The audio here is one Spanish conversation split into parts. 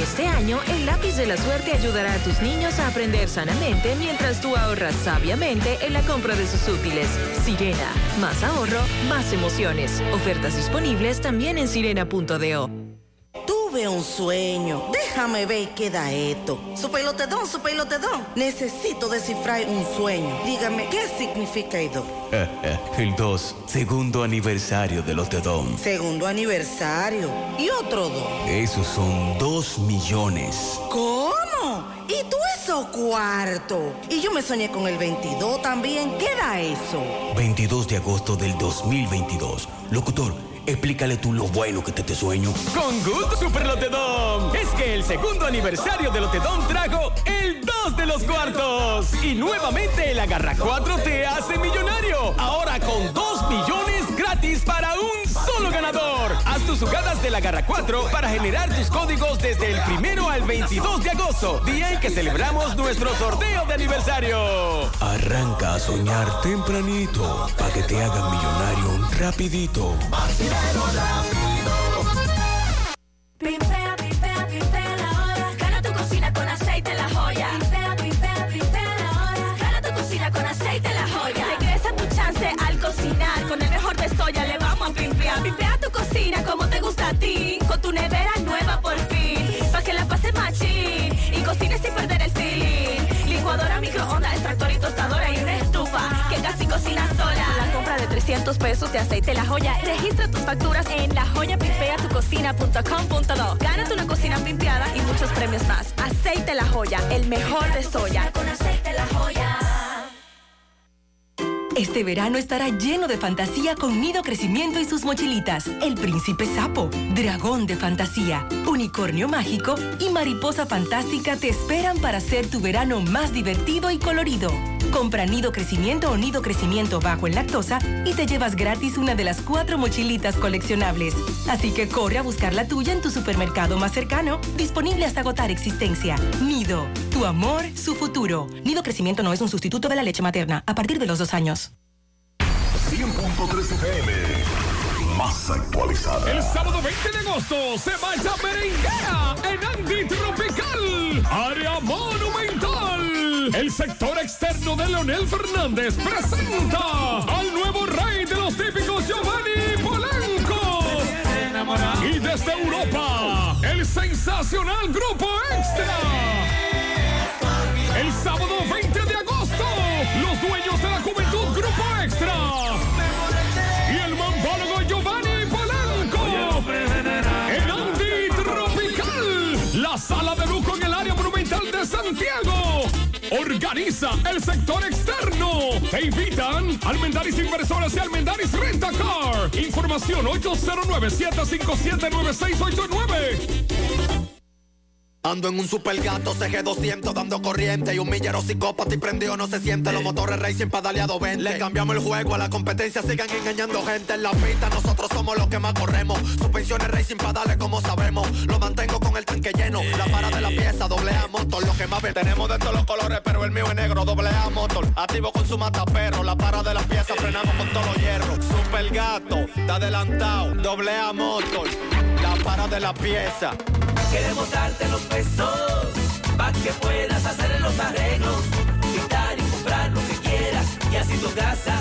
Este año, el lápiz de la suerte ayudará a tus niños a aprender sanamente mientras tú ahorras sabiamente en la compra de sus útiles. Sirena, más ahorro, más emociones. Ofertas disponibles también en sirena.do. Tuve un sueño. Déjame ver qué da esto. Su pelotedón, su pelotedón. Necesito descifrar un sueño. Dígame, ¿qué significa esto? el 2, segundo aniversario del Lotedom. Segundo aniversario. ¿Y otro dos? Esos son 2 millones. ¿Cómo? ¿Y tú eso cuarto? Y yo me soñé con el 22 también. ¿Qué da eso? 22 de agosto del 2022. Locutor, explícale tú lo bueno que te te sueño. Con gusto, Super Lotedom. Es que el segundo aniversario de Lotedom trajo el 2 de los cuartos. Y nuevamente el Agarra 4 te hace millonario. Ahora con 2 millones gratis para ganador. Haz tus jugadas de la Garra 4 para generar tus códigos desde el primero al 22 de agosto, día en que celebramos nuestro sorteo de aniversario. Arranca a soñar tempranito para que te hagan millonario rapidito. Pimpea, Con tu nevera nueva por fin. Pa' que la pases machín. Y cocines sin perder el feeling. Licuadora, microondas, extractor y tostadora y una estufa. Que casi cocina sola. La compra de 300 pesos de aceite la joya. Registra tus facturas en lajoyapimpeatucocina.com.do. Gánate una cocina pimpeada y muchos premios más. Aceite la joya, el mejor de soya. Con aceite la joya. Este verano estará lleno de fantasía con Nido Crecimiento y sus mochilitas. El Príncipe Sapo, Dragón de Fantasía, Unicornio Mágico y Mariposa Fantástica te esperan para hacer tu verano más divertido y colorido. Compra Nido Crecimiento o Nido Crecimiento bajo en lactosa y te llevas gratis una de las cuatro mochilitas coleccionables. Así que corre a buscar la tuya en tu supermercado más cercano, disponible hasta agotar existencia. Nido, tu amor, su futuro. Nido Crecimiento no es un sustituto de la leche materna a partir de los dos años. 100.3 FM. Más actualizada. El sábado 20 de agosto se vaya merenguera en Andy Tropical, área monumental. El sector externo de Leonel Fernández presenta al nuevo rey de los típicos Giovanni Polanco. Y desde Europa, el sensacional grupo extra. El sábado Organiza el sector externo. Te invitan Almendaris Inversores y Almendaris Renta Car. Información 809-757-9689. Ando en un super gato CG200 dando corriente y un millero psicópata y prendido no se siente. Los motores racing pedaleado 20. Le cambiamos el juego a la competencia, sigan engañando gente en la pista. Nosotros somos los que más corremos. Suspensiones racing pedales como sabemos. Lo mantengo con el tanque lleno. La para de la pieza, doble A motor. Lo que más ven, tenemos de todos los colores, pero el mío es negro, doble A motor. Activo con su mataperro. La para de la pieza, frenamos con todos los hierros. Super gato, está adelantado, doble A motor. Para de la pieza. Queremos darte los pesos para que puedas hacer los arreglos, quitar y comprar lo que quieras y así tu casa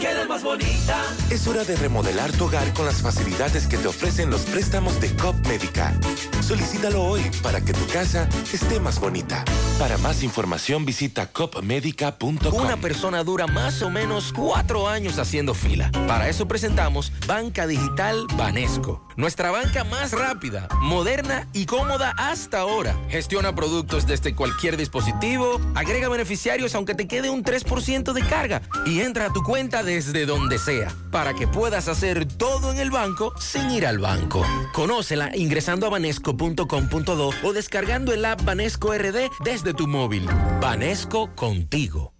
quede más bonita. Es hora de remodelar tu hogar con las facilidades que te ofrecen los préstamos de COP Médica. Solicítalo hoy para que tu casa esté más bonita. Para más información visita copmedica.com. Una persona dura más o menos cuatro años haciendo fila. Para eso presentamos Banca Digital Banesco. Nuestra banca más rápida, moderna y cómoda hasta ahora. Gestiona productos desde cualquier dispositivo, agrega beneficiarios aunque te quede un 3% de carga y entra a tu cuenta desde donde sea para que puedas hacer todo en el banco sin ir al banco. Conócela ingresando a banesco.com.do o descargando el app Banesco RD desde tu móvil. Banesco contigo.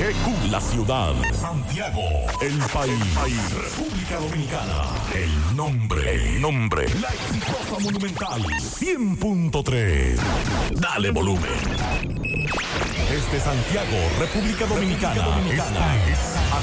GQ, la ciudad. Santiago, el país. República Dominicana. El nombre. El nombre. La exitosa monumental. 100.3. Dale volumen. Desde Santiago, República Dominicana. Dominicana. Esta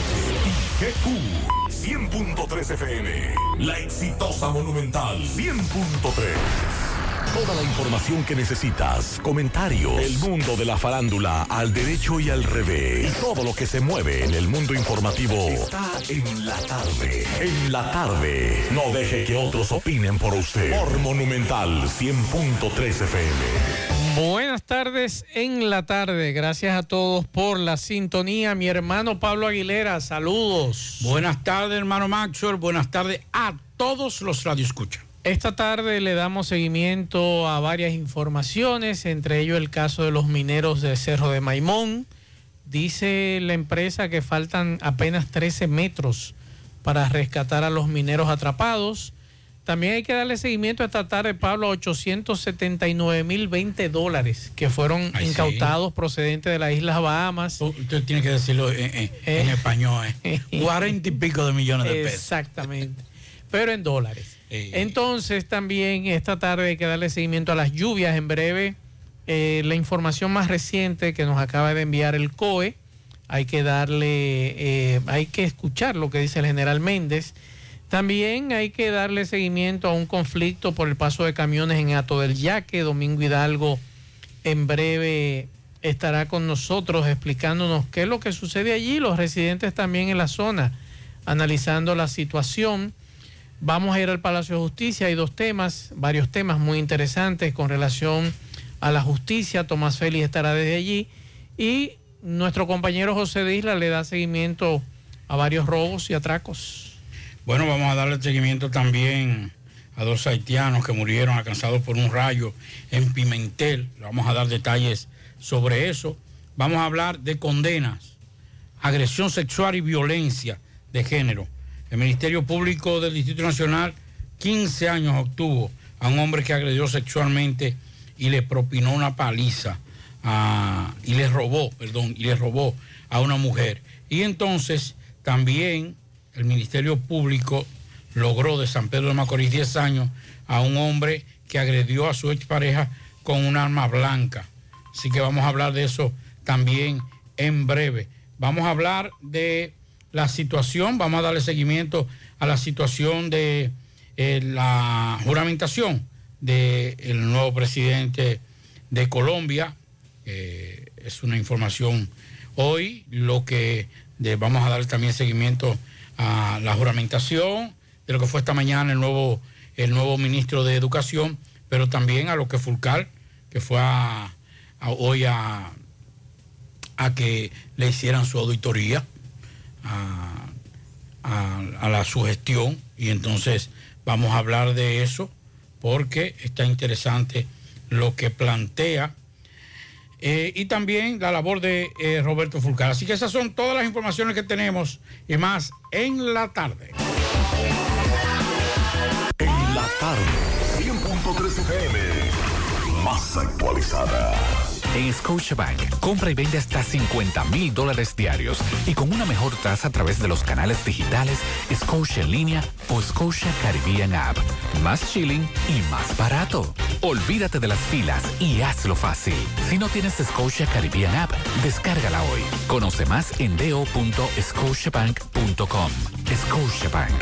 es GQ. 100.3 FM. La exitosa monumental. 100.3. Toda la información que necesitas, comentarios, el mundo de la farándula al derecho y al revés, y todo lo que se mueve en el mundo informativo está en la tarde. En la tarde. No deje que otros opinen por usted. Por Monumental 100.3 FM. Buenas tardes en la tarde. Gracias a todos por la sintonía. Mi hermano Pablo Aguilera, saludos. Buenas tardes, hermano Maxwell. Buenas tardes a todos los radioescuchas. Esta tarde le damos seguimiento a varias informaciones, entre ellos el caso de los mineros de Cerro de Maimón. Dice la empresa que faltan apenas 13 metros para rescatar a los mineros atrapados. También hay que darle seguimiento esta tarde, Pablo, a 879 mil 20 dólares que fueron Ay, sí. incautados procedentes de las Islas Bahamas. Usted tiene que decirlo en, en- en español. eh. Cuarenta y pico de millones de pesos. Exactamente. Pero en dólares. Entonces también esta tarde hay que darle seguimiento a las lluvias. En breve, eh, la información más reciente que nos acaba de enviar el COE, hay que darle, eh, hay que escuchar lo que dice el general Méndez. También hay que darle seguimiento a un conflicto por el paso de camiones en Ato del Yaque. Domingo Hidalgo en breve estará con nosotros explicándonos qué es lo que sucede allí, los residentes también en la zona, analizando la situación. Vamos a ir al Palacio de Justicia. Hay dos temas, varios temas muy interesantes con relación a la justicia. Tomás Félix estará desde allí. Y nuestro compañero José de Isla le da seguimiento a varios robos y atracos. Bueno, vamos a darle seguimiento también a dos haitianos que murieron alcanzados por un rayo en Pimentel. Vamos a dar detalles sobre eso. Vamos a hablar de condenas, agresión sexual y violencia de género. El Ministerio Público del Distrito Nacional 15 años obtuvo a un hombre que agredió sexualmente y le propinó una paliza y le robó, perdón, y le robó a una mujer. Y entonces también el Ministerio Público logró de San Pedro de Macorís 10 años a un hombre que agredió a su expareja con un arma blanca. Así que vamos a hablar de eso también en breve. Vamos a hablar de la situación, vamos a darle seguimiento a la situación de eh, la juramentación del nuevo presidente de Colombia. Eh, es una información hoy, lo que vamos a darle también seguimiento a la juramentación de lo que fue esta mañana el nuevo, el nuevo ministro de Educación, pero también a lo que Fulcar, que fue hoy a, a que le hicieran su auditoría a, la sugestión y entonces vamos a hablar de eso porque está interesante lo que plantea eh, y también la labor de eh, Roberto Fulcar. Así que esas son todas las informaciones que tenemos y más en la tarde. En la tarde. 100.3 FM. Más actualizada. En Scotiabank, compra y vende hasta 50 mil dólares diarios y con una mejor tasa a través de los canales digitales Scotia en línea o Scotia Caribbean App. Más chilling y más barato. Olvídate de las filas y hazlo fácil. Si no tienes Scotia Caribbean App, descárgala hoy. Conoce más en do.scotiabank.com. Scotiabank,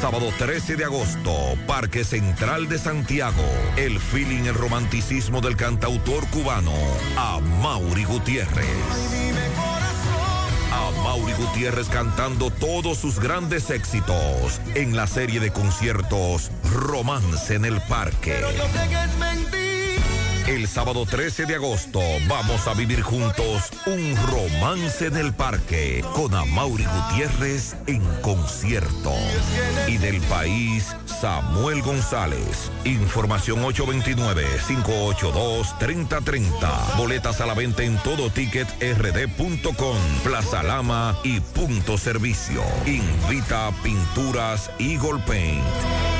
Sábado 13 de agosto, Parque Central de Santiago. El feeling, el romanticismo del cantautor cubano, a Mauri Gutiérrez. A Mauri Gutiérrez cantando todos sus grandes éxitos en la serie de conciertos Romance en el Parque. El sábado 13 de agosto vamos a vivir juntos un romance en el parque con Amaury Gutiérrez en concierto. Y del país, Samuel González. Información 829-582-3030. Boletas a la venta en todo ticket rd.com, Plaza Lama y Punto Servicio. Invita Pinturas Eagle Paint.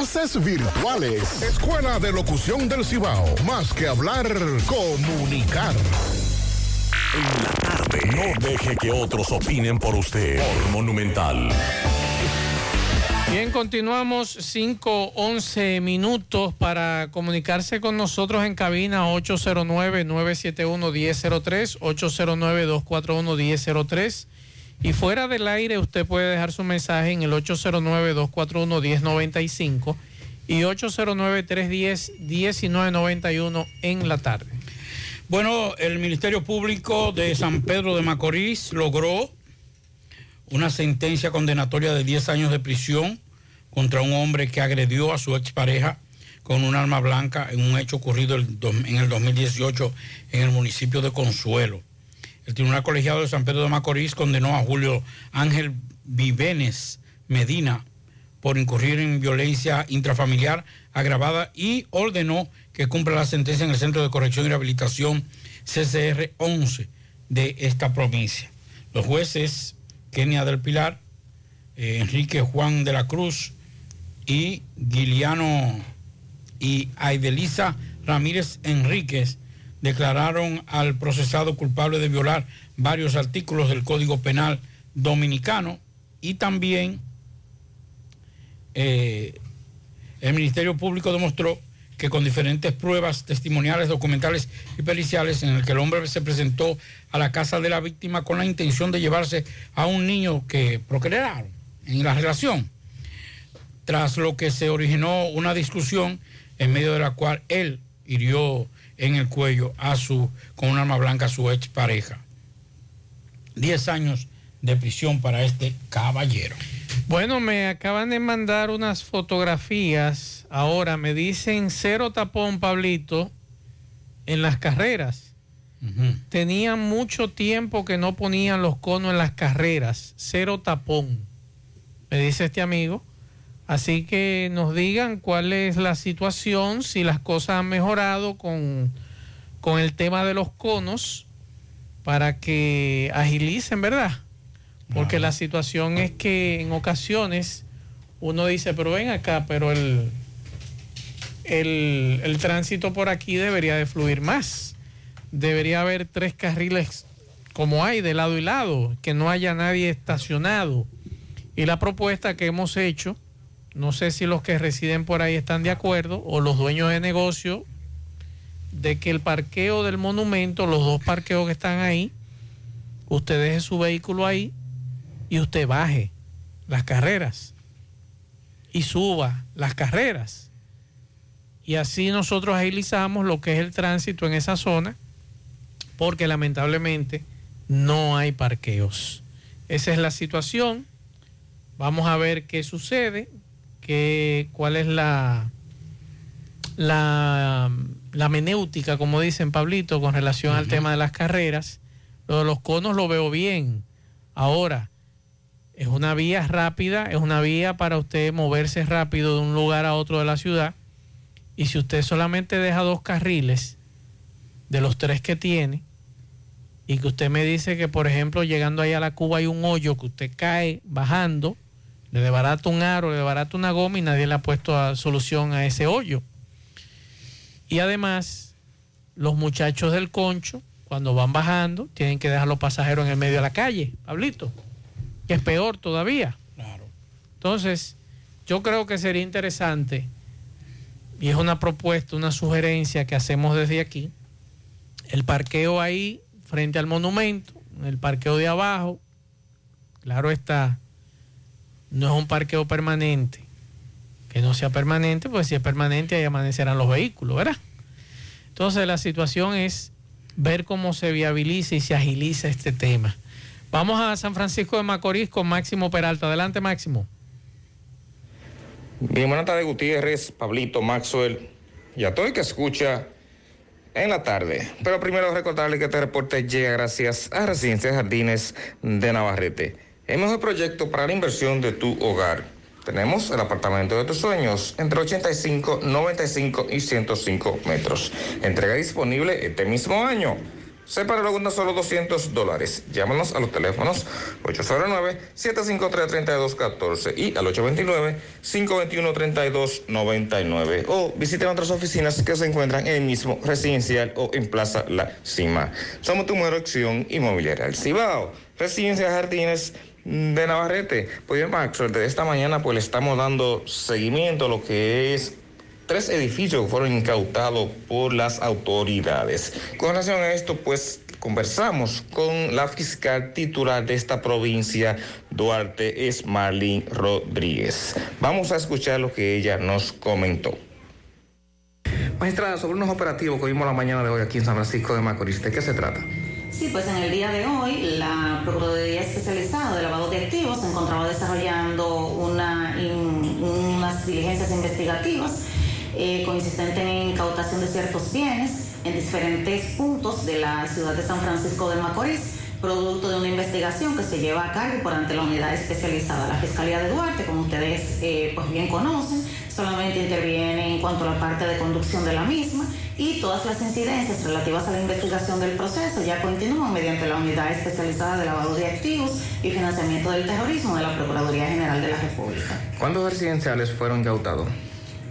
virtuales. Escuela de Locución del Cibao. Más que hablar, comunicar. En la tarde. No deje que otros opinen por usted. Por Monumental. Bien, continuamos 5, 11 minutos para comunicarse con nosotros en cabina 809-971-1003, 809-241-1003. Y fuera del aire usted puede dejar su mensaje en el 809-241-1095 y 809-310-1991 en la tarde. Bueno, el Ministerio Público de San Pedro de Macorís logró una sentencia condenatoria de 10 años de prisión contra un hombre que agredió a su expareja con un arma blanca en un hecho ocurrido en el 2018 en el municipio de Consuelo. El Tribunal Colegiado de San Pedro de Macorís condenó a Julio Ángel Vivenes Medina por incurrir en violencia intrafamiliar agravada y ordenó que cumpla la sentencia en el Centro de Corrección y Rehabilitación CCR 11 de esta provincia. Los jueces Kenia del Pilar, eh, Enrique Juan de la Cruz y Guiliano y Aidelisa Ramírez Enríquez declararon al procesado culpable de violar varios artículos del Código Penal Dominicano y también eh, el Ministerio Público demostró que con diferentes pruebas testimoniales, documentales y periciales, en el que el hombre se presentó a la casa de la víctima con la intención de llevarse a un niño que procrearon en la relación, tras lo que se originó una discusión en medio de la cual él hirió en el cuello a su, con un arma blanca a su ex pareja. Diez años de prisión para este caballero. Bueno, me acaban de mandar unas fotografías. Ahora me dicen cero tapón, Pablito, en las carreras. Tenían mucho tiempo que no ponían los conos en las carreras. Cero tapón, me dice este amigo. Así que nos digan cuál es la situación, si las cosas han mejorado con, con el tema de los conos, para que agilicen, ¿verdad? Porque la situación es que en ocasiones uno dice, pero ven acá, pero el, el, el tránsito por aquí debería de fluir más. Debería haber tres carriles como hay de lado y lado, que no haya nadie estacionado. Y la propuesta que hemos hecho, no sé si los que residen por ahí están de acuerdo o los dueños de negocio, de que el parqueo del monumento, los dos parqueos que están ahí, usted deje su vehículo ahí y usted baje las carreras y suba las carreras. Y así nosotros agilizamos lo que es el tránsito en esa zona, porque lamentablemente no hay parqueos. Esa es la situación. Vamos a ver qué sucede, qué, cuál es la, la, la menéutica, como dicen Pablito, con relación al tema de las carreras. Lo de los conos lo veo bien. Ahora, es una vía rápida, es una vía para usted moverse rápido de un lugar a otro de la ciudad. Y si usted solamente deja dos carriles de los tres que tiene, y que usted me dice que, por ejemplo, llegando ahí a la Cuba hay un hoyo que usted cae bajando, le desbarata un aro, le desbarata una goma y nadie le ha puesto a solución a ese hoyo. Y además, los muchachos del concho, cuando van bajando, tienen que dejar los pasajeros en el medio de la calle, Pablito que es peor todavía. Entonces, yo creo que sería interesante, y es una propuesta, una sugerencia que hacemos desde aquí, el parqueo ahí frente al monumento, el parqueo de abajo, claro está, no es un parqueo permanente, que no sea permanente, pues si es permanente ahí amanecerán los vehículos, ¿verdad? Entonces la situación es ver cómo se viabiliza y se agiliza este tema. Vamos a San Francisco de Macorís con Máximo Peralta. Adelante, Máximo. Bien, buenas tardes, Gutiérrez, Pablito, Maxwell y a todo el que escucha en la tarde. Pero primero recordarle que este reporte llega gracias a Residencias Jardines de Navarrete, el mejor proyecto para la inversión de tu hogar. Tenemos el apartamento de tus sueños entre 85, 95 y 105 metros. Entrega disponible este mismo año. Separa con solo 200 dólares. Llámanos a los teléfonos 809-753-3214 y al 829-521-3299 o visiten otras oficinas que se encuentran en el mismo residencial o en Plaza La Cima. Somos tu mejor opción inmobiliaria. El Cibao, Residencia Jardines de Navarrete. Pues bien, Max, de esta mañana pues le estamos dando seguimiento a lo que es tres edificios que fueron incautados por las autoridades. Con relación a esto, pues conversamos con la fiscal titular de esta provincia, Duarte Esmalín Rodríguez. Vamos a escuchar lo que ella nos comentó. Magistrada, sobre unos operativos que vimos la mañana de hoy aquí en San Francisco de Macorís, ¿de qué se trata? Sí, pues en el día de hoy la Procuraduría Especializada de Lavado de Activos se encontraba desarrollando una, unas diligencias investigativas eh, consistente en incautación de ciertos bienes en diferentes puntos de la ciudad de San Francisco de Macorís, producto de una investigación que se lleva a cabo por ante la unidad especializada. La Fiscalía de Duarte, como ustedes eh, pues bien conocen, solamente interviene en cuanto a la parte de conducción de la misma y todas las incidencias relativas a la investigación del proceso ya continúan mediante la unidad especializada de lavado de activos y financiamiento del terrorismo de la Procuraduría General de la República. ¿Cuántos residenciales fueron incautados?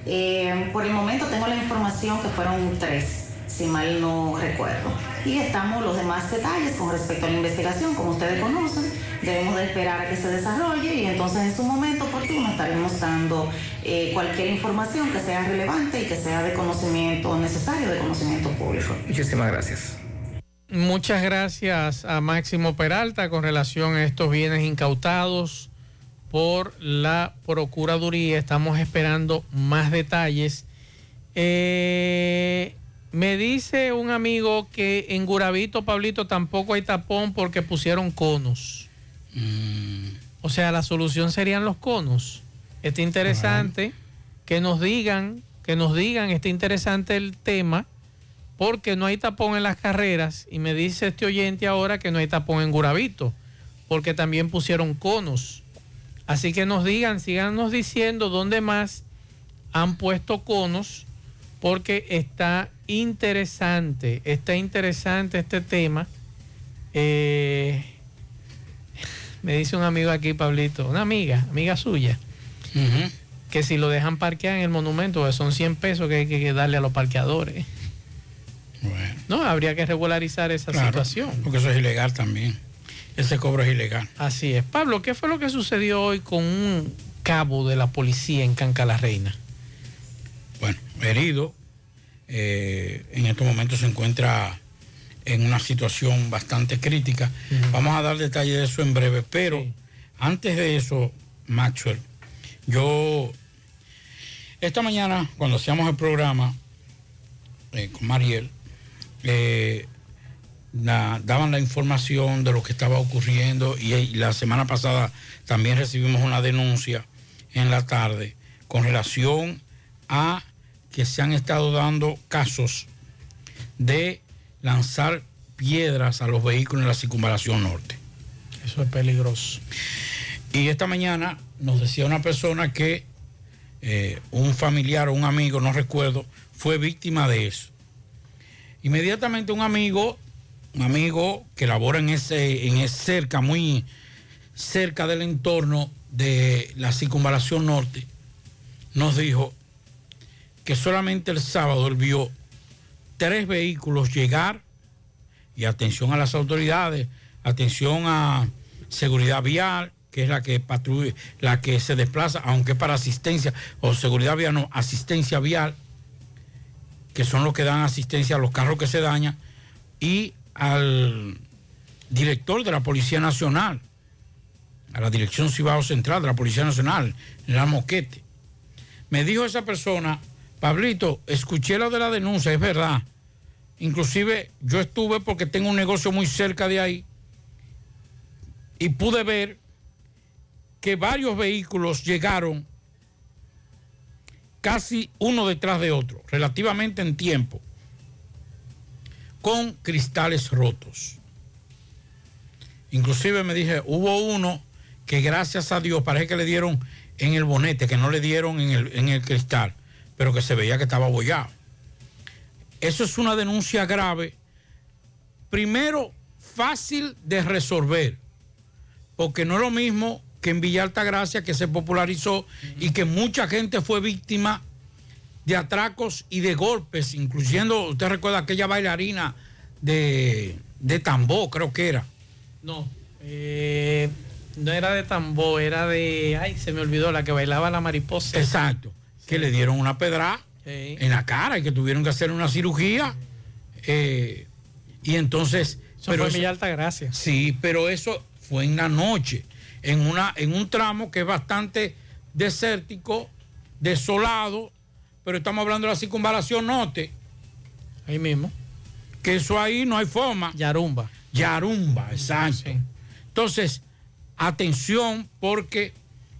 Eh, por el momento tengo la información que fueron tres. Si mal no recuerdo. Y estamos los demás detalles con respecto a la investigación, como ustedes conocen, debemos de esperar a que se desarrolle y entonces en su momento oportuno estaremos dando eh, cualquier información que sea relevante y que sea de conocimiento necesario, de conocimiento público. Muchísimas gracias. Muchas gracias a Máximo Peralta con relación a estos bienes incautados por la Procuraduría. Estamos esperando más detalles. Eh, me dice un amigo que en Guravito, Pablito, tampoco hay tapón porque pusieron conos. O sea, la solución serían los conos. Está interesante que nos digan, que nos digan, está interesante el tema, porque no hay tapón en las carreras. Y me dice este oyente ahora que no hay tapón en Guravito, porque también pusieron conos. Así que nos digan, síganos diciendo dónde más han puesto conos, porque está interesante, está interesante este tema. Eh, me dice un amigo aquí, Pablito, una amiga, amiga suya, que si lo dejan parquear en el monumento, pues son 100 pesos que hay que darle a los parqueadores. No, habría que regularizar esa Claro, situación. Porque eso es ilegal también. Ese cobro es ilegal. Así es. Pablo, ¿qué fue lo que sucedió hoy con un cabo de la policía en Canca la Reina? Bueno, herido. Eh, en estos momentos se encuentra en una situación bastante crítica. Vamos a dar detalles de eso en breve, pero antes de eso, Maxwell, yo esta mañana cuando hacíamos el programa eh, con Mariel, eh, la- daban la información de lo que estaba ocurriendo y, y la semana pasada también recibimos una denuncia en la tarde con relación a que se han estado dando casos de lanzar piedras a los vehículos en la circunvalación norte. Eso es peligroso. Y esta mañana nos decía una persona que eh, un familiar o un amigo, no recuerdo, fue víctima de eso. Inmediatamente un amigo, un amigo que labora en ese, en ese cerca, muy cerca del entorno de la circunvalación norte, nos dijo que solamente el sábado él vio tres vehículos llegar y atención a las autoridades, atención a seguridad vial, que es la que patrulla, la que se desplaza, aunque para asistencia, o seguridad vial, no, asistencia vial, que son los que dan asistencia a los carros que se dañan, y al director de la Policía Nacional, a la Dirección Cibao Central de la Policía Nacional, en la Moquete. Me dijo esa persona, Pablito, escuché lo de la denuncia, es verdad. Inclusive yo estuve porque tengo un negocio muy cerca de ahí y pude ver que varios vehículos llegaron casi uno detrás de otro, relativamente en tiempo, con cristales rotos. Inclusive me dije, hubo uno que gracias a Dios parece que le dieron en el bonete, que no le dieron en el, en el cristal, pero que se veía que estaba abollado. Eso es una denuncia grave. Primero, fácil de resolver, porque no es lo mismo que en Villa Altagracia, que se popularizó y que mucha gente fue víctima de atracos y de golpes, incluyendo, usted recuerda aquella bailarina de, de Tambó, creo que era. No, eh, no era de tambor, era de. Ay, se me olvidó, la que bailaba la mariposa. Exacto. Que le dieron una pedra Sí. en la cara y que tuvieron que hacer una cirugía. eh, y entonces. Eso fue en Villa Altagracia. Sí, pero eso fue en la noche, en, una, en un tramo que es bastante desértico, desolado, pero estamos hablando de la circunvalación norte. Ahí mismo. Que eso ahí no hay forma. Yarumba. Yarumba, exacto. Entonces, atención porque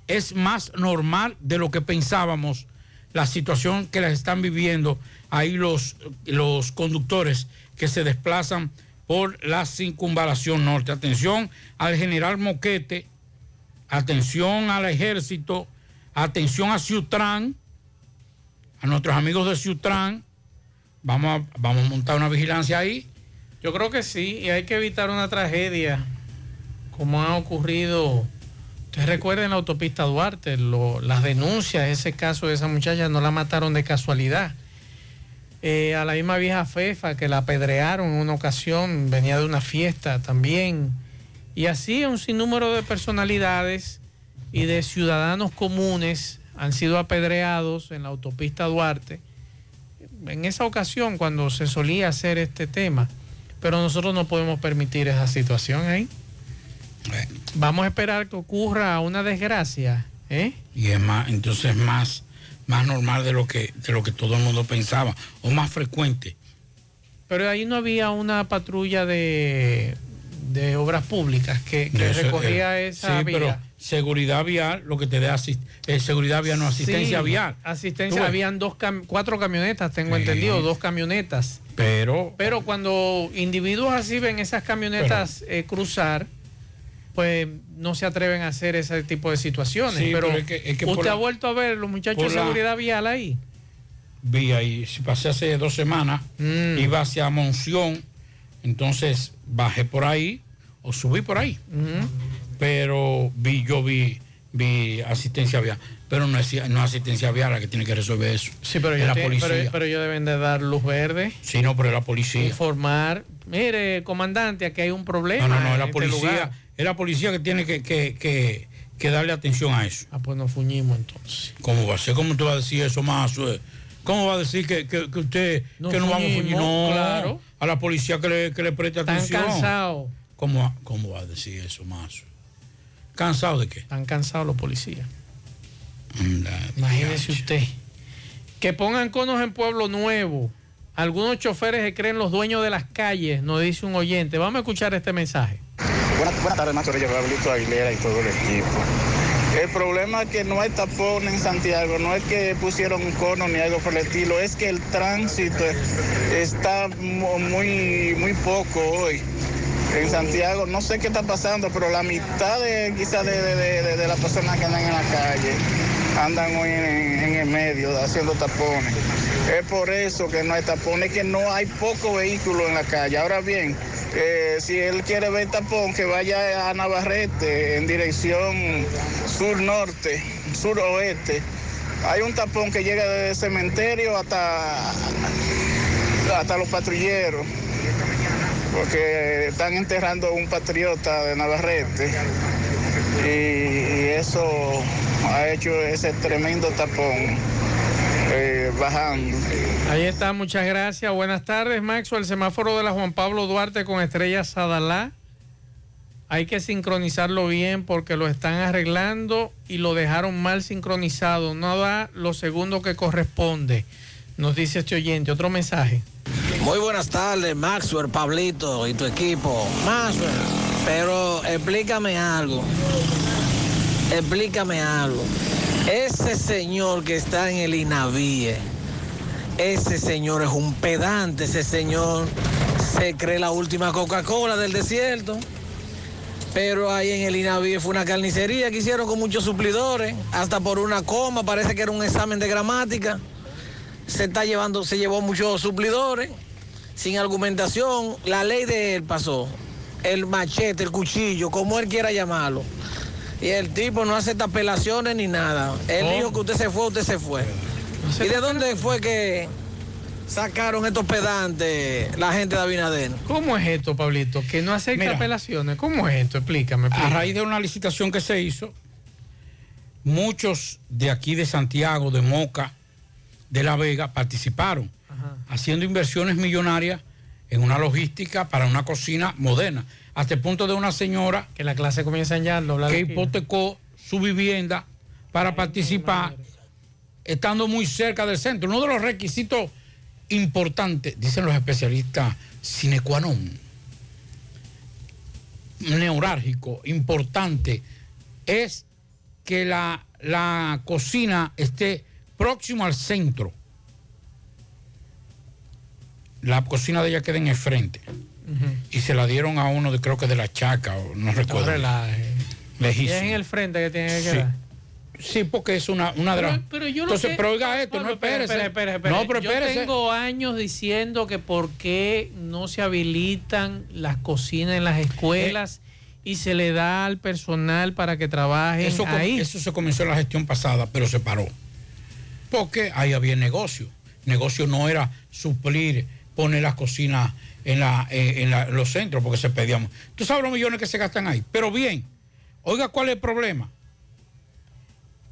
es más normal de lo que pensábamos la situación que las están viviendo ahí los, los conductores que se desplazan por la circunvalación norte. Atención al general Moquete, atención al ejército, atención a Ciutrán, a nuestros amigos de Ciutrán. Vamos vamos a montar una vigilancia ahí. Yo creo que sí, y hay que evitar una tragedia como ha ocurrido. Ustedes recuerden la autopista Duarte, las denuncias, ese caso de esa muchacha no la mataron de casualidad. eh, a la misma vieja Fefa que la apedrearon en una ocasión, venía de una fiesta también. Y así un sinnúmero de personalidades y de ciudadanos comunes han sido apedreados en la autopista Duarte. En esa ocasión cuando se solía hacer este tema. Pero nosotros no podemos permitir esa situación ahí. Vamos a esperar que ocurra una desgracia. ¿eh? Y es más, entonces más, más normal de lo que, de lo que todo el mundo pensaba, o más frecuente. Pero ahí no había una patrulla de, de obras públicas que, que eso, recogía eh, esa sí, vía. pero seguridad vial, lo que te asist- eh, seguridad vial, no asistencia Sí, vial. Asistencia, habían dos cam- cuatro camionetas, tengo Sí. entendido, dos camionetas. Pero, Pero cuando individuos así ven esas camionetas eh, cruzar, pues no se atreven a hacer ese tipo de situaciones. Sí, pero pero es que- es que usted la- ha vuelto a ver los muchachos de la- seguridad vial ahí. vi ahí, si pasé hace dos semanas, Mm. iba hacia Monción, entonces bajé por ahí o subí por ahí. Pero vi, yo vi, vi asistencia vial. Pero no es, no asistencia vial la que tiene que resolver eso. Sí, pero es yo la te- policía. pero, pero ellos deben de dar luz verde. sí, no, pero es la policía. Informar. Mire, comandante, aquí hay un problema. No, no, no, es la este policía. lugar. Es la policía que tiene que, que, que, que darle atención a eso. Ah, pues nos fuñimos entonces. ¿Cómo va a ser? ¿Cómo tú vas a decir eso más? eh? ¿Cómo va a decir que, que, que usted Nos que no vamos a fuñir? No, claro. a la policía que le, que le preste Están atención. cansados. ¿Cómo, ¿Cómo va a decir eso más? ¿Cansado de qué? Están cansados los policías. Imagínese usted. Que pongan conos en Pueblo Nuevo. Algunos choferes se creen los dueños de las calles, nos dice un oyente. Vamos a escuchar este mensaje. Buenas, buenas tardes, Macho Pablito Aguilera y todo el equipo. El problema es que no hay tapón en Santiago, no es que pusieron un cono ni algo por el estilo, es que el tránsito está mu- muy, muy poco hoy. En Santiago, no sé qué está pasando, pero la mitad de quizás de- de- de las personas que andan en la calle andan hoy en, en el medio haciendo tapones. Es por eso que no hay tapones, que no hay poco vehículo en la calle. Ahora bien, eh, si él quiere ver tapón, que vaya a Navarrete en dirección sur-norte, sur-oeste. Hay un tapón que llega desde el cementerio hasta, hasta los patrulleros, porque están enterrando un patriota de Navarrete y eso ha hecho ese tremendo tapón eh, bajando. Ahí está, muchas gracias. Buenas tardes, Maxwell. El semáforo de la Juan Pablo Duarte con estrella Sadalá. Hay que sincronizarlo bien porque lo están arreglando y lo dejaron mal sincronizado. No da lo segundo que corresponde. Nos dice este oyente. Otro mensaje. Muy buenas tardes, Maxwell, Pablito y tu equipo. Maxwell, pero explícame algo. Explícame algo. Ese señor que está en el INAVIE, ese señor es un pedante, ese señor se cree la última Coca-Cola del desierto. Pero ahí en el INAVIE fue una carnicería que hicieron con muchos suplidores, hasta por una coma, parece que era un examen de gramática se está llevando, se llevó muchos suplidores, sin argumentación. La ley de él pasó. El machete, el cuchillo, como él quiera llamarlo. Y el tipo no acepta apelaciones ni nada. Él dijo que usted se fue, usted se fue. ¿Y de dónde fue que sacaron estos pedantes la gente de Abinader? ¿Cómo es esto, Pablito? Que no acepta Mira. apelaciones. ¿Cómo es esto? Explícame. A explícame. raíz de una licitación que se hizo, muchos de aquí de Santiago, de Moca, de La Vega, participaron, haciendo inversiones millonarias en una logística para una cocina moderna. Hasta el punto de una señora Que la clase comienza ya que hipotecó su vivienda para participar, estando muy cerca del centro. Uno de los requisitos importantes, dicen los especialistas, sine qua non, neurálgico, importante, es que la, la cocina esté próximo al centro. La cocina de ella queda en el frente. Y se la dieron a uno de creo que de la Chaca, o no recuerdo. Lejísimo. es en el frente que tiene que Sí. quedar. Sí, porque es una, una de Pero- las. pero yo lo Entonces, que- pero oiga esto, no, espere, espérese. espere, espere, No, pero Yo espérese. tengo años diciendo que por qué no se habilitan las cocinas en las escuelas y se le da al personal para que trabajen Eso, ahí. eso se comenzó en la gestión pasada, pero se paró. Porque ahí había negocio. negocio no era suplir, poner las cocinas en, la, eh, en la- en los centros porque se pedían. Tú sabes los millones que se gastan ahí. Pero bien, oiga, ¿cuál es el problema?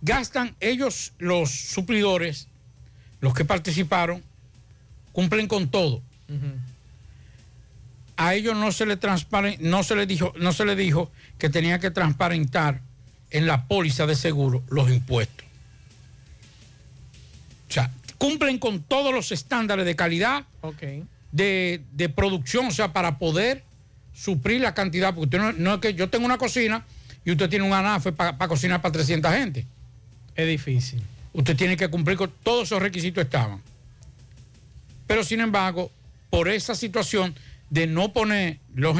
Gastan ellos, los suplidores, los que participaron, cumplen con todo. A ellos no se le transparen- no se les dijo, no se les dijo que tenía que transparentar en la póliza de seguro los impuestos. O sea, cumplen con todos los estándares de calidad, Ok. De, de producción, o sea, para poder suplir la cantidad, porque usted no, no es que yo tengo una cocina y usted tiene un anafe para cocinar para 300 gente. Es difícil. Usted tiene que cumplir con todos esos requisitos estaban. Pero sin embargo, por esa situación de no poner los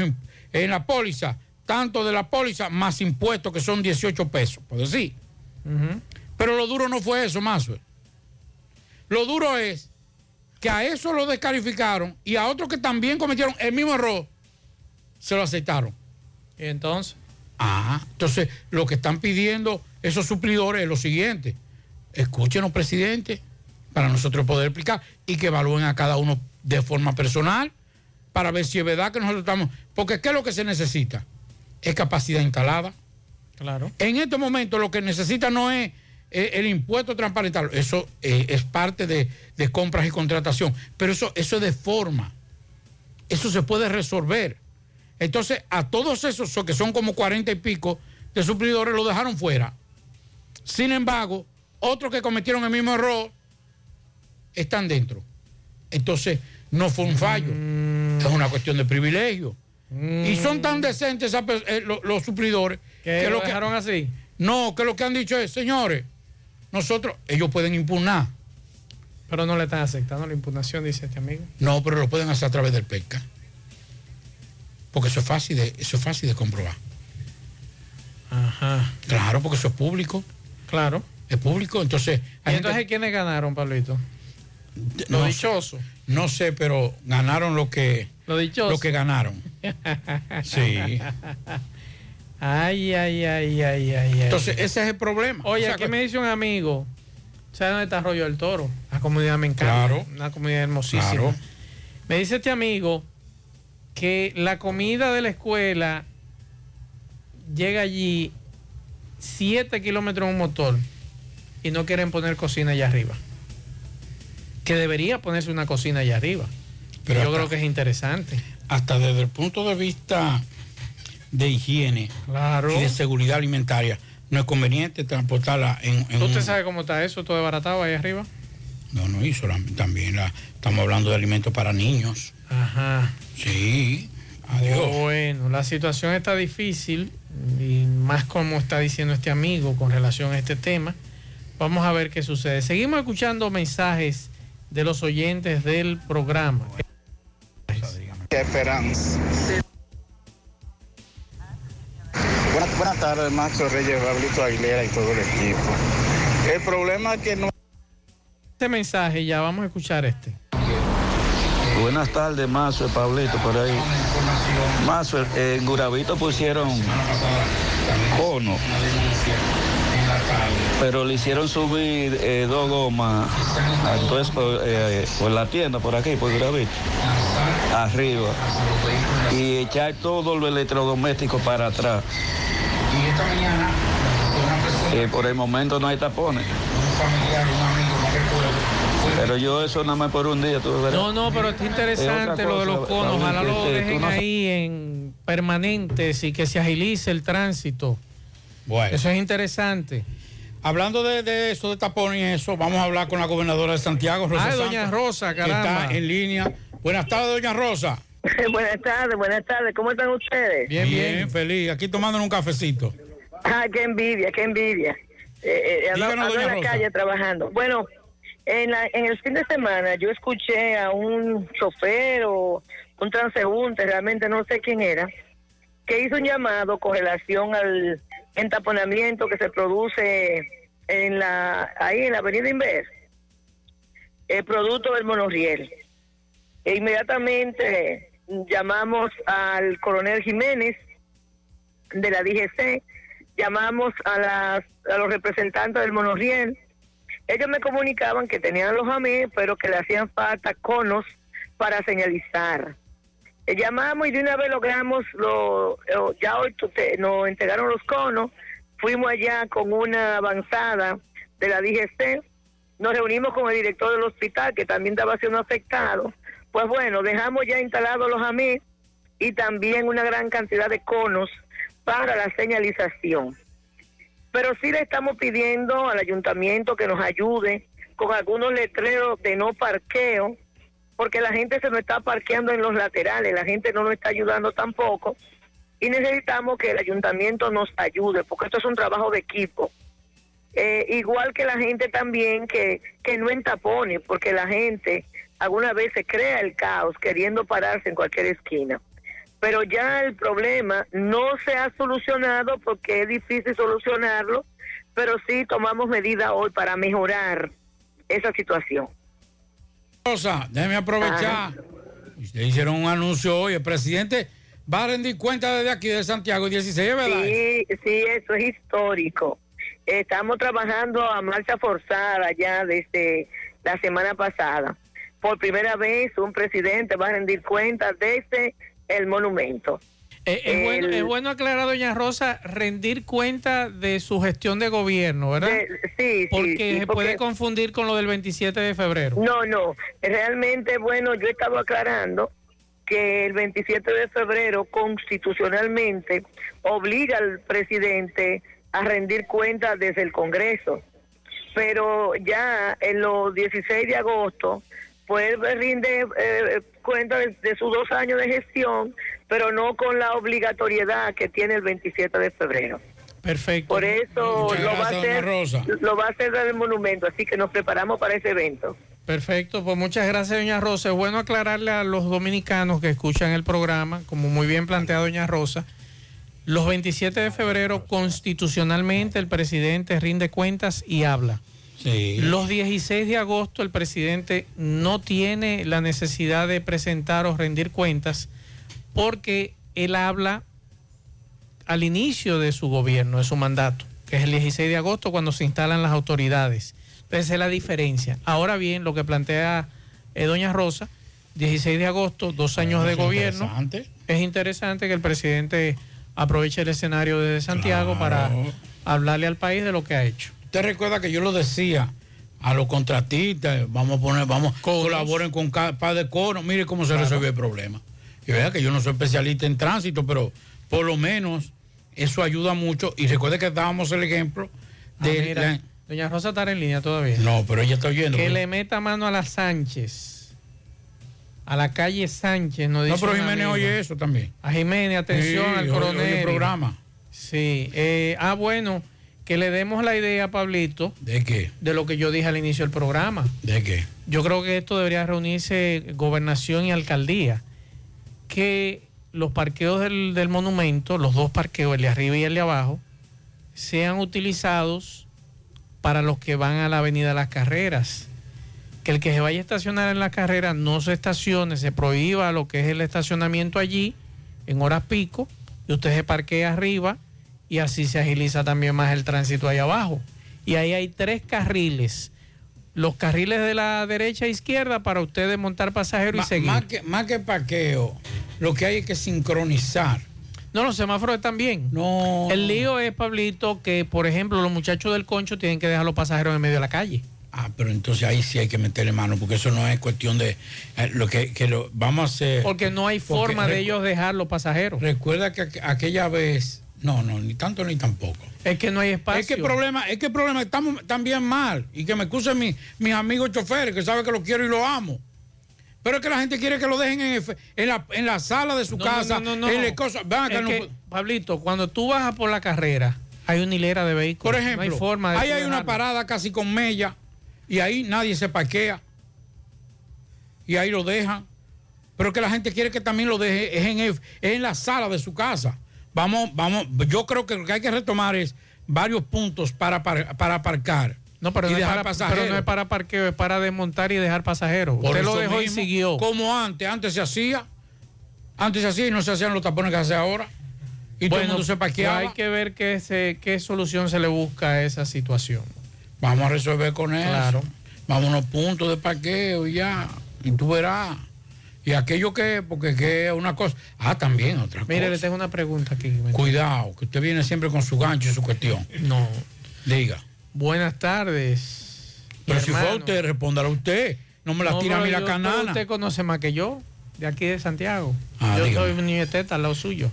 en la póliza, tanto de la póliza más impuestos que son 18 pesos, por decir. Pero lo duro no fue eso, Maxwell. Lo duro es que a eso lo descalificaron y a otros que también cometieron el mismo error, se lo aceptaron. ¿Y entonces? Ah, entonces lo que están pidiendo esos suplidores es lo siguiente. Escúchenos, presidente, para nosotros poder explicar y que evalúen a cada uno de forma personal para ver si es verdad que nosotros estamos... Porque ¿qué es lo que se necesita? Es capacidad instalada. Claro. En este momento lo que necesita no es el impuesto transparental, eso eh, es parte de, de compras y contratación, pero eso, eso es de forma, eso se puede resolver. Entonces, a todos esos que son como 40 y pico de suplidores lo dejaron fuera. Sin embargo, otros que cometieron el mismo error están dentro. Entonces, no fue un fallo, es una cuestión de privilegio. Y son tan decentes esa pe- eh, lo- los suplidores ¿Que lo que dejaron así? No, que lo que han dicho es, señores, nosotros, ellos pueden impugnar. Pero no le están aceptando la impugnación, dice este amigo. No, pero lo pueden hacer a través del PECA. Porque eso es fácil de, eso es fácil de comprobar. Ajá. Claro, porque eso es público. Claro. Es público, entonces. ¿Y entonces quiénes ganaron, Pablito? Lo no, dichoso. No sé, pero ganaron lo que, Lo dichoso. lo que ganaron. Sí. Ay, ay, ay, ay, ay, ay. Entonces, ese es el problema. Oye, O sea, aquí que- me dice un amigo, ¿sabes dónde está Arroyo del Toro? La comunidad me encanta. Claro. Una comunidad hermosísima. Claro. Me dice este amigo que la comida de la escuela llega allí 7 kilómetros en un motor y no quieren poner cocina allá arriba. Que debería ponerse una cocina allá arriba. Pero Yo hasta- creo que es interesante. hasta desde el punto de vista de higiene Claro. y de seguridad alimentaria, no es conveniente transportarla en, en ¿Usted un- sabe cómo está eso, todo desbaratado ahí arriba? No, no, y solamente también la, estamos hablando de alimentos para niños. Ajá. Sí, adiós. Bueno, la situación está difícil y más como está diciendo este amigo con relación a este tema. Vamos a ver qué sucede. Seguimos escuchando mensajes de los oyentes del programa. Qué esperanza. Buenas, buenas tardes, Maxo Reyes, Pablito Aguilera y todo el equipo. El problema es que no... Este mensaje ya vamos a escuchar este. Buenas tardes, Mazo, Pablito, por ahí. Mazo, en Guravito pusieron cono, pero le hicieron subir eh, dos gomas entonces, por, eh, por la tienda, por aquí, por Guravito, arriba, y echar todo lo electrodoméstico para atrás. Y esta mañana, Eh, por el momento no hay tapones, un familiar, un amigo, no recuerdo, pero yo eso nada más por un día, tú verás. No, no, pero está interesante lo de los conos. Ojalá lo este, dejen no- ahí en permanentes y que se agilice el tránsito. Bueno. Eso es interesante. Hablando de, de eso, de tapones y eso, vamos a hablar con la gobernadora de Santiago, Rosa Ah, doña Santos, Rosa, que está en línea. Buenas tardes, doña Rosa. buenas tardes, buenas tardes. ¿Cómo están ustedes? Bien, feliz. Aquí tomando un cafecito. Ah, qué envidia, qué envidia. Eh, eh, ando- Díganos, ando doña en la Rosa. calle trabajando. Bueno, en, la- en el fin de semana yo escuché a un chofer o un transeúnte, realmente no sé quién era, que hizo un llamado con relación al entaponamiento que se produce en la ahí en la Avenida Inver, el producto del monorriel. E inmediatamente llamamos al coronel Jiménez de la DGC, llamamos a, las, a los representantes del monorriel ellos me comunicaban que tenían los AME, pero que le hacían falta conos para señalizar. Eh, llamamos y de una vez logramos, lo, eh, ya hoy nos entregaron los conos, fuimos allá con una avanzada de la DGC, nos reunimos con el director del hospital que también estaba siendo afectado. Pues bueno, dejamos ya instalados los AME y también una gran cantidad de conos para la señalización. Pero sí le estamos pidiendo al ayuntamiento que nos ayude con algunos letreros de no parqueo, porque la gente se nos está parqueando en los laterales, la gente no nos está ayudando tampoco, y necesitamos que el ayuntamiento nos ayude, porque esto es un trabajo de equipo. Eh, igual que la gente también que, que no entapone, porque la gente alguna vez se crea el caos queriendo pararse en cualquier esquina. Pero ya el problema no se ha solucionado porque es difícil solucionarlo, pero sí tomamos medidas hoy para mejorar esa situación. Rosa, déjeme aprovechar. Ustedes hicieron un anuncio hoy. El presidente va a rendir cuenta desde aquí de Santiago 16, ¿verdad? Sí, sí, eso es histórico. Estamos trabajando a marcha forzada ya desde la semana pasada. Por primera vez un presidente va a rendir cuentas desde el monumento. Eh, es, bueno, El- es bueno aclarar, doña Rosa, rendir cuenta de su gestión de gobierno, ¿verdad? De- sí, porque sí, se porque- puede confundir con lo del 27 de febrero. No, no, realmente, bueno, yo estaba aclarando que el 27 de febrero constitucionalmente obliga al presidente a rendir cuentas desde el Congreso, pero ya en los 16 de agosto, pues rinde eh, cuenta de, de sus dos años de gestión, pero no con la obligatoriedad que tiene el 27 de febrero. Perfecto. Por eso Muchas lo va, a hacer, Rosa. lo va a hacer desde el monumento, así que nos preparamos para ese evento. Perfecto, pues muchas gracias, doña Rosa. Es bueno aclararle a los dominicanos que escuchan el programa, como muy bien plantea doña Rosa, los 27 de febrero constitucionalmente el presidente rinde cuentas y habla. Los 16 de agosto el presidente no tiene la necesidad de presentar o rendir cuentas porque él habla al inicio de su gobierno, de su mandato, que es el 16 de agosto cuando se instalan las autoridades. Entonces es la diferencia. Ahora bien, lo que plantea eh, doña Rosa, 16 de agosto, dos años de gobierno. interesante. Es interesante que el presidente aproveche el escenario desde Santiago para hablarle al país de lo que ha hecho. Usted recuerda que yo lo decía a los contratistas, vamos a poner, vamos, colaboren con cada de cono, mire cómo se resuelve el problema. Y vea que yo no soy especialista en tránsito, pero por lo menos eso ayuda mucho. Y recuerde que dábamos el ejemplo Ah, de mira, la- doña Rosa está en línea todavía. No, pero ella está oyendo. Que pero- le meta mano a la Sánchez. A la calle Sánchez, no No, dice pero un Jiménez amigo. oye eso también. A Jiménez, atención Sí, al coronel. oye el programa. Sí. eh, ah, bueno, que le demos la idea, Pablito. ¿De qué? De lo que yo dije al inicio del programa. ¿De qué? Yo creo que esto debería reunirse gobernación y alcaldía. Que los parqueos del, del monumento, los dos parqueos, el de arriba y el de abajo, sean utilizados para los que van a la avenida Las Carreras. Que el que se vaya a estacionar en la carrera no se estacione, se prohíba lo que es el estacionamiento allí en horas pico y usted se parquea arriba y así se agiliza también más el tránsito ahí abajo. Y ahí hay tres carriles. Los carriles de la derecha e izquierda para ustedes montar pasajeros y seguir. Más que, más que parqueo, lo que hay es que sincronizar. No, los semáforos están bien. No. El lío es, Pablito, que por ejemplo los muchachos del concho tienen que dejar los pasajeros en medio de la calle. Ah, pero entonces ahí sí hay que meterle mano, porque eso no es cuestión de eh, lo que, que lo vamos a hacer. Porque no hay Porque forma de ellos dejar los pasajeros. Recuerda que aqu- aquella vez, no, no, ni tanto ni tampoco. Es que no hay espacio. Es que el problema, es que el problema estamos también mal. Y que me excusen mi- mis amigos choferes, que saben que lo quiero y lo amo. Pero es que la gente quiere que lo dejen en, en la, en la sala de su No, casa. no, no, no, no. cosa. Es que, Pablito, cuando tú bajas por la carrera, hay una hilera de vehículos. Por ejemplo, no hay forma de ahí hay una parada casi con mella y ahí nadie se parquea. Y ahí lo dejan. Pero que la gente quiere que también lo deje es en, es en la sala de su casa. Vamos, vamos, yo creo que lo que hay que retomar es varios puntos para, par- para aparcar. No, pero y no, es dejar para, pasajeros. pero no es para parqueo, es para desmontar y dejar pasajeros. Por Usted lo dejó y siguió. Como antes, antes se hacía. Antes se hacía y no se hacían los tapones que hace ahora. Y todo el mundo se parqueaba. hay que ver qué, se, qué solución se le busca a esa situación. Vamos a resolver con eso. Claro. Vamos a unos puntos de parqueo y ya. Y tú verás. Y aquello que, porque que es una cosa. Ah, también otra cosa. Mire, le tengo una pregunta aquí. Cuidado, que usted viene siempre con su gancho y su cuestión. No. Diga. Buenas tardes. Pero si fue hermano. usted, respóndala usted. No me la No, tira a mí la canana. Usted conoce más que yo, de aquí de Santiago. Ah, yo dígame. soy un niño de teta al lado suyo.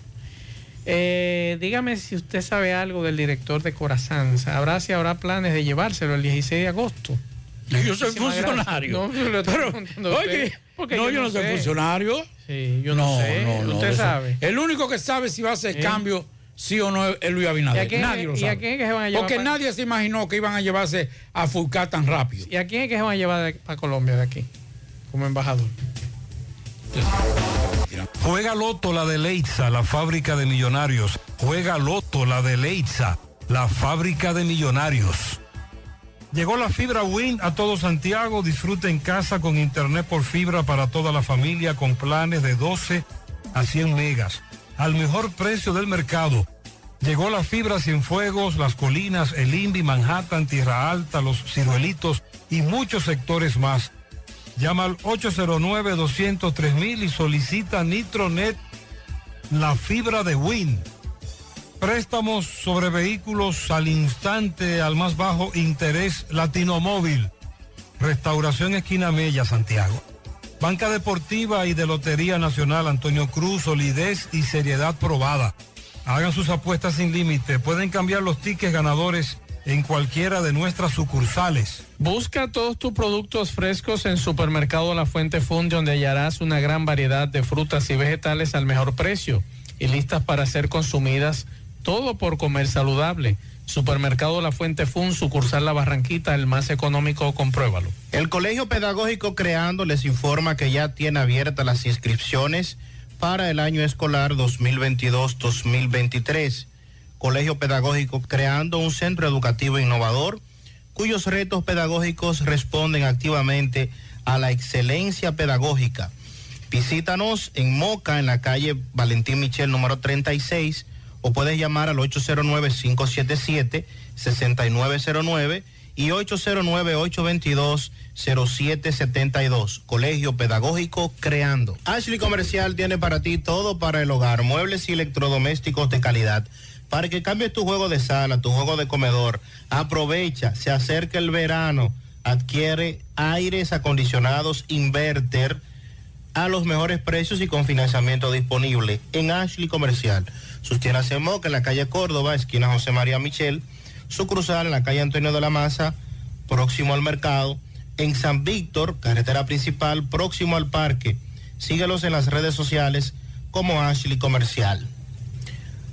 Eh, dígame si usted sabe algo del director de Corazán. ¿Sabrá si habrá planes de llevárselo el 16 de agosto? Yo soy Muchísimas funcionario. No, yo le estoy Pero, a oye, porque no, yo, no soy sé. funcionario. Sí, yo no, sé. usted eso- sabe. El único que sabe si va a hacer ¿Eh? cambio, sí o no, es Luis ¿Y Abinader. a quién- nadie lo y sabe. a quién es que se van a llevar Porque para- nadie se imaginó que iban a llevarse a Fulcar tan rápido. ¿Y a quién es que se van a llevar de- a Colombia de aquí? Como embajador. Juega Loto la de Leitza, la fábrica de millonarios. Juega Loto la de Leitza, la fábrica de millonarios. Llegó la fibra Win a todo Santiago. Disfruta en casa con internet por fibra para toda la familia con planes de 12 a 100 megas. Al mejor precio del mercado. Llegó la fibra Cienfuegos, Las Colinas, El Invi, Manhattan, Tierra Alta, Los Ciruelitos y muchos sectores más. Llama al 809-203 y solicita Nitronet, la fibra de Win. Préstamos sobre vehículos al instante, al más bajo interés Latinomóvil. Restauración Esquina Mella, Santiago. Banca Deportiva y de Lotería Nacional Antonio Cruz, solidez y seriedad probada. Hagan sus apuestas sin límite. Pueden cambiar los tickets ganadores en cualquiera de nuestras sucursales. Busca todos tus productos frescos en Supermercado La Fuente Fund, donde hallarás una gran variedad de frutas y vegetales al mejor precio y listas para ser consumidas, todo por comer saludable. Supermercado La Fuente Fund, sucursal La Barranquita, el más económico, compruébalo. El Colegio Pedagógico Creando les informa que ya tiene abiertas las inscripciones para el año escolar 2022-2023. Colegio Pedagógico Creando un centro educativo innovador cuyos retos pedagógicos responden activamente a la excelencia pedagógica. Visítanos en Moca, en la calle Valentín Michel número 36, o puedes llamar al 809-577-6909 y 809-822-0772. Colegio Pedagógico Creando. Ashley Comercial tiene para ti todo para el hogar, muebles y electrodomésticos de calidad. Para que cambies tu juego de sala, tu juego de comedor, aprovecha, se acerca el verano, adquiere aires acondicionados inverter a los mejores precios y con financiamiento disponible en Ashley Comercial. Sus tiendas en Moca, en la calle Córdoba, esquina José María Michel, sucursal en la calle Antonio de la Maza, próximo al mercado, en San Víctor, carretera principal, próximo al parque. Síguelos en las redes sociales como Ashley Comercial.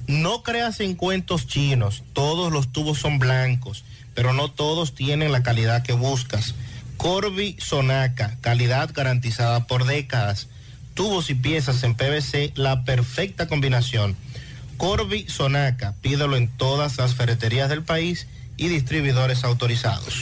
No creas en cuentos chinos, todos los tubos son blancos, pero no todos tienen la calidad que buscas. Corby Sonaca, calidad garantizada por décadas. Tubos y piezas en PVC, la perfecta combinación. Corby Sonaca, pídelo en todas las ferreterías del país y distribuidores autorizados.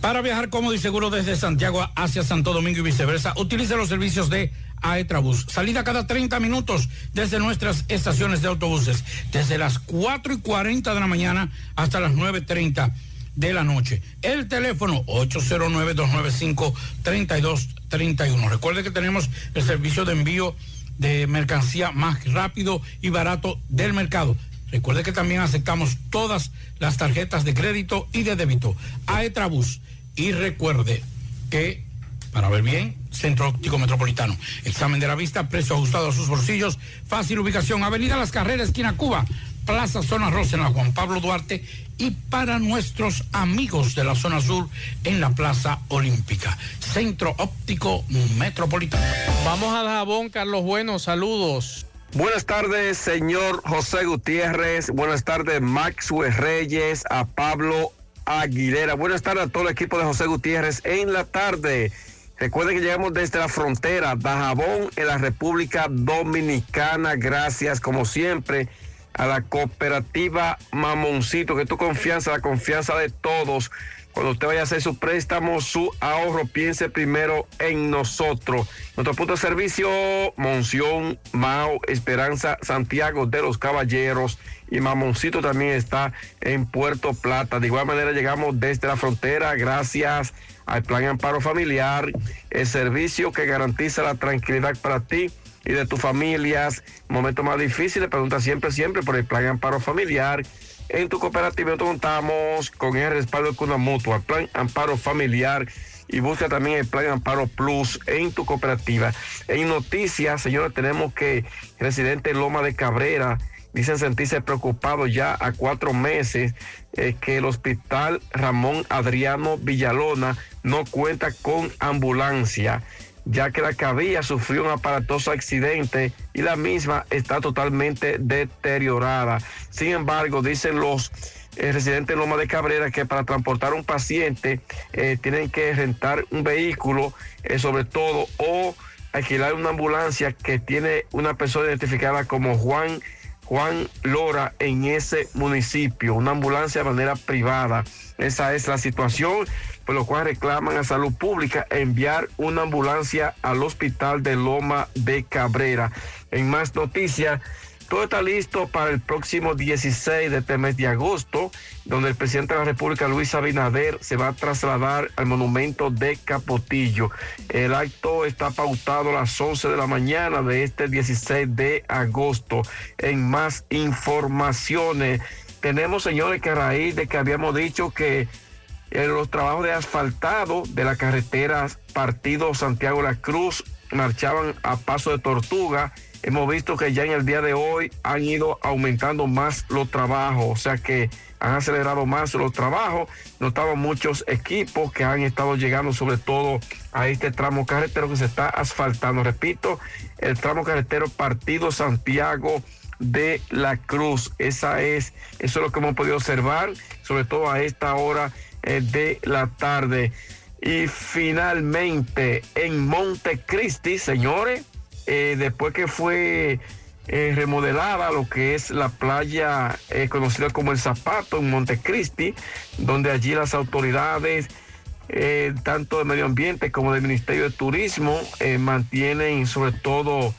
Para viajar cómodo y seguro desde Santiago hacia Santo Domingo y viceversa, utilice los servicios de Aetrabús. Salida cada 30 minutos desde nuestras estaciones de autobuses, desde las 4 y 40 de la mañana hasta las 9.30 de la noche. El teléfono 809-295-3231. Recuerde que tenemos el servicio de envío de mercancía más rápido y barato del mercado. Recuerde que también aceptamos todas las tarjetas de crédito y de débito. Aetrabús. Y recuerde que, para ver bien, Centro Óptico Metropolitano. Examen de la vista, precio ajustado a sus bolsillos, fácil ubicación, Avenida Las Carreras, esquina Cuba, Plaza Zona Rosa en la Juan Pablo Duarte y para nuestros amigos de la zona sur en la Plaza Olímpica. Centro Óptico Metropolitano. Vamos a Dajabón, Carlos Bueno, saludos. Buenas tardes, señor José Gutiérrez. Buenas tardes, Maxwell Reyes, a Pablo Aguilera. Buenas tardes a todo el equipo de José Gutiérrez en la tarde. Recuerden que llegamos desde la frontera, Dajabón, en la República Dominicana. Gracias, como siempre, a la cooperativa Mamoncito, que tu confianza, la confianza de todos. Cuando usted vaya a hacer su préstamo, su ahorro, piense primero en nosotros. Nuestro punto de servicio, Monción, Mao, Esperanza, Santiago de los Caballeros y Mamoncito también está en Puerto Plata. De igual manera llegamos desde la frontera gracias al Plan Amparo Familiar, el servicio que garantiza la tranquilidad para ti y de tus familias. Momentos más difíciles, pregunta siempre, siempre por el Plan Amparo Familiar. En tu cooperativa contamos con el respaldo de Cuna Mutua, Plan Amparo Familiar y busca también el Plan Amparo Plus en tu cooperativa. En noticias, señores, tenemos que residente Loma de Cabrera dicen sentirse preocupados ya a cuatro meses eh, que el hospital Ramón Adriano Villalona no cuenta con ambulancia ya que la cabilla sufrió un aparatoso accidente y la misma está totalmente deteriorada. Sin embargo, dicen los eh, residentes de Loma de Cabrera que para transportar un paciente eh, tienen que rentar un vehículo, eh, sobre todo, o alquilar una ambulancia que tiene una persona identificada como Juan. Juan Lora en ese municipio, una ambulancia de manera privada. Esa es la situación por lo cual reclaman a Salud Pública enviar una ambulancia al hospital de Loma de Cabrera. En más noticias, todo está listo para el próximo 16 de este mes de agosto, donde el presidente de la República, Luis Abinader, se va a trasladar al monumento de Capotillo. El acto está pautado a las 11 de la mañana de este 16 de agosto. En más informaciones, tenemos, señores, que a raíz de que habíamos dicho que los trabajos de asfaltado de la carretera partido Santiago La Cruz marchaban a paso de tortuga. Hemos visto que ya en el día de hoy han ido aumentando más los trabajos, o sea que han acelerado más los trabajos. Notamos muchos equipos que han estado llegando sobre todo a este tramo carretero que se está asfaltando. Repito, el tramo carretero partido Santiago de la Cruz. Esa es, eso es lo que hemos podido observar, sobre todo a esta hora eh, de la tarde. Y finalmente en Montecristi, señores, eh, después que fue eh, remodelada lo que es la playa conocida como El Zapato en Montecristi, donde allí las autoridades, tanto de medio ambiente como del Ministerio de Turismo, mantienen sobre todo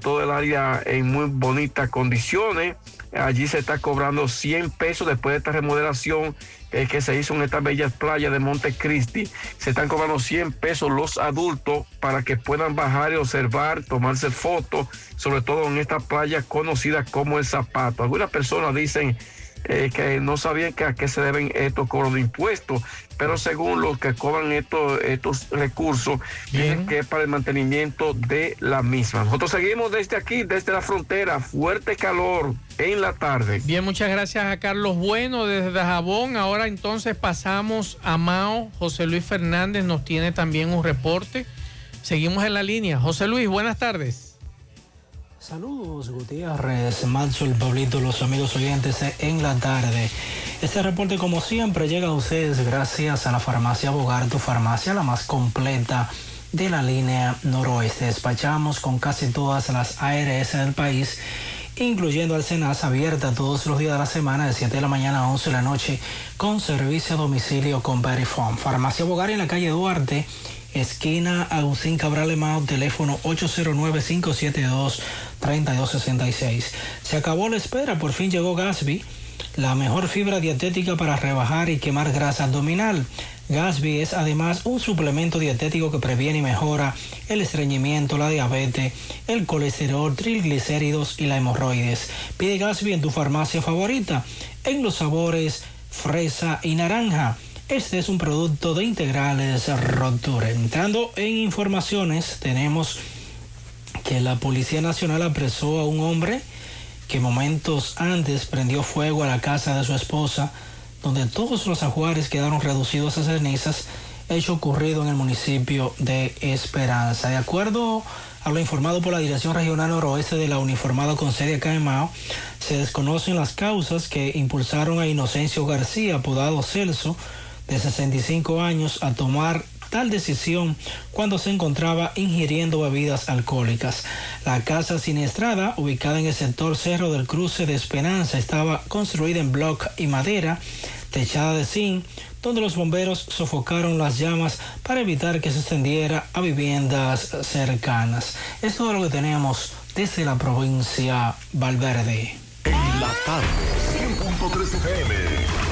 todo el área en muy bonitas condiciones. Allí se está cobrando 100 pesos después de esta remodelación eh, que se hizo en estas bellas playas de Montecristi. Se están cobrando 100 pesos los adultos para que puedan bajar y observar, tomarse fotos, sobre todo en esta playa conocida como el zapato. Algunas personas dicen eh, que no sabían que a qué se deben estos cobros de impuestos, pero según los que cobran estos, estos recursos, dicen que es para el mantenimiento de la misma. Nosotros seguimos desde aquí, desde la frontera, fuerte calor en la tarde. Bien, muchas gracias a Carlos Bueno desde Jabón. Ahora entonces pasamos a Mao. José Luis Fernández nos tiene también un reporte. Seguimos en la línea. José Luis, buenas tardes. Saludos Gutiérrez, el Pablito, los amigos oyentes en la tarde. Este reporte como siempre llega a ustedes gracias a la farmacia Bogar, tu farmacia la más completa de la línea noroeste. Despachamos con casi todas las ARS del país, incluyendo al Senas abierta todos los días de la semana de 7 de la mañana a 11 de la noche con servicio a domicilio con Verifone. Farmacia Bogar en la calle Duarte esquina Agustín Cabral Emao, teléfono 809-572-3266. Se acabó la espera, por fin llegó Gasby, la mejor fibra dietética para rebajar y quemar grasa abdominal. Gasby es además un suplemento dietético que previene y mejora el estreñimiento, la diabetes, el colesterol, triglicéridos y la hemorroides. Pide Gasby en tu farmacia favorita, en los sabores fresa y naranja. Este es un producto de integrales Roture. Entrando en informaciones, tenemos que la Policía Nacional apresó a un hombre que momentos antes prendió fuego a la casa de su esposa, donde todos los ajuares quedaron reducidos a cenizas, hecho ocurrido en el municipio de Esperanza. De acuerdo a lo informado por la Dirección Regional Noroeste de la Uniformada con sede acá en Mao, se desconocen las causas que impulsaron a Inocencio García, apodado Celso, de 65 años a tomar tal decisión cuando se encontraba ingiriendo bebidas alcohólicas. La casa siniestrada, ubicada en el sector Cerro del Cruce de Esperanza, estaba construida en block y madera techada de zinc, donde los bomberos sofocaron las llamas para evitar que se extendiera a viviendas cercanas. Esto es lo que tenemos desde la provincia Valverde. En la tarde, 100.3 FM.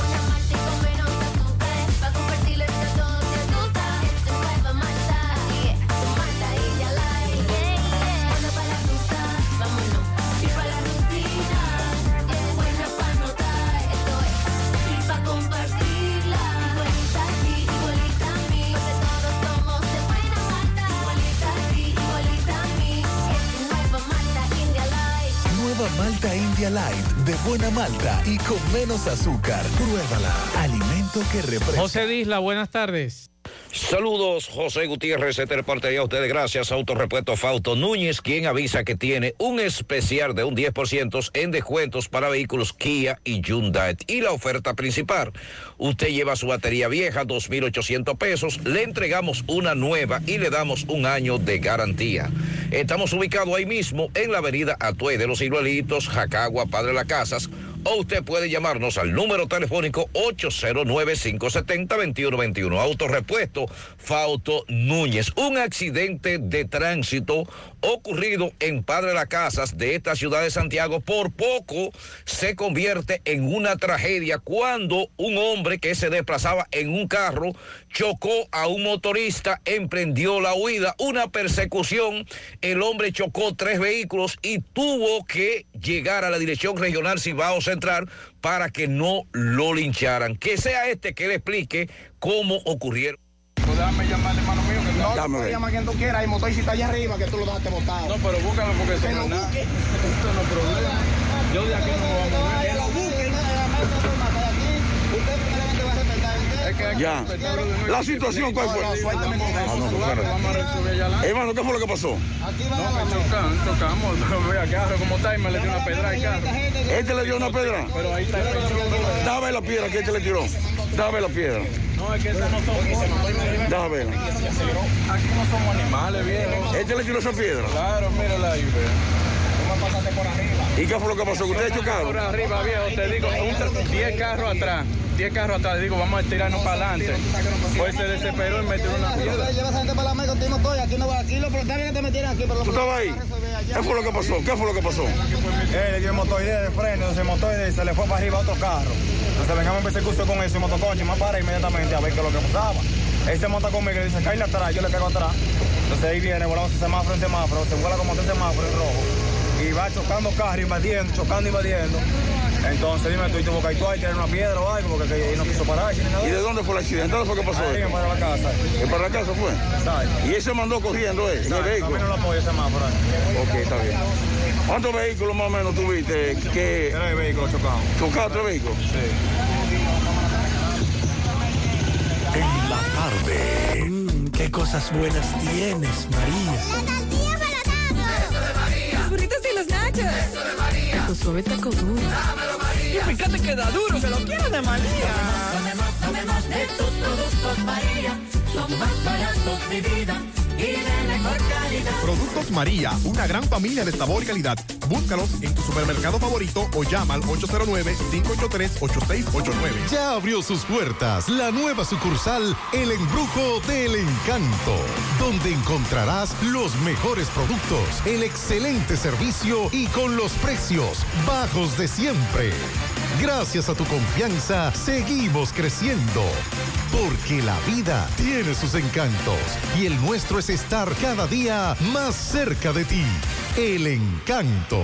Malta India Light de buena malta y con menos azúcar. Pruébala. Alimento que representa. José Disla, buenas tardes. Saludos, José Gutiérrez, este reporte a ustedes gracias Autorepuesto Fauto Núñez, quien avisa que tiene un especial de un 10% en descuentos para vehículos Kia y Hyundai. Y la oferta principal, usted lleva su batería vieja, 2.800 pesos, le entregamos una nueva y le damos un año de garantía. Estamos ubicados ahí mismo en la avenida Atue de los Ciruelitos, Jacagua, Padre Las Casas, o usted puede llamarnos al número telefónico 809-570-2121. Autorepuesto Fauto Núñez. Un accidente de tránsito ocurrido en Padre Las Casas de esta ciudad de Santiago por poco se convierte en una tragedia cuando un hombre que se desplazaba en un carro chocó a un motorista, emprendió la huida, una persecución. El hombre chocó tres vehículos y tuvo que llegar a la Dirección Regional Cibao Central para que no lo lincharan. Que sea este que le explique cómo ocurrieron. Déjame llamar hermano mío que no, tú puedes llamar a quien tú quieras. Hay motorista allá arriba que tú lo dejaste botado. No, pero búscalo porque eso no es nada. Esto no es problema. Yo de aquí no me voy a mover. Que lo busquen. Usted primeramente va a respetar. Ya. La situación, ¿cuál fue? Hermano, ¿qué fue lo que pasó? No, me chocan, chocamos. Carro como está y me le dio una pedra al carro. ¿Este le dio una pedra? Pero ahí está el Dame la piedra que este le tiró. Dame la piedra. No, es que esas no son Déjame ver. Aquí no somos animales, viejo. ¿Este le tiró esa piedra? Claro, mírala ahí, viejo. Tú me pasaste por arriba. ¿Y qué fue lo que pasó? ¿Ustedes chocaron? Por arriba, viejo, te digo, un 10 carros atrás. 10 carros atrás, digo, vamos a tirarnos para adelante. Pues se desesperó y metió una piedra. Lleva esa gente para la mega, contigo estoy, aquí no voy, aquí lo, pero está bien que te metieran aquí. Pero ¿Tú estabas ahí? ¿Qué fue lo que pasó? ¿Qué fue lo que pasó? Él le dio el motoide de freno, entonces el motoide se le fue para arriba a otro carro. Entonces vengamos en persecución con eso y motoconcho me para inmediatamente a ver qué es lo que pasaba. Él se monta conmigo y le dice, caíle atrás, yo le caigo atrás. Entonces ahí viene, volamos semáforo en semáforo, se vuela como un semáforo en rojo. Y va chocando carros, invadiendo, chocando, invadiendo. Entonces dime tú, y tuvo que tú ahí tirar una piedra o algo, porque que, no quiso parar. ¿Y de dónde fue el accidente? ¿Dónde fue que pasó? Ahí, para la casa. ¿Y para la casa fue? ¿Y él se mandó corriendo, eh? ¿En el vehículo? no lo apoyo ese semáforo. Ok, está bien. ¿Cuántos vehículos más o menos tuviste? Que... Tres vehículos chocados. ¿Chocados tres vehículos? En la tarde. Mm, qué cosas buenas tienes, María. Nachos. Eso de María. Tu suave taco duro. Dámelo, María. Y fíjate que da duro, que lo quiero de María. Tomemos, tomemos de tus productos, María. Son más baratos vida y mejor calidad. Productos María, una gran familia de sabor y calidad. Búscalos en tu supermercado favorito o llama al 809-583-8689. Ya abrió sus puertas la nueva sucursal El Embrujo del Encanto, donde encontrarás los mejores productos, el excelente servicio y con los precios bajos de siempre. Gracias a tu confianza, seguimos creciendo. Porque la vida tiene sus encantos y el nuestro es estar cada día más cerca de ti. El encanto.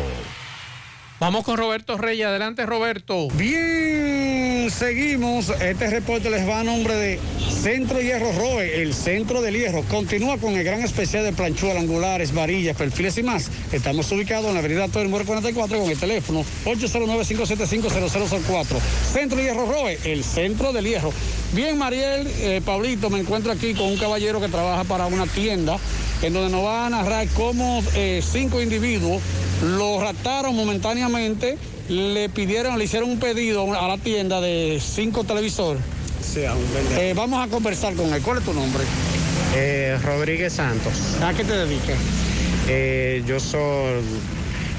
Vamos con Roberto Reyes. Adelante, Roberto. Bien, seguimos. Este reporte les va a nombre de Centro Hierro Roe, el centro del hierro. Continúa con el gran especial de planchuelas, angulares, varillas, perfiles y más. Estamos ubicados en la avenida Todo el 44 con el teléfono 809-575-0004. Centro Hierro Roe, el centro del hierro. Bien, Mariel, eh, Pablito, me encuentro aquí con un caballero que trabaja para una tienda en donde nos va a narrar cómo eh, cinco individuos lo raptaron momentáneamente, le pidieron, le hicieron un pedido a la tienda de cinco televisores. Eh, vamos a conversar con él. ¿Cuál es tu nombre? Eh, Rodríguez Santos. ¿A qué te dedicas? Eh, yo soy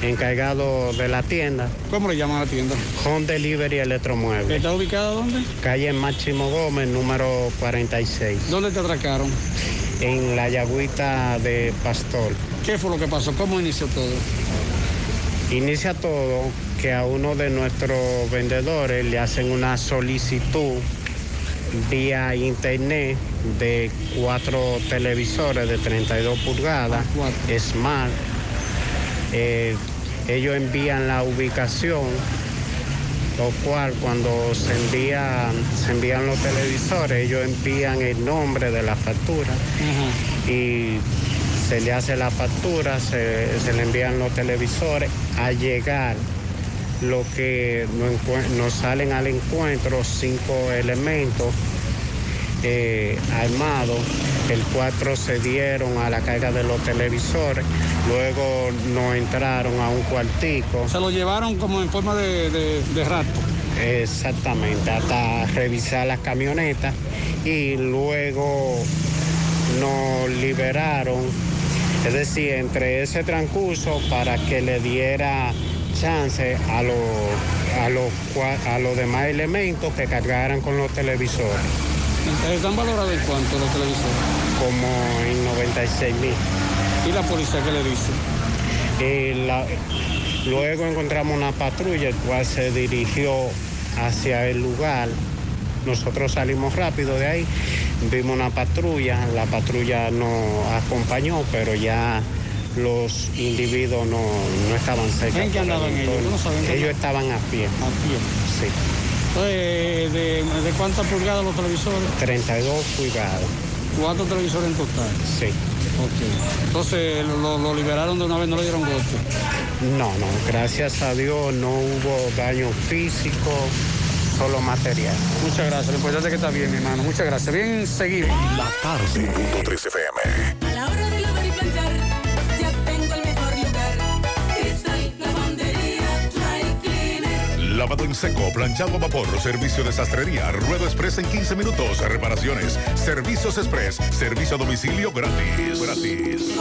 encargado de la tienda. ¿Cómo le llaman a la tienda? Home Delivery Electromueble. ¿Está ubicada dónde? Calle Máximo Gómez, número 46. ¿Dónde te atracaron? En la Yagüita de Pastor. ¿Qué fue lo que pasó? ¿Cómo inició todo? Inicia todo que a uno de nuestros vendedores le hacen una solicitud vía internet de cuatro televisores de 32 pulgadas, Smart. Eh, ellos envían la ubicación, lo cual cuando se envían, se envían los televisores, ellos envían el nombre de la factura y se le hace la factura, se, se le envían los televisores. A llegar lo que nos, salen al encuentro cinco elementos eh, armados, el cual procedieron a la carga de los televisores, luego nos entraron a un cuartico. Se lo llevaron como en forma de, de, de rapto. Exactamente, hasta revisar las camionetas y luego nos liberaron, es decir, entre ese transcurso para que le diera chance a los a los a los demás elementos que cargaran con los televisores, ¿Están valorados en cuánto los televisores? como en 96 mil. ¿Y la policía qué le dice? La- luego encontramos una patrulla, el cual se dirigió hacia el lugar. Nosotros salimos rápido de ahí, vimos una patrulla, la patrulla nos acompañó, pero ya los individuos no, no estaban cerca. ¿En qué andaban ellos? ¿No ellos estaban a pie. A pie. Sí, Entonces, ¿de, de cuántas pulgadas los televisores? 32 pulgadas. Cuatro televisores en total. Sí. Ok. Entonces, lo, lo liberaron de una vez, no le dieron golpe. No, no, gracias a Dios no hubo daño físico, solo material. Muchas gracias. Lo importante es que está bien, mi hermano. Muchas gracias. Bien, seguimos. La tarde. Punto 3 FM. A la hora de lavar y planchar, Lavado en seco, planchado a vapor, servicio de sastrería, ruedo express en 15 minutos, reparaciones, servicios express, servicio a domicilio gratis. Gratis.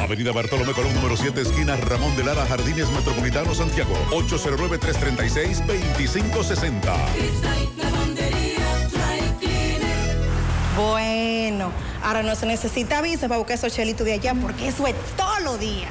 Avenida Bartolomé Colón, número 7, esquina Ramón de Lara, Jardines Metropolitano, Santiago. 809-336-2560. Cristal Lavandería Dry Cleaner. Bueno, ahora no se necesita visa para buscar esos chelitos de allá porque eso es todos los días.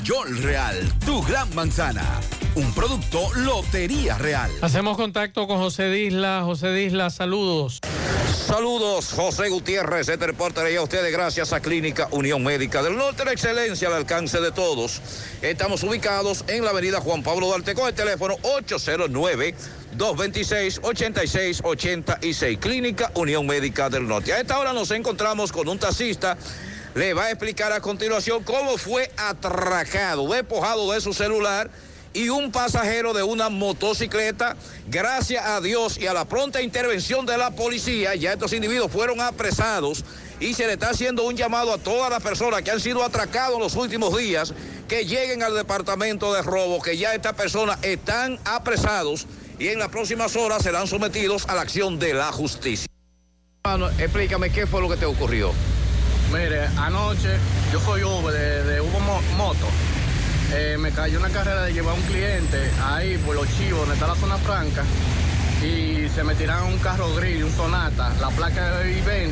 York Real, tu gran manzana. Un producto Lotería Real. Hacemos contacto con José Disla. José Disla, saludos. Saludos, José Gutiérrez. Este reporte a ustedes gracias a Clínica Unión Médica del Norte, la excelencia al alcance de todos. Estamos ubicados en la avenida Juan Pablo Duarte con el teléfono 809-226-8686. Clínica Unión Médica del Norte. A esta hora nos encontramos con un taxista. Le va a explicar a continuación cómo fue atracado, despojado de su celular y un pasajero de una motocicleta. Gracias a Dios y a la pronta intervención de la policía, ya estos individuos fueron apresados y se le está haciendo un llamado a todas las personas que han sido atracados en los últimos días que lleguen al departamento de robo, que ya estas personas están apresados y en las próximas horas serán sometidos a la acción de la justicia. Explícame qué fue lo que te ocurrió. Mire, anoche yo soy Uber de, de Uber Mo- Moto. Eh, me cayó una carrera de llevar a un cliente ahí por los chivos, donde está la zona franca, y se me tiraron un carro gris, un Sonata, la placa de I-20,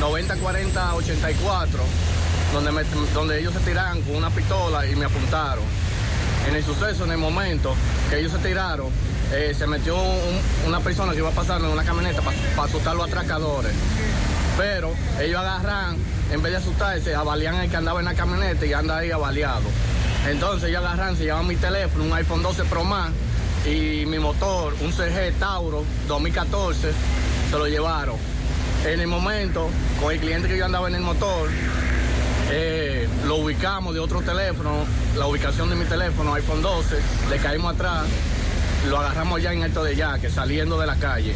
904084, donde, donde ellos se tiraron con una pistola y me apuntaron. En el suceso, en el momento que ellos se tiraron, eh, se metió un- una persona que iba pasando en una camioneta para asustar a los atracadores. Pero ellos agarran, en vez de asustarse, avalían el que andaba en la camioneta y anda ahí avaliado. Entonces ellos agarran, se llevan mi teléfono, un iPhone 12 Pro Max y mi motor, un CG Tauro 2014, se lo llevaron. En el momento, con el cliente que yo andaba en el motor, eh, lo ubicamos de otro teléfono, la ubicación de mi teléfono, iPhone 12, le caímos atrás, lo agarramos ya en alto de yaque, saliendo de la calle,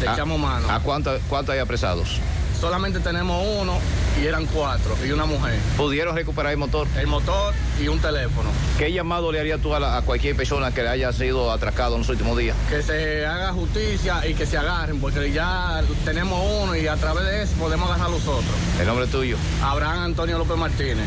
le ¿A- echamos mano. ¿A cuánto, cuánto hay apresados? Solamente tenemos uno y eran cuatro y una mujer. ¿Pudieron recuperar el motor? El motor y un teléfono. ¿Qué llamado le harías tú a, la- a cualquier persona que haya sido atracado en los últimos días? Que se haga justicia y que se agarren, porque ya tenemos uno y a través de eso podemos agarrar a los otros. El nombre tuyo. Abraham Antonio López Martínez.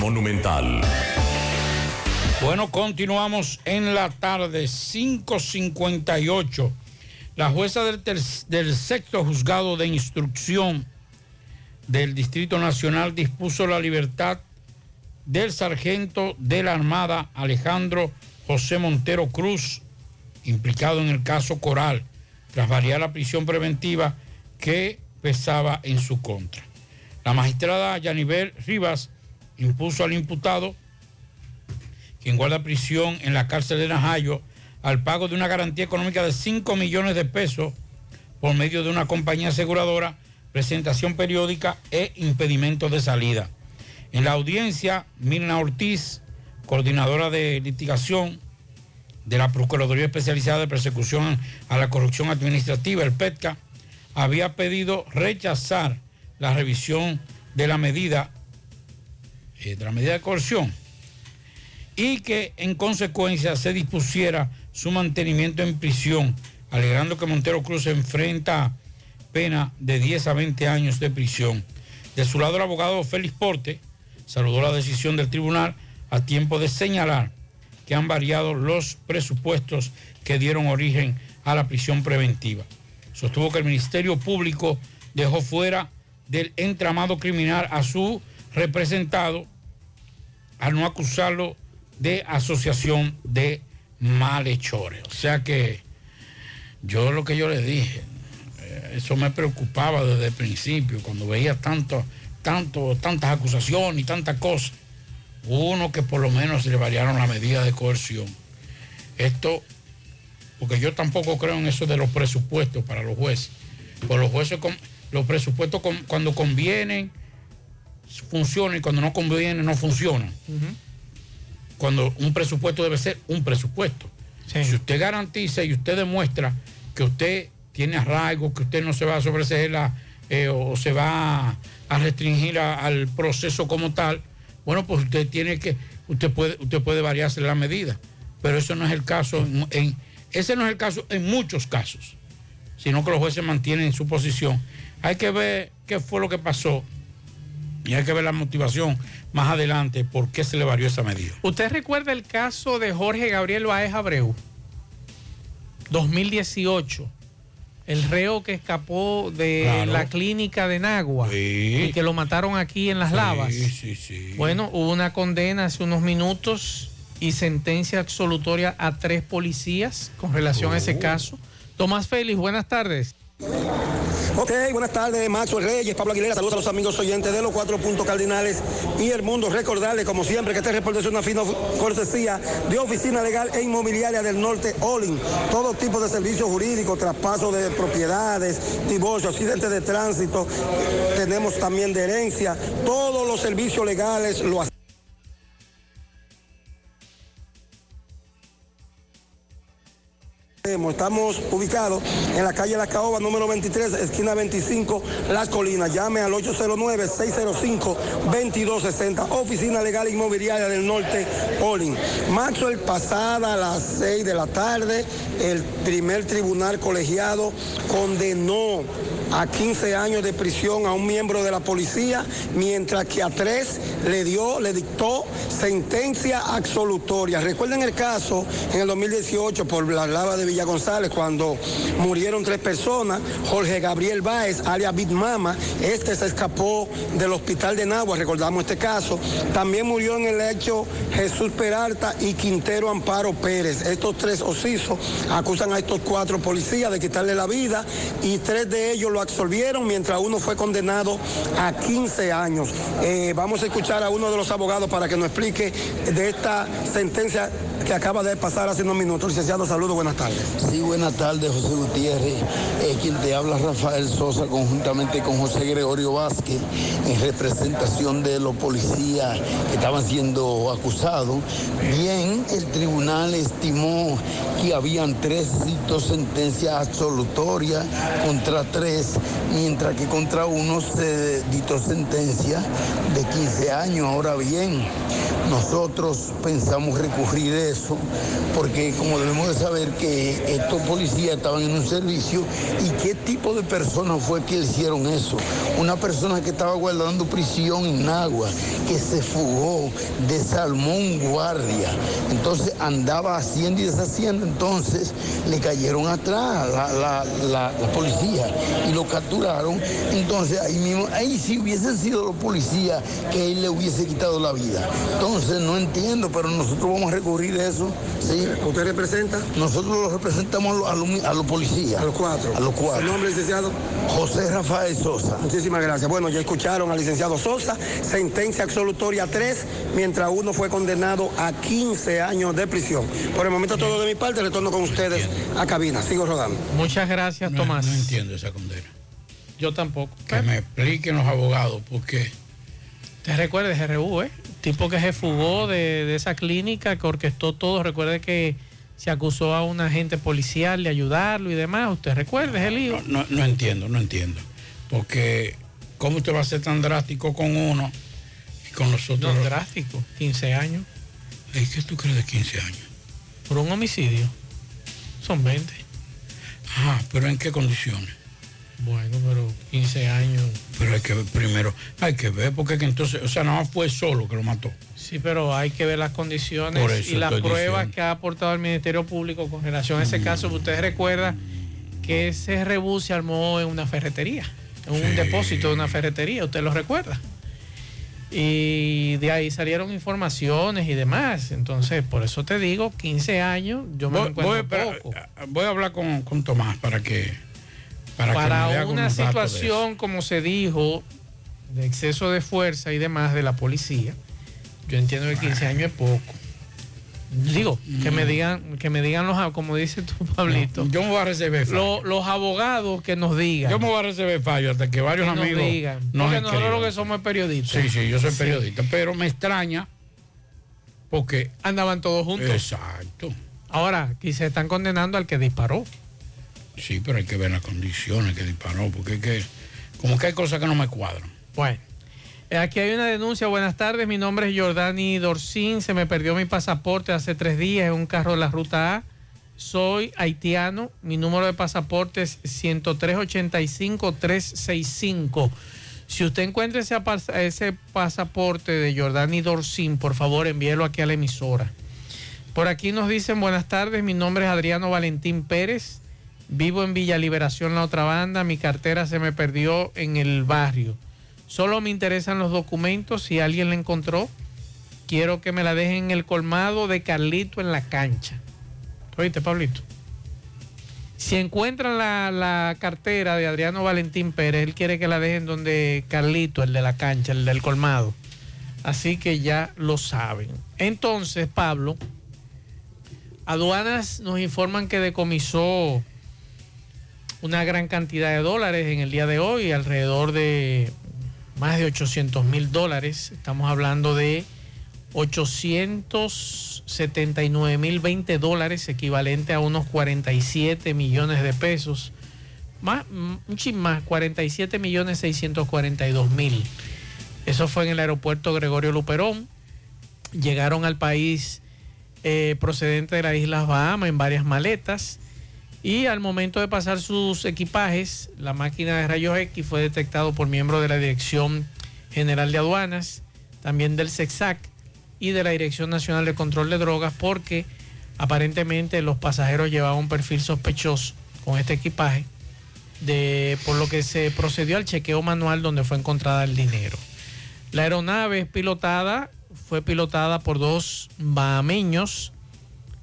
Monumental. Bueno, continuamos en la tarde, 5.58. La jueza del, del sexto juzgado de instrucción del Distrito Nacional dispuso la libertad del sargento de la Armada Alejandro José Montero Cruz, implicado en el caso Coral, tras variar la prisión preventiva que pesaba en su contra. La magistrada Yanibel Rivas impuso al imputado, quien guarda prisión en la cárcel de Najayo, al pago de una garantía económica de 5 millones de pesos por medio de una compañía aseguradora, presentación periódica e impedimento de salida. En la audiencia, Mirna Ortiz, coordinadora de litigación de la Procuraduría Especializada de Persecución a la Corrupción Administrativa, el PETCA, había pedido rechazar la revisión de la medida, eh, de la medida de coerción y que en consecuencia se dispusiera su mantenimiento en prisión, alegando que Montero Cruz enfrenta pena de 10 a 20 años de prisión. De su lado, el abogado Félix Porte saludó la decisión del tribunal a tiempo de señalar que han variado los presupuestos que dieron origen a la prisión preventiva. Sostuvo que el Ministerio Público dejó fuera del entramado criminal a su representado al no acusarlo de asociación de malhechores. O sea que yo lo que yo le dije, eh, eso me preocupaba desde el principio, cuando veía tanto, tanto, tantas acusaciones y tantas cosas. Uno que por lo menos le variaron la medida de coerción. Esto, porque yo tampoco creo en eso de los presupuestos para los jueces. Pues los jueces, los presupuestos cuando convienen, funcionan y cuando no convienen, no funcionan. Cuando un presupuesto debe ser un presupuesto. Si usted garantiza y usted demuestra que usted tiene arraigo, que usted no se va a sobreseer la, eh, o se va a restringir a- al proceso como tal, bueno, pues usted tiene que, usted puede, usted puede variarse la medida. pero eso no es el caso en, en- ese no es el caso en muchos casos, sino que los jueces mantienen su posición. Hay que ver qué fue lo que pasó y hay que ver la motivación más adelante por qué se le varió esa medida. ¿Usted recuerda el caso de Jorge Gabriel Baez Abreu? 2018. El reo que escapó de Claro. la clínica de Nagua y que lo mataron aquí en Las Lavas. Sí, sí, sí. Bueno, hubo una condena hace unos minutos y sentencia absolutoria a tres policías con relación a ese Oh. caso. Tomás Félix, buenas tardes. Ok, buenas tardes, Maxwell Reyes, Pablo Aguilera, saludos a los amigos oyentes de los cuatro puntos cardinales y el mundo. Recordarles, como siempre, que este reporte es una fina cortesía de Oficina Legal e Inmobiliaria del Norte, Olin. Todo tipo de servicios jurídicos, traspaso de propiedades, divorcio, accidentes de tránsito, tenemos también de herencia, todos los servicios legales lo hacemos. Estamos ubicados en la calle La Caoba, número 23, esquina 25, Las Colinas. Llame al 809-605-2260, Oficina Legal Inmobiliaria del Norte, Olin. Maxwell, pasada a las 6 de la tarde, el primer tribunal colegiado condenó a 15 años de prisión a un miembro de la policía, mientras que a tres le dio, le dictó sentencia absolutoria. Recuerden el caso en el 2018 por la lava de Villa González, cuando murieron tres personas, Jorge Gabriel Báez, alias Big Mama, este se escapó del hospital de Nagua, recordamos este caso. También murió en el hecho Jesús Peralta y Quintero Amparo Pérez. Estos tres osisos acusan a estos cuatro policías de quitarle la vida y tres de ellos lo absolvieron mientras uno fue condenado a 15 años. Eh, vamos a escuchar a uno de los abogados para que nos explique de esta sentencia que acaba de pasar hace unos minutos. Licenciado, saludos, buenas tardes. Sí, buenas tardes, José Gutiérrez. Eh, quien te habla, Rafael Sosa, conjuntamente con José Gregorio Vázquez, en representación de los policías que estaban siendo acusados. Bien, el tribunal estimó que habían tres sentencias absolutorias contra tres, mientras que contra uno se dictó sentencia de 15 años. Ahora bien, nosotros pensamos recurrir eso porque como debemos de saber que estos policías estaban en un servicio y qué tipo de persona fue que hicieron eso. Una persona que estaba guardando prisión en agua, que se fugó, desarmó un guardia, entonces andaba haciendo y deshaciendo, entonces le cayeron atrás la, la- la- policía lo capturaron, entonces ahí mismo, ahí si hubiesen sido los policías que él le hubiese quitado la vida. Entonces no entiendo, pero nosotros vamos a recurrir a eso. ¿sí? ¿Usted representa? Nosotros lo representamos a los, a los- policías. A los cuatro. A los cuatro. ¿El nombre, licenciado? José Rafael Sosa. Muchísimas gracias. Bueno, ya escucharon al licenciado Sosa, sentencia absolutoria 3, mientras uno fue condenado a 15 años de prisión. Por el momento todo de mi parte, retorno con ustedes a cabina. Sigo rodando. Muchas gracias, No, Tomás. no entiendo esa condena. Yo tampoco. Que me expliquen los abogados por qué. Te recuerdes, GRU, ¿eh? Tipo que se fugó de, de esa clínica, que orquestó todo. Recuerde que se acusó a un agente policial de ayudarlo y demás. Usted recuerde el lío. No, no entiendo, no entiendo. Porque, ¿cómo usted va a ser tan drástico con uno y con los otros? No, drástico, 15 años. ¿Y qué tú crees de 15 años? Por un homicidio. Son 20. Ajá, pero ¿en qué condiciones? Bueno, pero 15 años. Pero hay que ver primero, hay que ver, porque que entonces, o sea, nada más fue solo que lo mató. Sí, pero hay que ver las condiciones y las pruebas diciendo. que ha aportado el Ministerio Público con relación a ese caso. Usted recuerda que ese rebus se armó en una ferretería, en un depósito de una ferretería, usted lo recuerda. Y de ahí salieron informaciones y demás. Entonces, por eso te digo, 15 años, yo me Voy, encuentro voy, poco. voy a hablar con, con Tomás para que para, una situación, como se dijo, de exceso de fuerza y demás de la policía, yo entiendo que 15 años es poco. Digo, que me digan, que me digan los, como dice tú, Pablito. yo me voy a reservar fallo. lo- los abogados que nos digan. Yo me voy a reservar fallo hasta que varios que nos amigos digan. nos Porque nosotros lo que somos es periodistas. Sí, sí, yo soy Sí. periodista, pero me extraña porque andaban todos juntos. Exacto. Ahora, quizá están condenando al que disparó. Sí, pero hay que ver las condiciones que disparó, porque es que como que hay cosas que no me cuadran. Bueno, Eh, Aquí hay una denuncia. Buenas tardes, mi nombre es Jordani Dorcín. Se me perdió mi pasaporte hace tres días en un carro de la ruta A. Soy haitiano. Mi número de pasaporte es 103-85-365. Si usted encuentra ese, pas- ese pasaporte de Jordani Dorcín, por favor envíelo aquí a la emisora. Por aquí nos dicen buenas tardes, mi nombre es Adriano Valentín Pérez. Vivo en Villa Liberación, la otra banda. Mi cartera se me perdió en el barrio. Solo me interesan los documentos. Si alguien la encontró, quiero que me la dejen en el colmado de Carlito en la cancha. Oíste, Pablito. Si encuentran la, la cartera de Adriano Valentín Pérez, él quiere que la dejen donde Carlito, el de la cancha, el del colmado. Así que ya lo saben. Entonces, Pablo, aduanas nos informan que decomisó una gran cantidad de dólares en el día de hoy, alrededor de más de 800 mil dólares. Estamos hablando de 879 mil 20 dólares, equivalente a unos 47 millones de pesos. Más, mm, un chin más, 47 millones 642 mil. Eso fue en el aeropuerto Gregorio Luperón. Llegaron al país eh, procedente de las Islas Bahamas en varias maletas. Y al momento de pasar sus equipajes, la máquina de rayos X fue detectado por miembros de la Dirección General de Aduanas, también del SEXAC y de la Dirección Nacional de Control de Drogas, porque aparentemente los pasajeros llevaban un perfil sospechoso con este equipaje, de, por lo que se procedió al chequeo manual donde fue encontrada el dinero. La aeronave pilotada, fue pilotada por dos bahameños,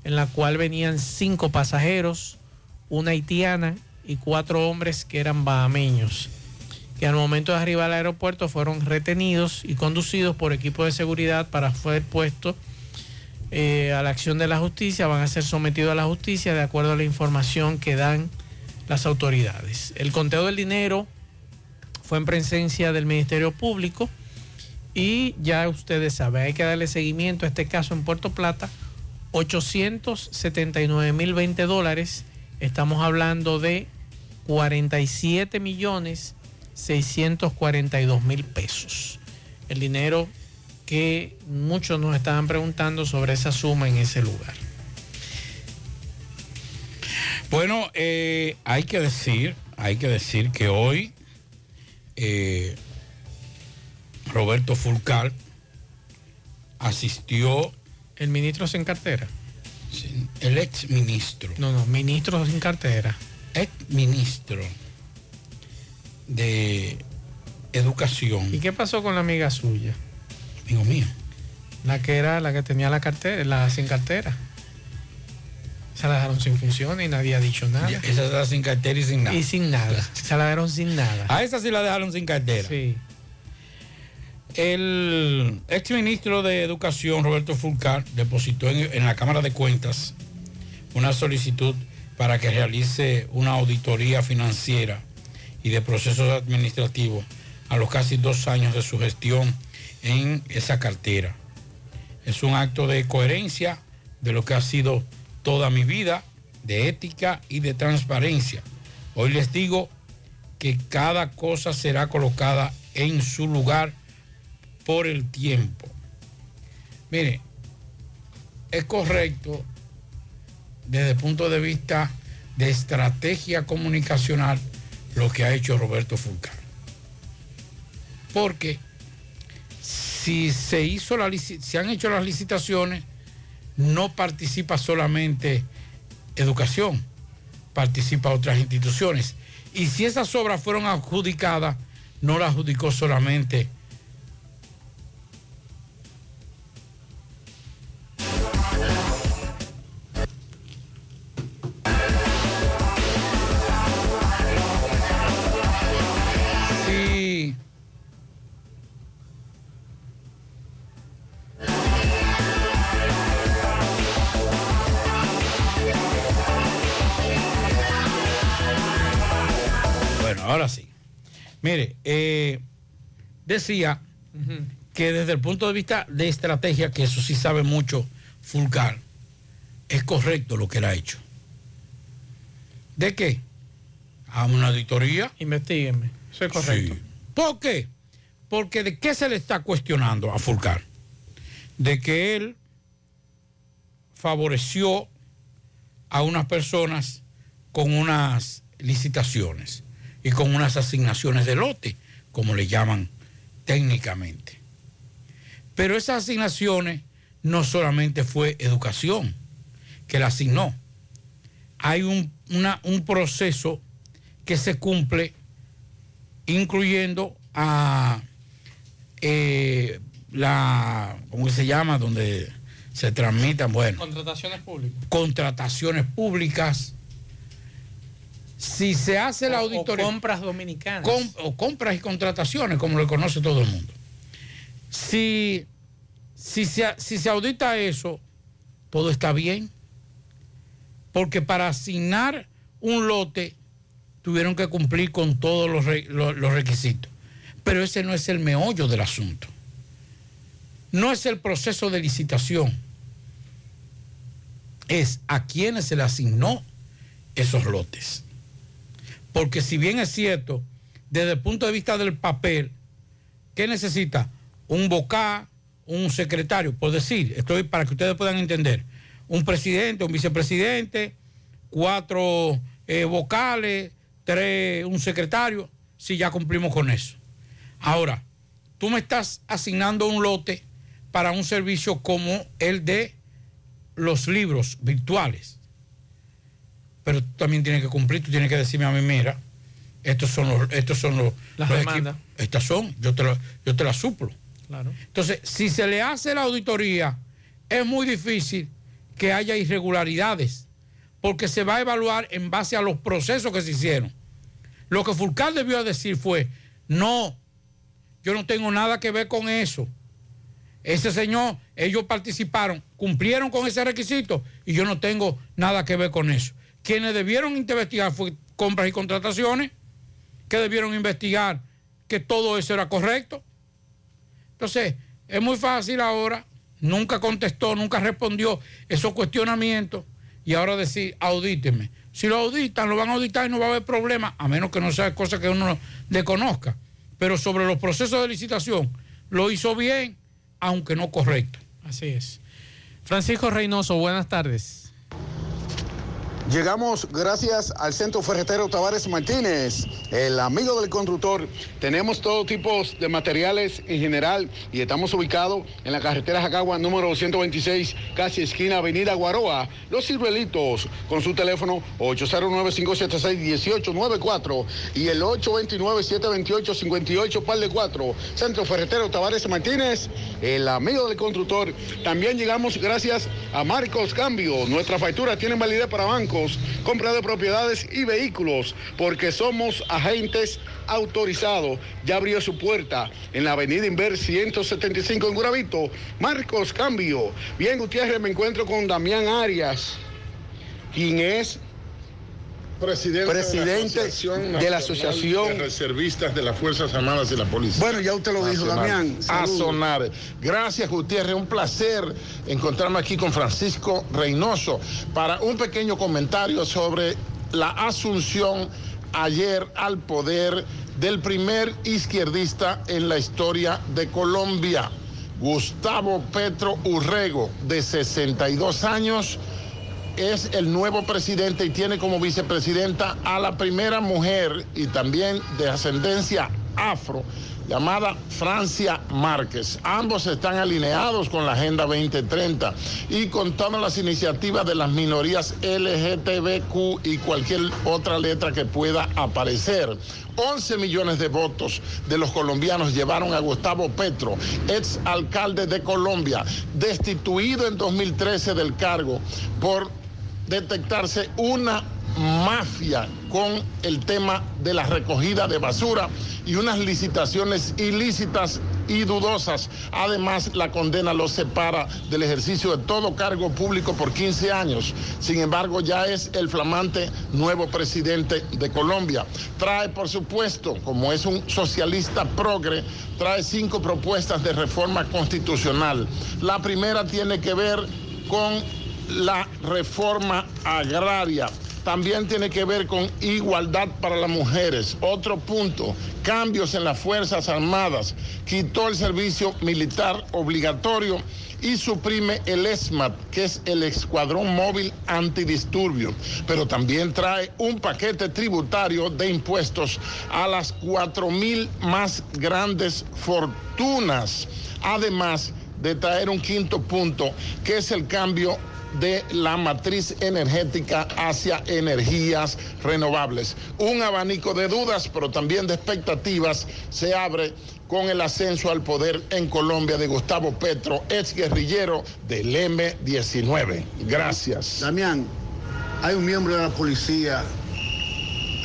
en la cual venían cinco pasajeros, una haitiana y cuatro hombres que eran bahameños, que al momento de arribar al aeropuerto fueron retenidos y conducidos por equipos de seguridad para ser puestos eh, a la acción de la justicia, van a ser sometidos a la justicia de acuerdo a la información que dan las autoridades. El conteo del dinero fue en presencia del Ministerio Público y ya ustedes saben, hay que darle seguimiento a este caso en Puerto Plata. 879 mil 20 dólares, estamos hablando de 47 millones 642 mil pesos. El dinero que muchos nos estaban preguntando sobre esa suma en ese lugar. Bueno, eh, hay que decir, hay que decir que hoy eh, Roberto Fulcar asistió. ¿El ministro sin cartera? El ex ministro. No, no, ministro sin cartera. Ex ministro de Educación. ¿Y qué pasó con la amiga suya? Amigo mío. La que era, la que tenía la cartera, la sin cartera. Se la dejaron sin funciones y nadie ha dicho nada. Esa está sin cartera y sin nada. Y sin nada. Se la dejaron sin nada. A esa sí la dejaron sin cartera. Sí. El ex ministro de Educación, Roberto Fulcar, depositó en, en la Cámara de Cuentas una solicitud para que realice una auditoría financiera y de procesos administrativos a los casi dos años de su gestión en esa cartera. Es un acto de coherencia de lo que ha sido toda mi vida, de ética y de transparencia. Hoy les digo que cada cosa será colocada en su lugar por el tiempo. Mire, es correcto desde el punto de vista de estrategia comunicacional lo que ha hecho Roberto Fulcar. Porque si se hizo la se han hecho las licitaciones, no participa solamente educación, participa otras instituciones. Y si esas obras fueron adjudicadas, no las adjudicó solamente Mire, eh, decía que desde el punto de vista de estrategia, que eso sí sabe mucho Fulcar, es correcto lo que él ha hecho. ¿De qué? Hagamos una auditoría. Investíguenme. Eso es correcto. Sí. ¿Por qué? Porque ¿de qué se le está cuestionando a Fulcar? De que él favoreció a unas personas con unas licitaciones y con unas asignaciones de lote, como le llaman técnicamente. Pero esas asignaciones no solamente fue educación que la asignó. Hay un, una- un proceso que se cumple incluyendo a eh, la, ¿cómo se llama? Donde se transmitan, bueno, Contrataciones públicas. contrataciones públicas. Si se hace la O- o auditoría. compras dominicanas. Com- o compras y contrataciones, como lo conoce todo el mundo. Si, si, se, si se audita eso, todo está bien. Porque para asignar un lote tuvieron que cumplir con todos los, re- lo- los requisitos. Pero ese no es el meollo del asunto. No es el proceso de licitación. Es a quienes se le asignó esos lotes. Porque si bien es cierto, desde el punto de vista del papel, ¿qué necesita? Un vocal, un secretario, por decir, estoy para que ustedes puedan entender, un presidente, un vicepresidente, cuatro eh, vocales, tres, un secretario, si ya cumplimos con eso. Ahora, tú me estás asignando un lote para un servicio como el de los libros virtuales pero tú también tienes que cumplir, tú tienes que decirme a mí, mira, estos son los, estos son los, Las los equipos, estas son, yo te, la- yo te las suplo. Claro. Entonces, si se le hace la auditoría, es muy difícil que haya irregularidades, porque se va a evaluar en base a los procesos que se hicieron. Lo que Fulcar debió decir fue, no, yo no tengo nada que ver con eso. Ese señor, ellos participaron, cumplieron con ese requisito y yo no tengo nada que ver con eso. Quienes debieron investigar fue compras y contrataciones, que debieron investigar que todo eso era correcto. Entonces, es muy fácil ahora, nunca contestó, nunca respondió esos cuestionamientos y ahora decir, audíteme. Si lo auditan, lo van a auditar y no va a haber problema, a menos que no sea cosa que uno desconozca. Pero sobre los procesos de licitación, lo hizo bien, aunque no correcto. Así es. Francisco Reynoso, buenas tardes. Llegamos gracias al Centro Ferretero Tavares Martínez, el amigo del constructor. Tenemos todo tipo de materiales en general y estamos ubicados en la carretera Jacagua número 226, casi esquina Avenida Guaroa. Los ciruelitos con su teléfono 809-576-1894 y el 829-728-58 par de 4. Centro Ferretero Tavares Martínez, el amigo del constructor. También llegamos gracias a Marcos Cambio. Nuestras facturas tienen validez para compra de propiedades y vehículos, porque somos agentes autorizados. Ya abrió su puerta en la avenida Inver 175 en Guravito. Marcos Cambio. Bien, Gutiérrez, me encuentro con Damián Arias, quien es Presidente, Presidente de la Asociación de Reservistas de las Fuerzas Armadas y la Policía. Bueno, ya usted lo dijo, Damián. A sonar. Gracias, Gutiérrez. Un placer encontrarme aquí con Francisco Reynoso para un pequeño comentario sobre la asunción ayer al poder del primer izquierdista en la historia de Colombia, Gustavo Petro Urrego, de 62 años es el nuevo presidente y tiene como vicepresidenta a la primera mujer y también de ascendencia afro llamada Francia Márquez. Ambos están alineados con la Agenda 2030 y con todas las iniciativas de las minorías LGTBQ y cualquier otra letra que pueda aparecer. 11 millones de votos de los colombianos llevaron a Gustavo Petro, ex alcalde de Colombia, destituido en 2013 del cargo por detectarse una mafia con el tema de la recogida de basura y unas licitaciones ilícitas y dudosas. Además, la condena lo separa del ejercicio de todo cargo público por 15 años. Sin embargo, ya es el flamante nuevo presidente de Colombia. Trae, por supuesto, como es un socialista progre, trae cinco propuestas de reforma constitucional. La primera tiene que ver con la reforma agraria también tiene que ver con igualdad para las mujeres. Otro punto, cambios en las Fuerzas Armadas. Quitó el servicio militar obligatorio y suprime el ESMAT, que es el Escuadrón Móvil Antidisturbio, pero también trae un paquete tributario de impuestos a las cuatro mil más grandes fortunas, además de traer un quinto punto, que es el cambio de la matriz energética hacia energías renovables. Un abanico de dudas, pero también de expectativas se abre con el ascenso al poder en Colombia de Gustavo Petro, ex guerrillero del M-19. Gracias. Damián, hay un miembro de la policía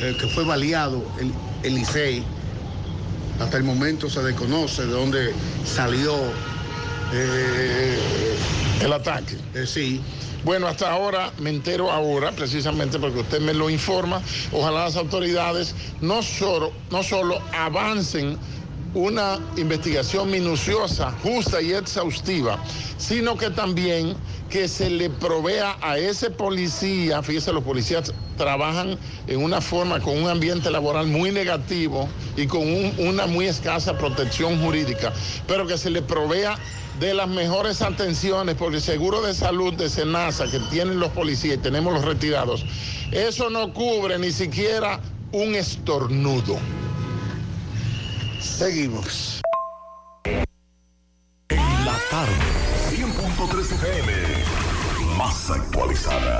eh, que fue baleado, el, el Licey. Hasta el momento se desconoce de dónde salió eh, el ataque. Eh, sí. Bueno, hasta ahora me entero ahora, precisamente porque usted me lo informa. Ojalá las autoridades no solo, no solo avancen una investigación minuciosa, justa y exhaustiva, sino que también que se le provea a ese policía, fíjese, los policías trabajan en una forma, con un ambiente laboral muy negativo y con un- una muy escasa protección jurídica, pero que se le provea de las mejores atenciones, porque el seguro de salud de Senasa que tienen los policías y tenemos los retirados, eso no cubre ni siquiera un estornudo. Seguimos. La tarde, 100.3 FM. Más actualizada.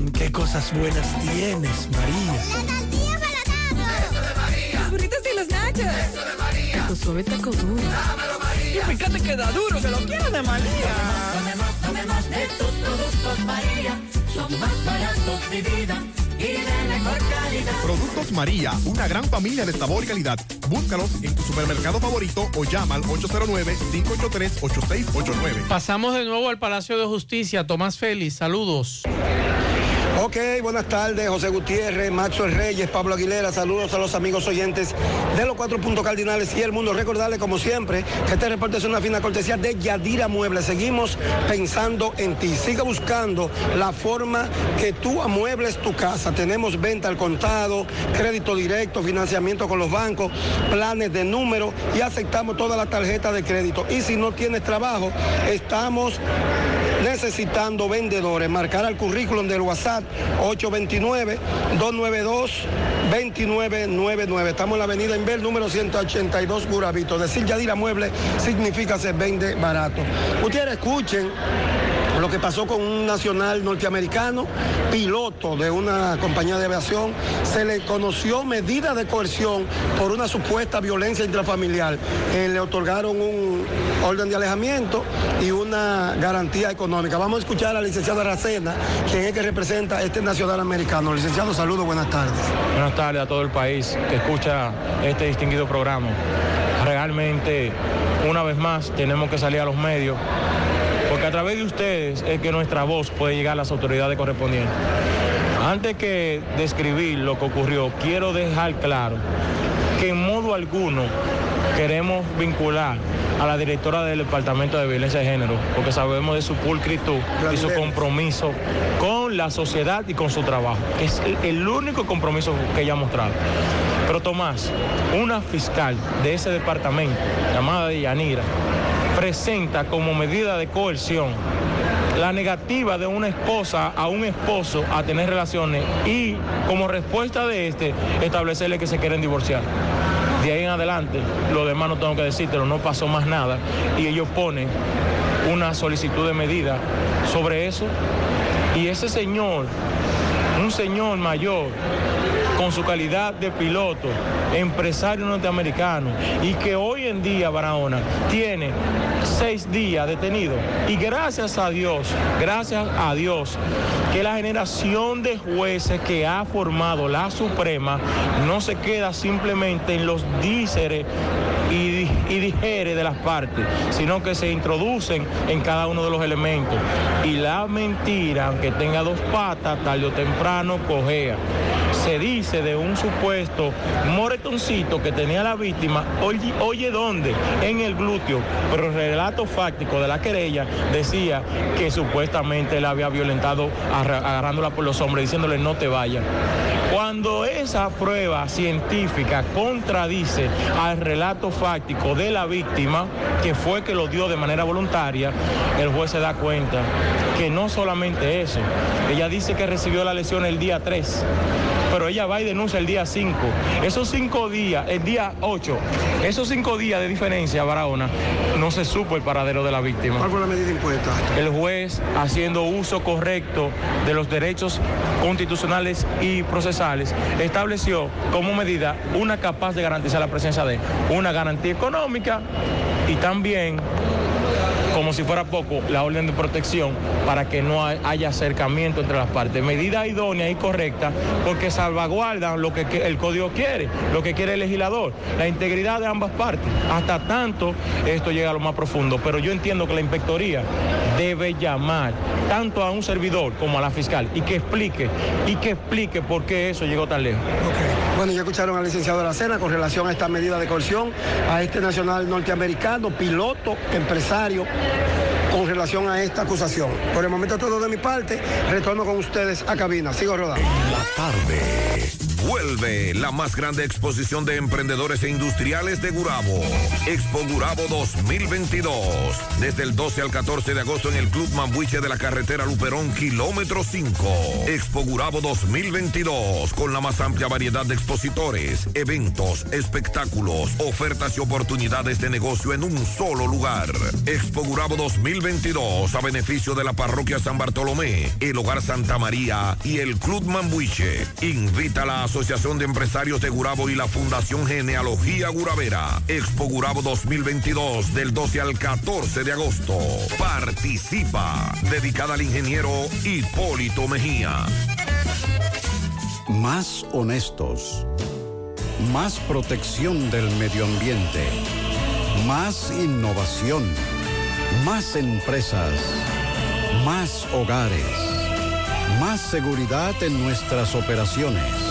qué cosas buenas tienes, María. Los burritos y los nachos. Eso de María. Tu suave taco duro. Y fíjate que da duro, que lo quiero de María. Tomemos, tomemos de tus productos María. Son más baratos de vida y de mejor calidad. Productos María, una gran familia de sabor y calidad. Búscalos en tu supermercado favorito o llama al 809-583-8689. Pasamos de nuevo al Palacio de Justicia. Tomás Félix, saludos. Ok, buenas tardes, José Gutiérrez, Maxwell Reyes, Pablo Aguilera, saludos a los amigos oyentes de los cuatro puntos cardinales y el mundo. Recordarles, como siempre, que este reporte es una fina cortesía de Yadira Muebles. Seguimos pensando en ti. Sigue buscando la forma que tú amuebles tu casa. Tenemos venta al contado, crédito directo, financiamiento con los bancos, planes de número y aceptamos todas las tarjetas de crédito. Y si no tienes trabajo, estamos necesitando vendedores. Marcar al currículum del WhatsApp 829-292-2999. Estamos en la avenida Inver, número 182, Burabito. Decir Yadira Mueble significa se vende barato. Ustedes escuchen lo que pasó con un nacional norteamericano, piloto de una compañía de aviación, se le conoció medida de coerción por una supuesta violencia intrafamiliar. Eh, le otorgaron un orden de alejamiento y una garantía económica. Vamos a escuchar a la licenciada Racena, quien es que representa este nacional americano. Licenciado, saludos, buenas tardes. Buenas tardes a todo el país que escucha este distinguido programa. Realmente, una vez más, tenemos que salir a los medios, porque a través de ustedes es que nuestra voz puede llegar a las autoridades correspondientes. Antes que describir lo que ocurrió, quiero dejar claro que en modo alguno queremos vincular a la directora del Departamento de Violencia de Género, porque sabemos de su pulcritud y su compromiso con la sociedad y con su trabajo. Es el, único compromiso que ella ha mostrado. Pero Tomás, una fiscal de ese departamento, llamada Yanira, presenta como medida de coerción la negativa de una esposa a un esposo a tener relaciones y como respuesta de este establecerle que se quieren divorciar. De ahí en adelante, lo demás no tengo que decírtelo, no pasó más nada y ellos ponen una solicitud de medida sobre eso y ese señor, un señor mayor, con su calidad de piloto, empresario norteamericano y que hoy en día Barahona tiene seis días detenido. Y gracias a Dios, gracias a Dios, que la generación de jueces que ha formado la Suprema no se queda simplemente en los díceres y, y dijeres de las partes, sino que se introducen en cada uno de los elementos. Y la mentira, aunque tenga dos patas, tarde o temprano cojea. Se dice de un supuesto moretoncito que tenía la víctima, oye, oye dónde, en el glúteo, pero el relato fáctico de la querella decía que supuestamente la había violentado agarrándola por los hombres, diciéndole no te vayas. Cuando esa prueba científica contradice al relato fáctico de la víctima, que fue que lo dio de manera voluntaria, el juez se da cuenta que no solamente eso, ella dice que recibió la lesión el día 3, pero ella va y denuncia el día 5. Esos cinco días, el día 8, esos cinco días de diferencia, Barahona, no se supo el paradero de la víctima. ¿Cuál fue la medida impuesta? El juez, haciendo uso correcto de los derechos constitucionales y procesales, estableció como medida una capaz de garantizar la presencia de una garantía económica y también como si fuera poco, la orden de protección para que no hay- haya acercamiento entre las partes. Medida idónea y correcta porque salvaguardan lo que el código quiere, lo que quiere el legislador, la integridad de ambas partes. Hasta tanto esto llega a lo más profundo, pero yo entiendo que la inspectoría debe llamar tanto a un servidor como a la fiscal y que explique, y que explique por qué eso llegó tan lejos. Bueno, ya escucharon al licenciado de la Cena con relación a esta medida de coerción, a este nacional norteamericano, piloto, empresario, con relación a esta acusación. Por el momento todo de mi parte, retorno con ustedes a cabina. Sigo rodando. La tarde. Vuelve la más grande exposición de emprendedores e industriales de Gurabo. Expo Gurabo 2022. Desde el 12 al 14 de agosto en el Club Mambuiche de la carretera Luperón, kilómetro 5. Expo Gurabo 2022. Con la más amplia variedad de expositores, eventos, espectáculos, ofertas y oportunidades de negocio en un solo lugar. Expo Gurabo 2022. A beneficio de la parroquia San Bartolomé, el Hogar Santa María y el Club Mambuiche. Invita a Asociación de Empresarios de Gurabo y la Fundación Genealogía Guravera. Expo Gurabo 2022 del 12 al 14 de agosto. Participa. Dedicada al ingeniero Hipólito Mejía. Más honestos. Más protección del medio ambiente. Más innovación. Más empresas. Más hogares. Más seguridad en nuestras operaciones.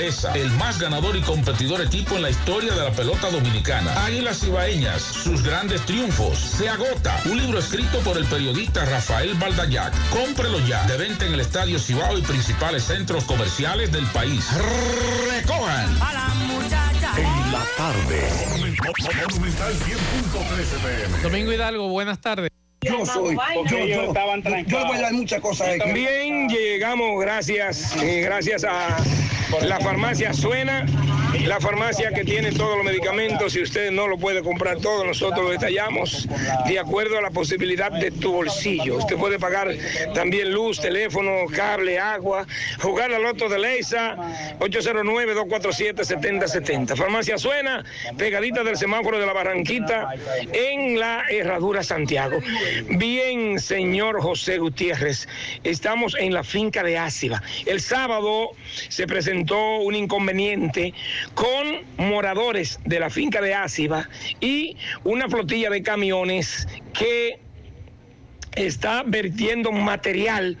grandeza, el más ganador y competidor equipo en la historia de la pelota dominicana. Águilas Ibaeñas, sus grandes triunfos. Se agota. Un libro escrito por el periodista Rafael Baldayac. Cómprelo ya. De venta en el Estadio Cibao y principales centros comerciales del país. Recojan. En la tarde. Monumental 100.13 pm. Domingo Hidalgo, buenas tardes. Yo soy. Yo, yo, yo, yo voy a dar muchas cosas. También llegamos gracias, eh, gracias a la farmacia Suena, la farmacia que tiene todos los medicamentos. Si usted no lo puede comprar todo, nosotros lo detallamos de acuerdo a la posibilidad de tu bolsillo. Usted puede pagar también luz, teléfono, cable, agua, jugar al loto de Leisa, 809-247-7070. Farmacia Suena, pegadita del semáforo de la Barranquita, en la Herradura Santiago. Bien, señor José Gutiérrez, estamos en la finca de Áciba. El sábado se presentó un inconveniente con moradores de la finca de Áciba y una flotilla de camiones que está vertiendo material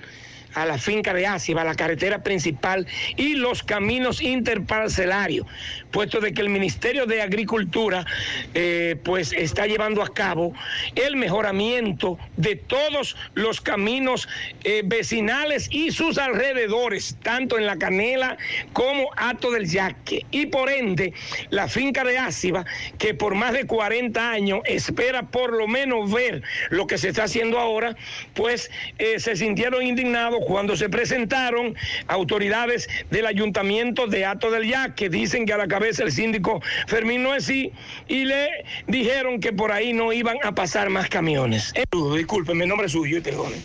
a la finca de Áciba, la carretera principal y los caminos interparcelarios, puesto de que el Ministerio de Agricultura eh, pues está llevando a cabo el mejoramiento de todos los caminos eh, vecinales y sus alrededores, tanto en la Canela como Ato del Yaque. Y por ende, la finca de Áciba, que por más de 40 años espera por lo menos ver lo que se está haciendo ahora, pues eh, se sintieron indignados cuando se presentaron autoridades del ayuntamiento de Ato del Yaque, dicen que a la cabeza el síndico Fermín Noesí, y le dijeron que por ahí no iban a pasar más camiones. Eh, Discúlpeme, nombre suyo y perdone.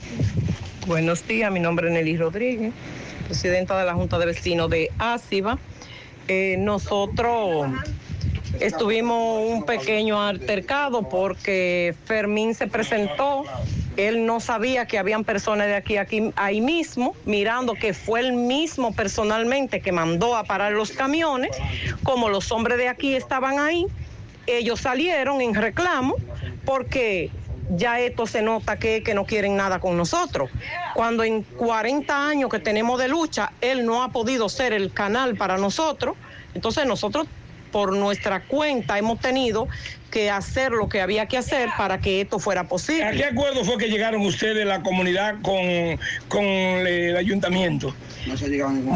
Buenos días, mi nombre es Nelly Rodríguez, presidenta de la Junta de Vecinos de Áciba. Eh, nosotros estuvimos un pequeño altercado porque Fermín se presentó, él no sabía que habían personas de aquí, aquí, ahí mismo, mirando que fue él mismo personalmente que mandó a parar los camiones, como los hombres de aquí estaban ahí, ellos salieron en reclamo porque ya esto se nota que, que no quieren nada con nosotros. Cuando en 40 años que tenemos de lucha, él no ha podido ser el canal para nosotros, entonces nosotros por nuestra cuenta hemos tenido que hacer lo que había que hacer para que esto fuera posible. ¿A qué acuerdo fue que llegaron ustedes, la comunidad, con, con el ayuntamiento?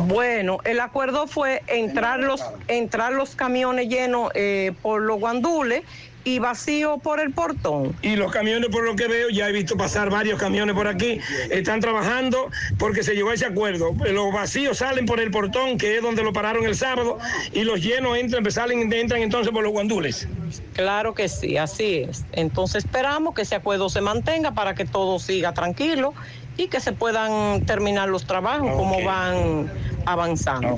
Bueno, el acuerdo fue entrar los, entrar los camiones llenos eh, por los guandules y vacío por el portón. Y los camiones, por lo que veo, ya he visto pasar varios camiones por aquí, están trabajando porque se llegó a ese acuerdo. Los vacíos salen por el portón, que es donde lo pararon el sábado, y los llenos entran, pues salen, entran entonces por los guandules. Claro que sí, así es. Entonces esperamos que ese acuerdo se mantenga para que todo siga tranquilo y que se puedan terminar los trabajos como van avanzando.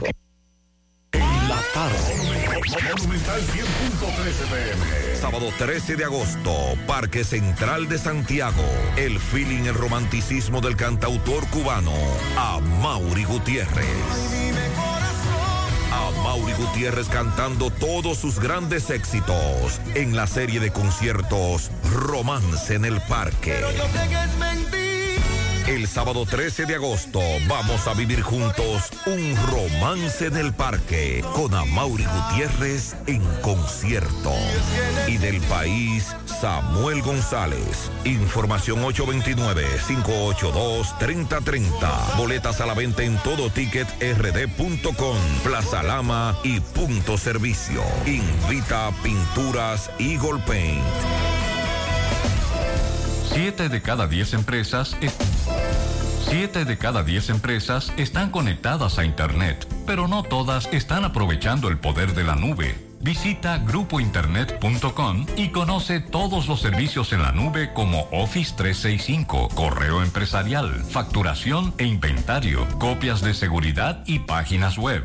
La tarde. Monumental 100.13 pm. Sábado 13 de agosto, Parque Central de Santiago. El feeling, el romanticismo del cantautor cubano, a Mauri Gutiérrez. A Mauri Gutiérrez cantando todos sus grandes éxitos en la serie de conciertos Romance en el Parque. El sábado 13 de agosto vamos a vivir juntos un romance en el parque con Amaury Gutiérrez en concierto. Y del país, Samuel González. Información 829-582-3030. Boletas a la venta en todo ticket rd.com, Plaza Lama y Punto Servicio. Invita a Pinturas Eagle Paint. Siete de cada diez empresas. es- Siete de cada diez empresas están conectadas a Internet, pero no todas están aprovechando el poder de la nube. Visita grupointernet.com y conoce todos los servicios en la nube como Office 365, correo empresarial, facturación e inventario, copias de seguridad y páginas web.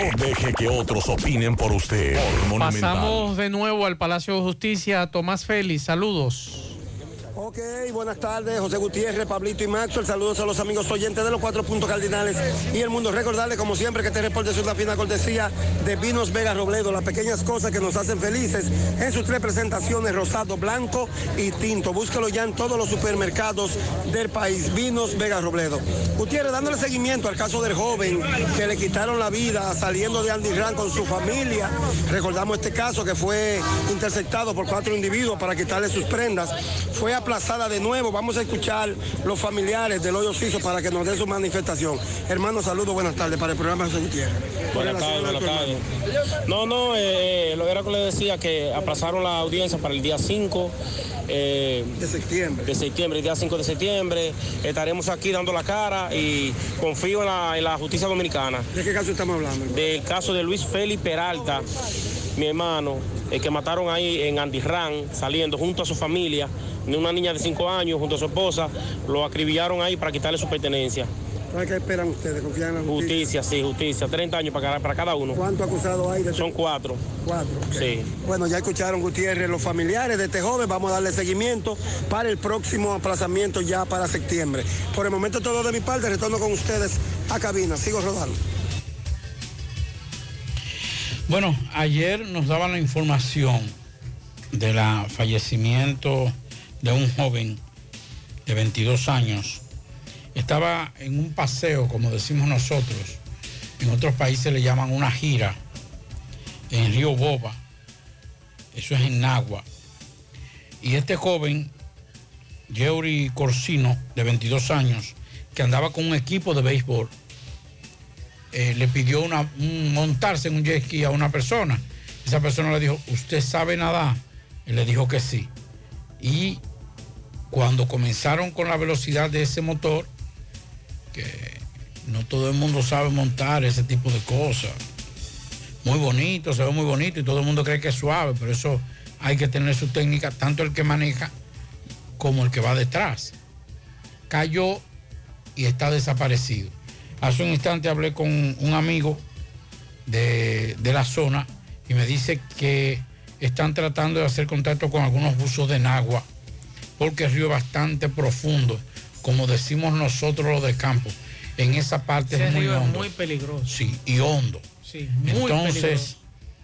No deje que otros opinen por usted. Pasamos de nuevo al Palacio de Justicia. Tomás Félix, saludos. Ok, buenas tardes, José Gutiérrez, Pablito y Maxwell. Saludos a los amigos oyentes de los cuatro puntos cardinales y el mundo. Recordarles, como siempre, que este reporte es una fina cortesía de Vinos Vega Robledo, las pequeñas cosas que nos hacen felices en sus tres presentaciones, rosado, blanco y tinto. Búsquelo ya en todos los supermercados del país. Vinos Vega Robledo. Gutiérrez, dándole seguimiento al caso del joven que le quitaron la vida saliendo de Andy con su familia. Recordamos este caso que fue interceptado por cuatro individuos para quitarle sus prendas. Fue aplazada de nuevo. Vamos a escuchar los familiares del hoyo suizo para que nos den su manifestación. Hermano, saludos, buenas tardes para el programa José Gutiérrez. Buenas tardes, buenas tardes. No, no, eh, lo era que le decía que aplazaron la audiencia para el día 5 de septiembre. De septiembre, el día 5 de septiembre. Estaremos aquí dando la cara y confío en la, en la justicia dominicana. ¿De qué caso estamos hablando? Del caso de Luis Félix Peralta, mi hermano, el que mataron ahí en Andirran, saliendo junto a su familia, una niña de 5 años, junto a su esposa, lo acribillaron ahí para quitarle su pertenencia. ¿Sabes qué esperan ustedes? ¿Confían en la justicia? Justicia, sí, justicia. 30 años para cada, para cada uno. ¿Cuántos acusados hay? De Son cuatro. Cuatro. ok. Sí. Bueno, ya escucharon Gutiérrez, los familiares de este joven. Vamos a darle seguimiento para el próximo aplazamiento ya para septiembre. Por el momento todo de mi parte. Retorno con ustedes a cabina. Sigo rodando. Bueno, ayer nos daban la información del fallecimiento de un joven de 22 años. Estaba en un paseo, como decimos nosotros. En otros países le llaman una gira en Río Boba. Eso es en Nagua. Y este joven, Yeuri Corsino, de 22 años, que andaba con un equipo de béisbol, eh, le pidió una, un- montarse en un jet ski a una persona. Esa persona le dijo, ¿usted sabe nadar? Él le dijo que sí. Y cuando comenzaron con la velocidad de ese motor, que no todo el mundo sabe montar ese tipo de cosas. Muy bonito, se ve muy bonito y todo el mundo cree que es suave, pero eso hay que tener su técnica, tanto el que maneja como el que va detrás. Cayó y está desaparecido. Hace un instante hablé con un amigo de, de la zona y me dice que están tratando de hacer contacto con algunos buzos de Nagua porque el río es bastante profundo, como decimos nosotros los de campo. En esa parte Ese es muy río es hondo. muy peligroso. Sí, y hondo. Sí, muy Entonces, peligroso.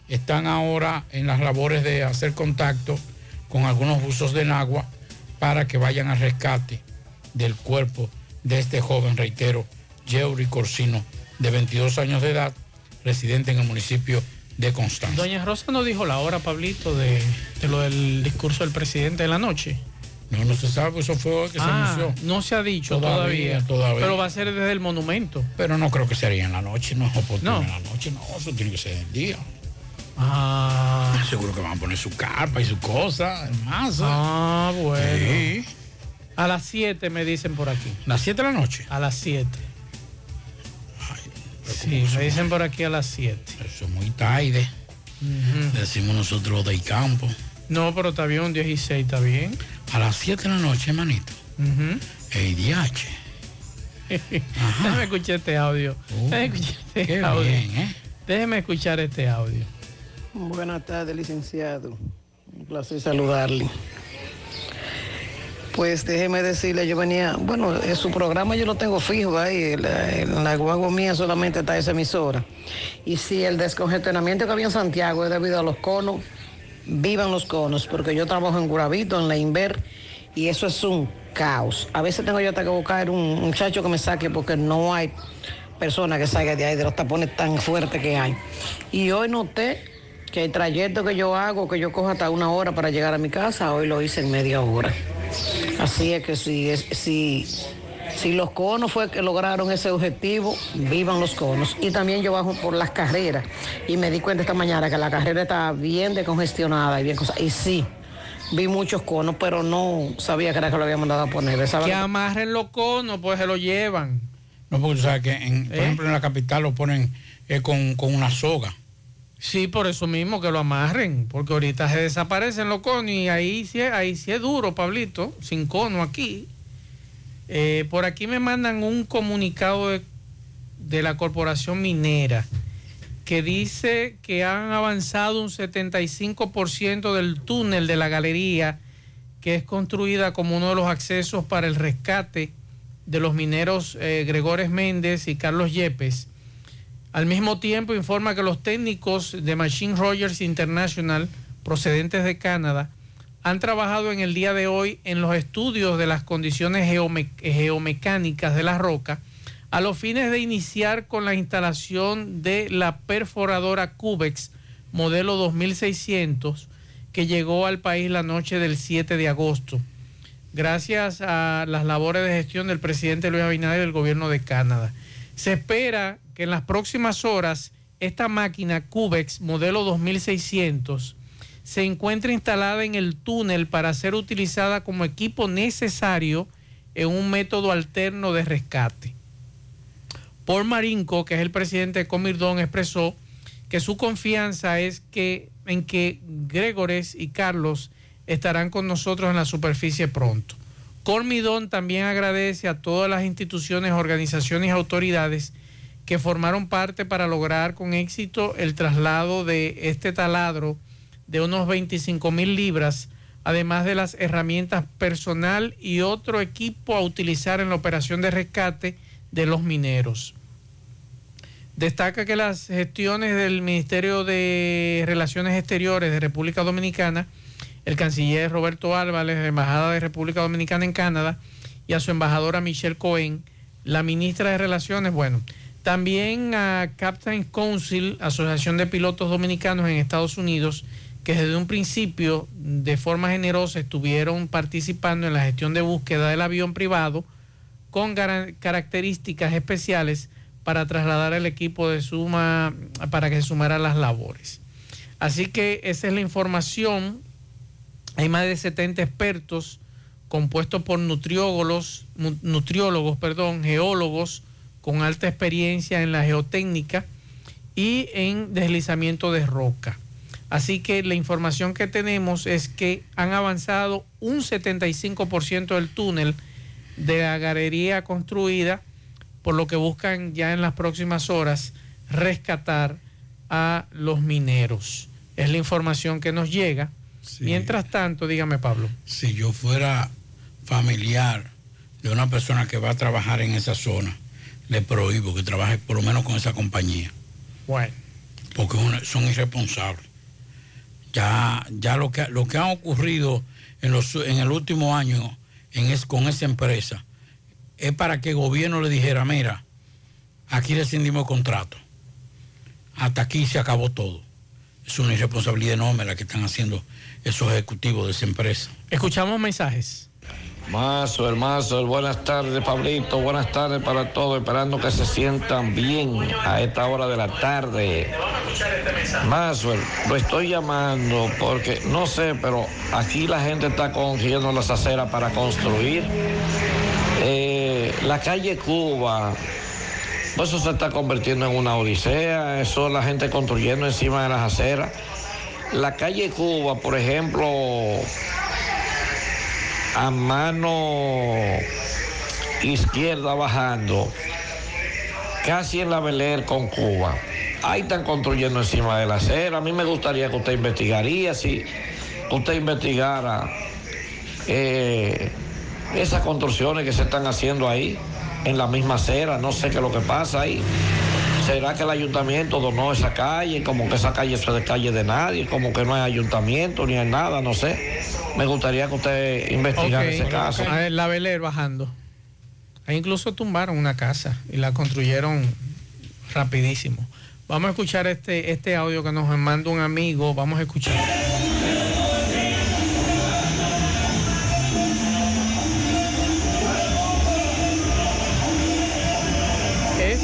están ahora en las labores de hacer contacto con algunos buzos de Nagua para que vayan al rescate del cuerpo de este joven, reitero, Yeuri Corsino, de 22 años de edad, residente en el municipio de Constanza. Doña Rosa no dijo la hora, Pablito, de, de lo del discurso del presidente de la noche. No, no se sabe, eso fue hoy que se Ah, anunció. no se ha dicho Todavía, todavía, todavía. Pero va a ser desde el monumento. Pero no creo que sería en la noche, no es oportuno No. en la noche, no, eso tiene que ser en el día. Ah. Seguro que van a poner su carpa y su cosa, en masa. Ah, bueno. Sí. A las 7 me dicen por aquí. ¿Las 7 de la noche? A las 7. Sí, me dicen por aquí a las 7. Eso es muy tarde. Decimos nosotros del campo. No, pero está bien, un 16 está bien. A las 7 de la noche, manito. Ujú. El DH. Déjeme escuchar este audio. Déjeme escuchar este Uh, qué audio. bien, ¿eh? Déjeme escuchar este audio. Buenas tardes, licenciado. Un placer saludarle. Pues déjeme decirle, yo venía, bueno, en su programa yo lo tengo fijo ahí, en la, en la guagua mía solamente está esa emisora. Y si el descongestionamiento que había en Santiago es debido a los conos, vivan los conos, porque yo trabajo en Guravito, en la Inver, y eso es un caos. A veces tengo yo hasta que buscar un muchacho que me saque porque no hay persona que salga de ahí, de los tapones tan fuertes que hay. Y hoy noté que el trayecto que yo hago, que yo cojo hasta una hora para llegar a mi casa, hoy lo hice en media hora. Así es que si, es, si, si los conos fue que lograron ese objetivo, vivan los conos. Y también yo bajo por las carreras y me di cuenta esta mañana que la carrera estaba bien decongestionada y bien cosa. Y sí, vi muchos conos, pero no sabía que era que lo había mandado a poner. Que- amarren los conos, pues se lo llevan. No, porque tú sabes que, en- por ¿Eh? ejemplo, en la capital lo ponen eh, con, con una soga. Sí, por eso mismo que lo amarren, porque ahorita se desaparecen los conos y ahí sí, ahí sí es duro, Pablito, sin cono aquí. Eh, por aquí me mandan un comunicado de, de la Corporación Minera que dice que han avanzado un 75% del túnel de la galería que es construida como uno de los accesos para el rescate de los mineros eh, Gregores Méndez y Carlos Yepes. Al mismo tiempo informa que los técnicos de Machine Rogers International procedentes de Canadá han trabajado en el día de hoy en los estudios de las condiciones geome- geomecánicas de la roca a los fines de iniciar con la instalación de la perforadora Cubex modelo 2600 que llegó al país la noche del 7 de agosto gracias a las labores de gestión del presidente Luis Abinader y del gobierno de Canadá. Se espera que en las próximas horas esta máquina Cubex modelo 2600 se encuentre instalada en el túnel para ser utilizada como equipo necesario en un método alterno de rescate. Paul Marinco, que es el presidente de Comirdón, expresó que su confianza es que en que Gregores y Carlos estarán con nosotros en la superficie pronto. Cormidón también agradece a todas las instituciones, organizaciones y autoridades que formaron parte para lograr con éxito el traslado de este taladro de unos 25 mil libras, además de las herramientas personal y otro equipo a utilizar en la operación de rescate de los mineros. Destaca que las gestiones del Ministerio de Relaciones Exteriores de República Dominicana, el canciller Roberto Álvarez, la Embajada de República Dominicana en Canadá, y a su embajadora Michelle Cohen, la ministra de Relaciones, bueno, también a Captain Council, Asociación de Pilotos Dominicanos en Estados Unidos, que desde un principio de forma generosa estuvieron participando en la gestión de búsqueda del avión privado con características especiales para trasladar el equipo de suma para que se sumara a las labores. Así que esa es la información. Hay más de 70 expertos compuestos por nutriólogos, nutriólogos, perdón, geólogos con alta experiencia en la geotécnica y en deslizamiento de roca. Así que la información que tenemos es que han avanzado un 75% del túnel de la galería construida, por lo que buscan ya en las próximas horas rescatar a los mineros. Es la información que nos llega. Mientras tanto, dígame Pablo. Si yo fuera familiar de una persona que va a trabajar en esa zona, le prohíbo que trabaje por lo menos con esa compañía. Bueno. Porque son irresponsables. Ya, ya lo, que, lo que ha ocurrido en, los, en el último año en es, con esa empresa es para que el gobierno le dijera, mira, aquí rescindimos el contrato. Hasta aquí se acabó todo. Es una irresponsabilidad enorme la que están haciendo esos ejecutivos de esa empresa. Escuchamos mensajes. Mazo, el Mazo, buenas tardes, Pablito, buenas tardes para todos, esperando que se sientan bien a esta hora de la tarde. Mazo, lo estoy llamando porque no sé, pero aquí la gente está consiguiendo las aceras para construir. Eh, la calle Cuba, pues eso se está convirtiendo en una odisea, eso la gente construyendo encima de las aceras. La calle Cuba, por ejemplo, a mano izquierda bajando, casi en la Beler con Cuba. Ahí están construyendo encima de la acera. A mí me gustaría que usted investigaría, si usted investigara eh, esas construcciones que se están haciendo ahí, en la misma acera. No sé qué es lo que pasa ahí. ¿Será que el ayuntamiento donó esa calle? Como que esa calle es de calle de nadie, como que no hay ayuntamiento ni hay nada, no sé. Me gustaría que usted investigara ese caso. A ver, la Beler bajando. Ahí incluso tumbaron una casa y la construyeron rapidísimo. Vamos a escuchar este, este audio que nos manda un amigo. Vamos a escuchar.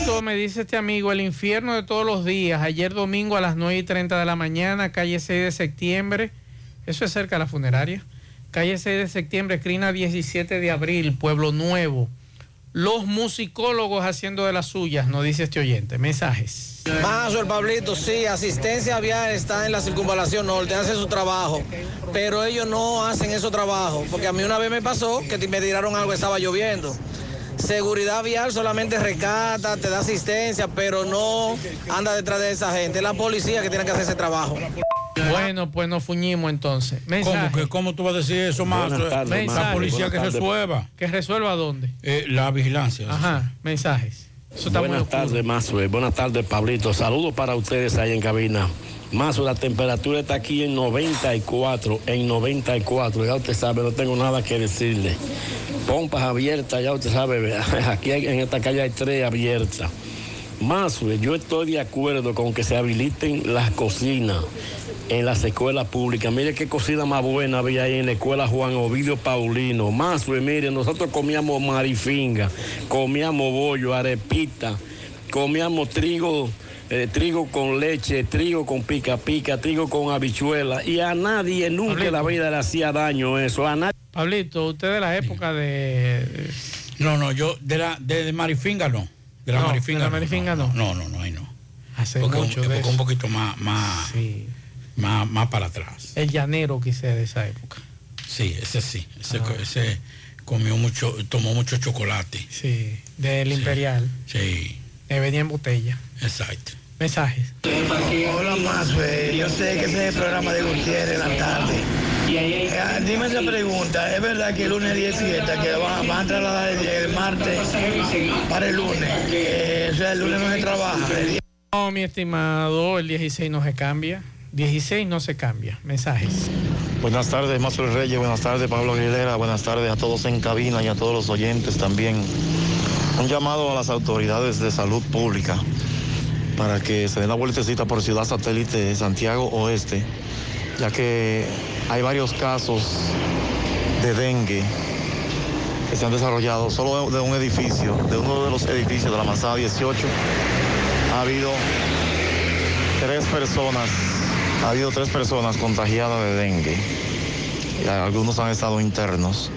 Esto me dice este amigo, el infierno de todos los días. Ayer domingo a las 9 y 30 de la mañana, calle 6 de septiembre. Eso es cerca de la funeraria. Calle 6 de septiembre, esquina 17 de abril, Pueblo Nuevo. Los musicólogos haciendo de las suyas, nos dice este oyente. Mensajes. Mazo, el Pablito, sí, asistencia vial está en la circunvalación norte, hace su trabajo, pero ellos no hacen ese trabajo, porque a mí una vez me pasó que me tiraron algo, estaba lloviendo. Seguridad vial solamente rescata, te da asistencia, pero no anda detrás de esa gente. Es la policía que tiene que hacer ese trabajo. Bueno, pues nos fuñimos entonces. ¿Cómo, que, ¿Cómo tú vas a decir eso, más? La policía que resuelva. ¿Que resuelva dónde? Eh, la vigilancia. Ajá, mensajes. Buenas tardes, Mazo. Buenas tardes, Pablito. Saludos para ustedes ahí en cabina. Mazo, la temperatura está aquí en 94, en 94. Ya usted sabe, no tengo nada que decirle. Pompas abiertas, ya usted sabe, aquí en esta calle hay tres abiertas. Mazo, yo estoy de acuerdo con que se habiliten las cocinas en las escuelas públicas. Mire qué cocina más buena había ahí en la escuela Juan Ovidio Paulino. Más, mire, nosotros comíamos marifinga, comíamos bollo, arepita, comíamos trigo, eh, trigo con leche, trigo con pica pica, trigo con habichuela. Y a nadie nunca en la vida le hacía daño eso. A nadie. Pablito, usted de la época de... No, no, yo de la de, marifinga no. De la No, marifinga de la marifinga no. No, no, no, ahí no. Hace Porque mucho un, de porque un poquito más, más, más, más para atrás. El llanero quise de esa época. Sí, ese sí. Ese, Ah. ese comió mucho, tomó mucho chocolate. Sí, del Imperial. Sí, Que venía en botella. exacto. Mensajes. Hola, Mazue. Yo sé que ese es el programa de Gutiérrez en la tarde. Eh, dime esa pregunta. ¿Es verdad que el lunes 17, que van, van a trasladar el, el martes para el lunes? Eh, o sea, el lunes no se trabaja. No, mi estimado, el 16 no se cambia. 16 no se cambia. Mensajes. Buenas tardes, Mazo Reyes, buenas tardes, Pablo Aguilera, buenas tardes a todos en cabina y a todos los oyentes también. Un llamado a las autoridades de salud pública para que se den la vueltecita por Ciudad Satélite de Santiago Oeste, ya que hay varios casos de dengue que se han desarrollado solo de un edificio, de uno de los edificios de la Manzana 18. Ha habido tres personas, ha habido tres personas contagiadas de dengue. Algunos han estado internos.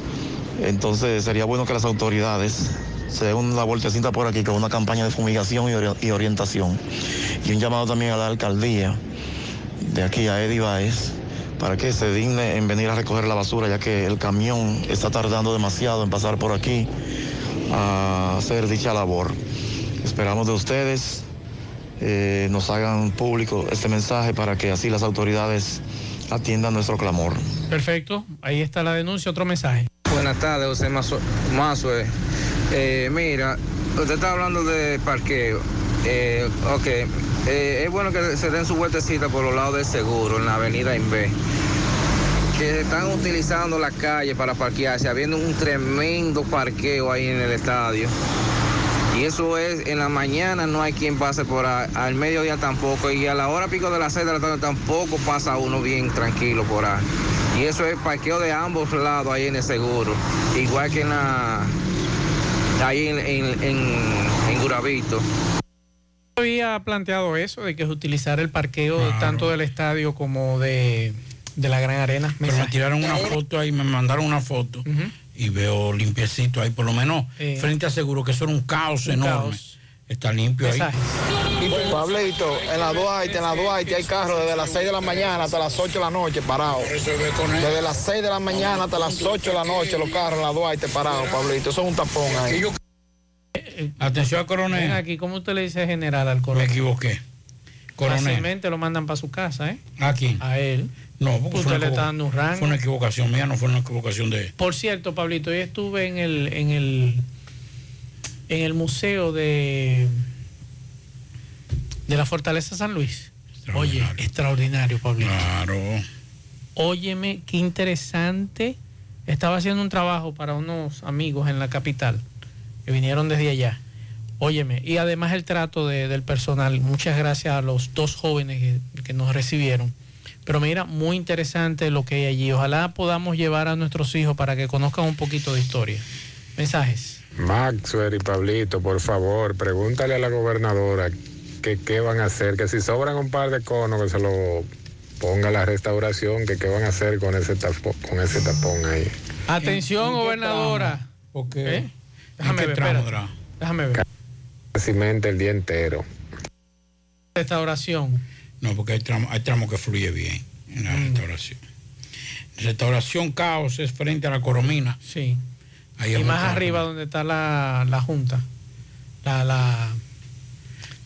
Entonces sería bueno que las autoridades se den la vueltecita por aquí con una campaña de fumigación y, ori- y orientación. Y un llamado también a la alcaldía de aquí a Eddie Baez para que se digne en venir a recoger la basura, ya que el camión está tardando demasiado en pasar por aquí a hacer dicha labor. Esperamos de ustedes eh, nos hagan público este mensaje para que así las autoridades atiendan nuestro clamor. Perfecto. Ahí está la denuncia. Otro mensaje. Buenas tardes, José Mazo- Mazue. Eh, mira, usted está hablando de parqueo. Eh, ok, eh, es bueno que se den su vueltecita por los lados del seguro, en la avenida Inve. Que están utilizando la calle para parquearse, habiendo un tremendo parqueo ahí en el estadio. Y eso es, en la mañana no hay quien pase por ahí, al mediodía tampoco, y a la hora pico de las 6 de la tarde tampoco pasa uno bien tranquilo por ahí. Y eso es parqueo de ambos lados ahí en el seguro, igual que en la, ahí en, en, en, en Guravito. había planteado eso, de que se utilizara el parqueo tanto del estadio como de, de la Gran Arena. Pero me tiraron una foto ahí, me mandaron una foto y veo limpiecito ahí, por lo menos Eh. frente a seguro que eso era un caos Un enorme. caos. Está limpio ahí. Pablito, en la Duarte, en la Duarte hay carros desde las 6 de la mañana hasta las 8 de la noche parados. Desde las 6 de la mañana hasta las 8 de la noche los carros en la Duarte parados, Pablito. Eso es un tapón ahí. Atención al coronel. Ven aquí, ¿cómo usted le dice general al coronel? Me equivoqué. Coronel. Fácilmente lo mandan para su casa, ¿eh? ¿A quién? A él. No, porque Usted fue una, le está dando un rango. fue una equivocación mía, no fue una equivocación de... Por cierto, Pablito, hoy estuve en el, en el, en el museo de, de la Fortaleza San Luis. Oye, extraordinario, Pablito. Claro. Óyeme, qué interesante. Estaba haciendo un trabajo para unos amigos en la capital que vinieron desde allá. Óyeme, y además el trato de- del personal. Muchas gracias a los dos jóvenes que, que nos recibieron. Pero mira, muy interesante lo que hay allí. Ojalá podamos llevar a nuestros hijos para que conozcan un poquito de historia. Mensajes. Maxwell y Pablito, por favor, pregúntale a la gobernadora que qué van a hacer, que si sobran un par de conos que se lo ponga la restauración, que qué van a hacer con ese tapón, con ese tapón ahí. Atención, gobernadora. Porque ¿Eh? Déjame ver, tramo. Déjame ver. Cimenta el día entero. Restauración. No, porque hay tramos hay tramos que fluye bien en la restauración. Restauración Caos es frente a la Coromina. Sí. Ahí y es más arriba donde está la, la junta. La, la,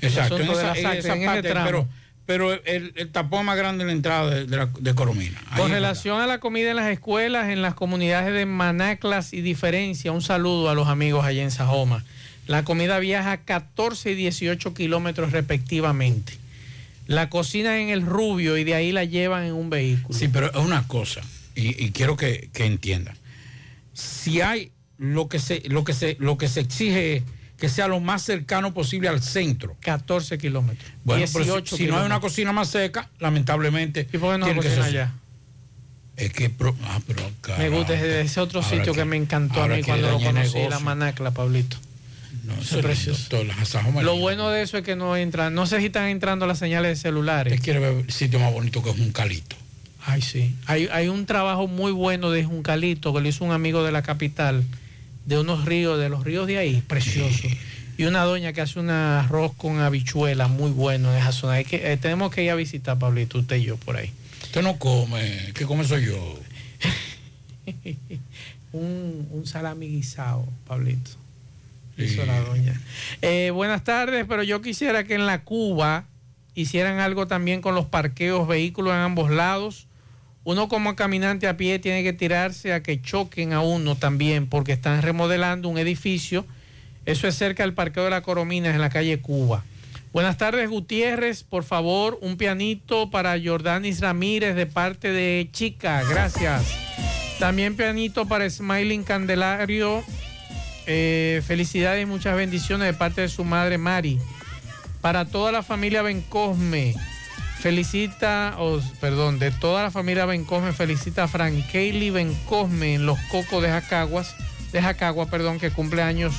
Exacto, en esa, en esa en parte, pero, pero el, el tapón más grande de la entrada de, de la, de Coromina. Ahí Con es relación a la comida en las escuelas, en las comunidades de Manaclas y Diferencia, un saludo a los amigos allá en Sajoma. La comida viaja 14 y 18 kilómetros respectivamente. La cocinan en el Rubio y de ahí la llevan en un vehículo. Sí, pero es una cosa, y, y quiero que, que entiendan. Si hay lo que se, lo que se, lo que se exige es que sea lo más cercano posible al centro. 14 kilómetros. Bueno, pero si- 18 si, no hay una cocina más seca, lamentablemente. ¿Y por qué no tiene que ser- allá? Es que. ah, pero, Me gusta ese, ese otro sitio que, que- me encantó a mí cuando lo conocí, negocio. la Manacla, Pablito. No, Eso eso es lindo, Lo bueno de eso es que no entran, no sé si están entrando las señales de celulares. Usted quiere ver el sitio más bonito que es un calito. Ay, sí. Hay, hay un trabajo muy bueno de Juncalito que lo hizo un amigo de la capital, de unos ríos, de los ríos de ahí, precioso. Y una doña que hace un arroz con habichuela muy bueno en esa zona. Hay que, eh, tenemos que ir a visitar, Pablito, usted y yo por ahí. Usted no come, ¿qué come soy yo? un, un salami guisado, Pablito. Hizo la doña. Eh, buenas tardes, pero yo quisiera que en la Cuba hicieran algo también con los parqueos, vehículos en ambos lados. Uno como caminante a pie tiene que tirarse a que choquen a uno también, porque están remodelando un edificio. Eso es cerca del parqueo de la Corominas en la calle Cuba. Buenas tardes, Gutiérrez. Por favor, un pianito para Jordanis Ramírez de parte de Chica. Gracias. También pianito para Smiling Candelario. Eh, felicidades y muchas bendiciones de parte de su madre Mari. Para toda la familia Bencosme, felicita, o perdón, de toda la familia Bencosme, felicita a Frank Kaylee Bencosme en los Cocos de Jacaguas, de Jacagua, perdón, que cumple años.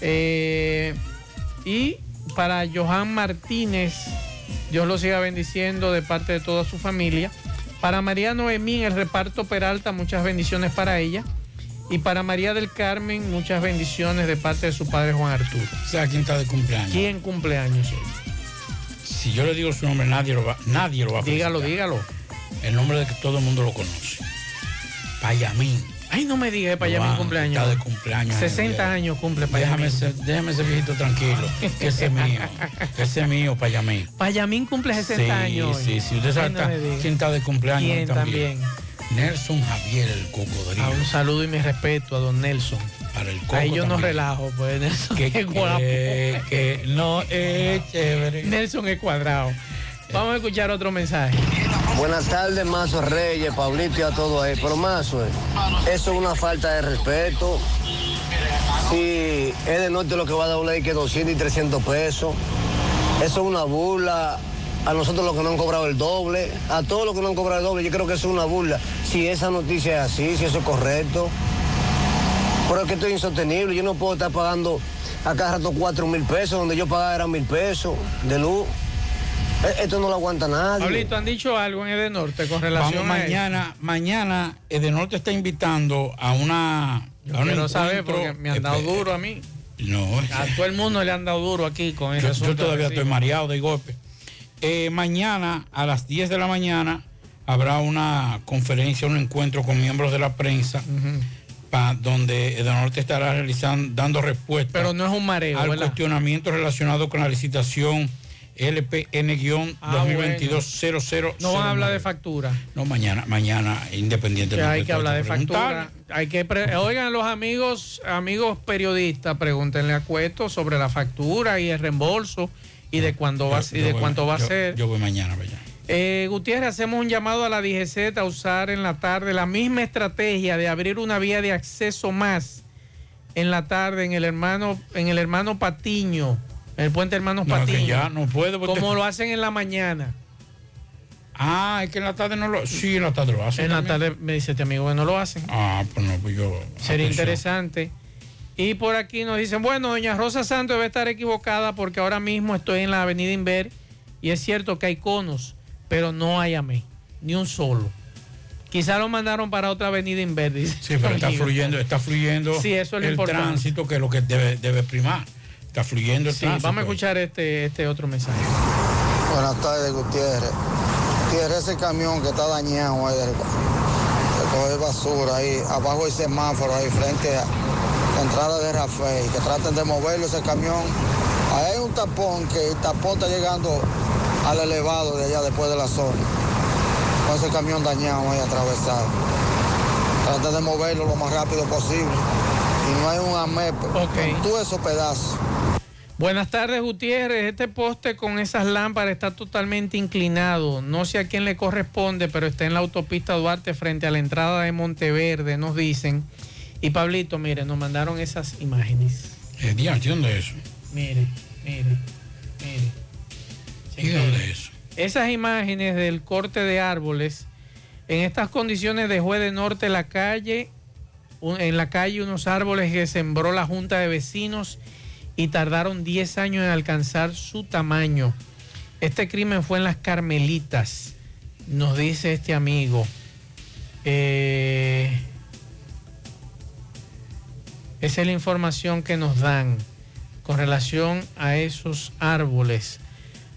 Eh, y para Johan Martínez, Dios lo siga bendiciendo de parte de toda su familia. Para María Noemí en el reparto Peralta, muchas bendiciones para ella. Y para María del Carmen, muchas bendiciones de parte de su padre Juan Arturo. O sea, ¿quién está de cumpleaños? ¿Quién cumpleaños hoy? Si yo le digo su nombre, nadie lo va, nadie lo va a Dígalo, felicitar. dígalo. El nombre de que todo el mundo lo conoce. Payamín. Ay, no me diga, Payamín Juan, cumpleaños. Está de cumpleaños. 60 años cumple Payamín. Déjame ese, déjame ese viejito tranquilo. Que ese es mío. Que ese es mío, Payamín. Payamín cumple 60 sí, años. hoy. Sí, sí, Usted sabe no quién está de cumpleaños ¿Quién también? Nelson Javier, el cocodrilo. Ah, un saludo y mi respeto a don Nelson. Para el coco Ahí yo no relajo, pues Nelson Que- es guapo. que- que no es chévere. Nelson es cuadrado. Vamos a escuchar otro mensaje. Buenas tardes, Mazo Reyes, Pablito y a todos ahí. Pero Mazo, eh, eso es una falta de respeto. Si es de norte lo que va a dar ley que 200 y 300 pesos, eso es una burla. A nosotros los que no han cobrado el doble, a todos los que no han cobrado el doble, yo creo que eso es una burla. Si esa noticia es así, si eso es correcto. Pero es que esto es insostenible. Yo no puedo estar pagando a cada rato 4 mil pesos, donde yo pagaba eran mil pesos de luz. Eh, Esto no lo aguanta nadie. Pablito, han dicho algo en Edenorte con relación Vamos a eso? mañana, mañana Edenorte está invitando a una. Yo a un quiero saber porque me han dado duro a mí. No, A todo el mundo le han dado duro aquí con ese yo, yo todavía estoy mareado de golpe. Eh, mañana a las 10 de la mañana habrá una conferencia, un encuentro con miembros de la prensa, pa- donde Edenorte estará realizando, dando respuesta Pero no es un mareo, al ¿verdad? cuestionamiento relacionado con la licitación Ah, LPN-2022-00. No van a hablar de factura. No, mañana, mañana, independientemente. Que hay que hablar de factura. Hay que pre- Oigan, los amigos, amigos periodistas, pregúntenle a Cueto sobre la factura y el reembolso y de cuándo va, Yo- y yo de voy- cuánto va a ser. Yo voy mañana, vaya. Eh, Gutiérrez, hacemos un llamado a la DGZ a usar en la tarde la misma estrategia de abrir una vía de acceso más en la tarde en el hermano, en el hermano Patiño, en el puente hermano No, que Patiño. ya no puede. porque- Como lo hacen en la mañana. Ah, es que en la tarde no lo. Sí, en la tarde lo hacen. En la tarde me dice este amigo que no lo hacen. Ah, pues no, pues yo. Sería atención. interesante. Y por aquí nos dicen, bueno, doña Rosa Santos debe estar equivocada porque ahora mismo estoy en la avenida Inver y es cierto que hay conos, pero no hay AME, ni un solo. Quizá lo mandaron para otra avenida Inver. dice Sí, pero está fluyendo, está fluyendo Sí, eso es lo el importante. tránsito que es lo que debe, debe primar. Está fluyendo el Sí, tránsito. vamos a escuchar este, este otro mensaje. Buenas tardes, Gutiérrez. Gutiérrez, ese camión que está dañado ahí, de recoger basura ahí, abajo del semáforo, ahí frente a la entrada de Rafael, que traten de moverlo ese camión. Ahí hay un tapón, que el tapón está llegando al elevado de allá después de la zona. Con ese camión dañado ahí atravesado. Traten de moverlo lo más rápido posible. Y no hay un AMEP. Ok. Tú esos pedazos. Buenas tardes, Gutiérrez. Este poste con esas lámparas está totalmente inclinado. No sé a quién le corresponde, pero está en la autopista Duarte frente a la entrada de Monteverde, nos dicen. Y Pablito, mire, nos mandaron esas imágenes. Eh, diantre, ¿dónde es eso? Mire, mire, mire. ¿Y dónde es eso? Esas imágenes del corte de árboles, en estas condiciones dejó de norte la calle, en la calle unos árboles que sembró la Junta de Vecinos y tardaron 10 años en alcanzar su tamaño. Este crimen fue en las Carmelitas, nos dice este amigo. Eh, esa es la información que nos dan con relación a esos árboles.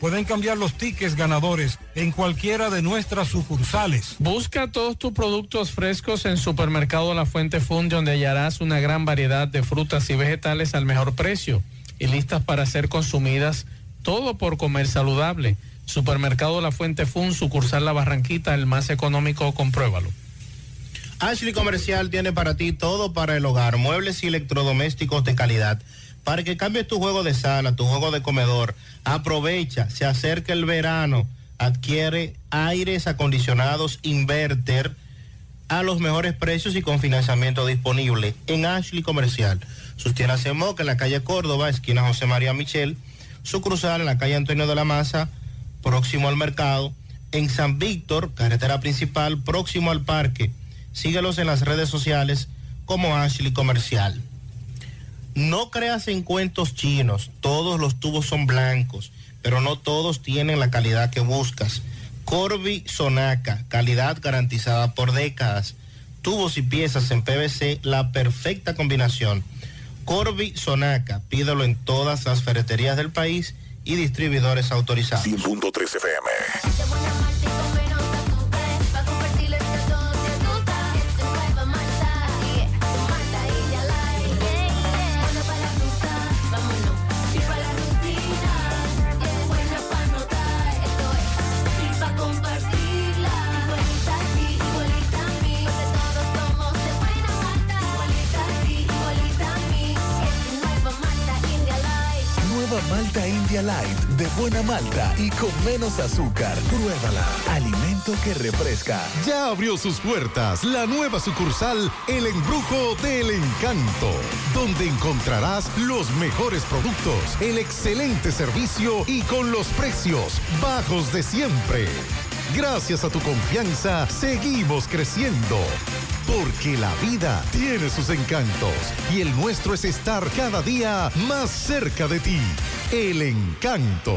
Pueden cambiar los tickets ganadores en cualquiera de nuestras sucursales. Busca todos tus productos frescos en Supermercado La Fuente Fund, donde hallarás una gran variedad de frutas y vegetales al mejor precio y listas para ser consumidas, todo por comer saludable. Supermercado La Fuente Fun, sucursal La Barranquita, el más económico, compruébalo. Ashley Comercial tiene para ti todo para el hogar, muebles y electrodomésticos de calidad. Para que cambies tu juego de sala, tu juego de comedor, aprovecha, se acerca el verano, adquiere aires acondicionados inverter a los mejores precios y con financiamiento disponible en Ashley Comercial. Sus en Moca, en la calle Córdoba, esquina José María Michel, su cruzal en la calle Antonio de la Maza, próximo al mercado, en San Víctor, carretera principal, próximo al parque. Síguelos en las redes sociales como Ashley Comercial. No creas en cuentos chinos, todos los tubos son blancos, pero no todos tienen la calidad que buscas. Corby Sonaca, calidad garantizada por décadas. Tubos y piezas en PVC, la perfecta combinación. Corby Sonaca, pídelo en todas las ferreterías del país y distribuidores autorizados. 100.3 FM. Malta India Light de buena malta y con menos azúcar. Pruébala. Alimento que refresca. Ya abrió sus puertas la nueva sucursal El Embrujo del Encanto, donde encontrarás los mejores productos, el excelente servicio y con los precios bajos de siempre. Gracias a tu confianza, seguimos creciendo. Porque la vida tiene sus encantos y el nuestro es estar cada día más cerca de ti. El encanto.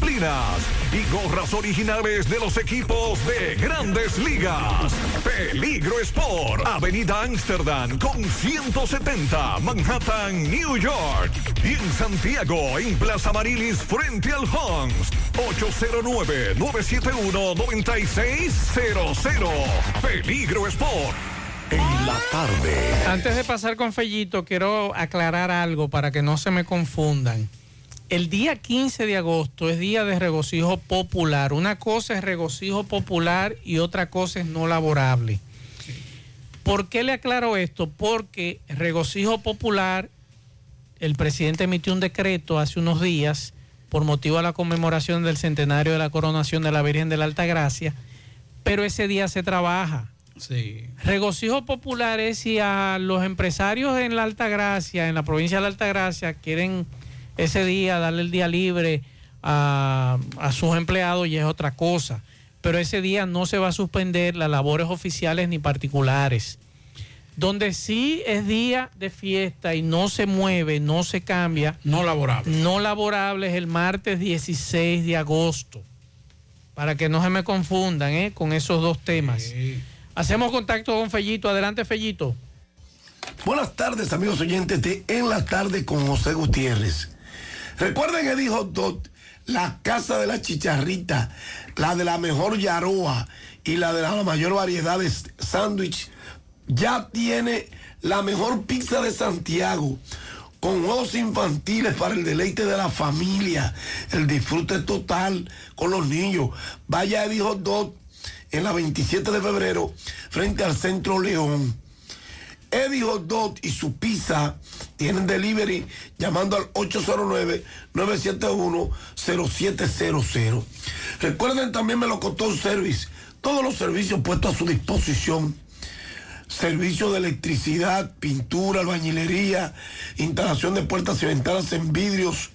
y gorras originales de los equipos de grandes ligas. Peligro Sport, Avenida Amsterdam con 170, Manhattan, New York. Y en Santiago, en Plaza Marilis, frente al Hans, 809-971-9600. Peligro Sport. En la tarde. Antes de pasar con Fellito, quiero aclarar algo para que no se me confundan. El día 15 de agosto es día de regocijo popular. Una cosa es regocijo popular y otra cosa es no laborable. ¿Por qué le aclaro esto? Porque regocijo popular, el presidente emitió un decreto hace unos días por motivo de la conmemoración del centenario de la coronación de la Virgen de la Alta Gracia, pero ese día se trabaja. Sí. Regocijo popular es si a los empresarios en la Alta Gracia, en la provincia de la Alta Gracia, quieren ese día darle el día libre a, a sus empleados y es otra cosa. Pero ese día no se va a suspender las labores oficiales ni particulares. Donde sí es día de fiesta y no se mueve, no se cambia. No laborable. No laborable es el martes 16 de agosto. Para que no se me confundan ¿eh? con esos dos temas. Hacemos contacto con Fellito. Adelante, Fellito. Buenas tardes, amigos oyentes de En la Tarde con José Gutiérrez. Recuerden que dijo Dot, la casa de la chicharrita, la de la mejor yaroa y la de la mayor variedad de sándwich, ya tiene la mejor pizza de Santiago, con juegos infantiles para el deleite de la familia, el disfrute total con los niños. Vaya dijo Dot en la 27 de febrero frente al Centro León. Eddie Hot Dog y su pizza tienen delivery llamando al 809-971-0700. Recuerden también Melocotón Service, todos los servicios puestos a su disposición. Servicio de electricidad, pintura, albañilería, instalación de puertas y ventanas en vidrios,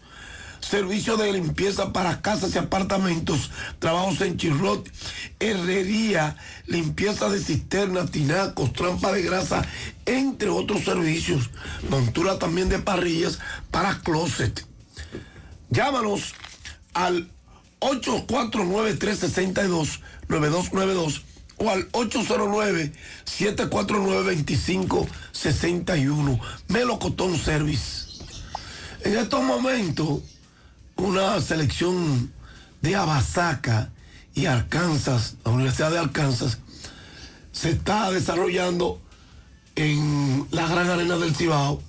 servicio de limpieza para casas y apartamentos, trabajos en chirrot, herrería, limpieza de cisternas, tinacos, trampa de grasa, entre otros servicios. Montura también de parrillas para closet. Llámanos al 849-362-9292 o al 809-749-2561. Melocotón Service. En estos momentos una selección de Abasaca y Arkansas, la Universidad de Arkansas, se está desarrollando en la Gran Arena del Cibao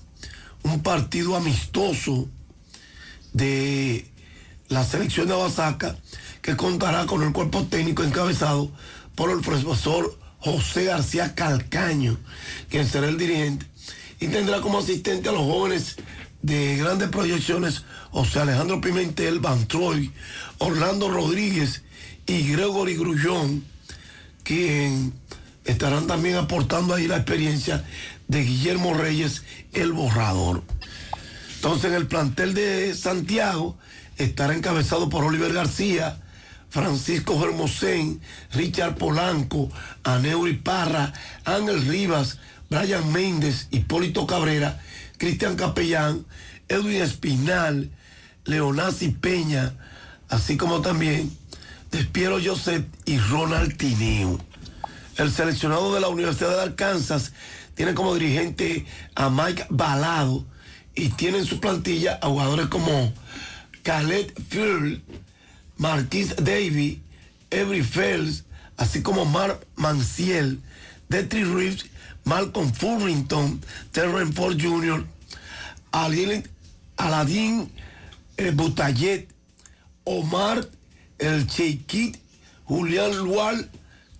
un partido amistoso de la selección de Abasaca que contará con el cuerpo técnico encabezado por el profesor José García Calcaño, quien será el dirigente, y tendrá como asistente a los jóvenes de grandes proyecciones José Alejandro Pimentel, Van Troy, Orlando Rodríguez y Gregory Grullón, quien estarán también aportando ahí la experiencia de Guillermo Reyes, el borrador. Entonces, en el plantel de Santiago estará encabezado por Oliver García, Francisco Hermosén, Richard Polanco, Aneuri Parra, Ángel Rivas, Brian Méndez, Hipólito Cabrera, Cristian Capellán, Edwin Espinal, Leonasi Peña, así como también Despiero Joseph y Ronald Tineo. El seleccionado de la Universidad de Arkansas tiene como dirigente a Mike Balado y tiene en su plantilla a jugadores como Khaled Field, Marquis Davy, Every Fells, así como Mark Manciel, Detri Reeves, Malcolm Furrington, Terrence Ford Jr., Aladín el Butayet, Omar el Cheikit, Julián Lual,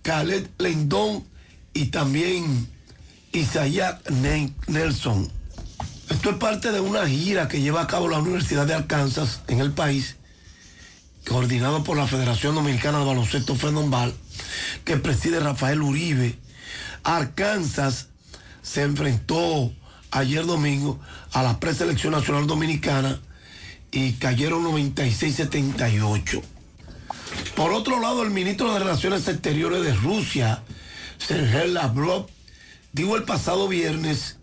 Khaled Lendón y también Isaiah Nelson. Esto es parte de una gira que lleva a cabo la Universidad de Arkansas en el país, coordinado por la Federación Dominicana de Baloncesto Fenombal, que preside Rafael Uribe. Arkansas se enfrentó ayer domingo a la preselección nacional dominicana y cayeron 96-78. Por otro lado, el ministro de Relaciones Exteriores de Rusia, Sergei Lavrov, dijo el pasado viernes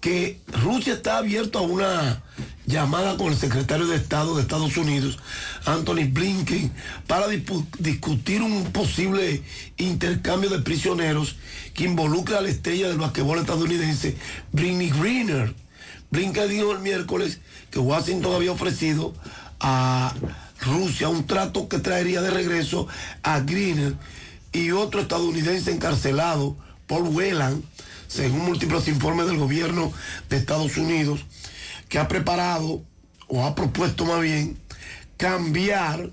que Rusia está abierto a una llamada con el secretario de Estado de Estados Unidos, Anthony Blinken, para discutir un posible intercambio de prisioneros que involucra a la estrella del basquetbol estadounidense, Britney Greener. Blinken dijo el miércoles que Washington había ofrecido a Rusia un trato que traería de regreso a Greener y otro estadounidense encarcelado, Paul Whelan, según múltiples informes del gobierno de Estados Unidos, que ha preparado o ha propuesto más bien cambiar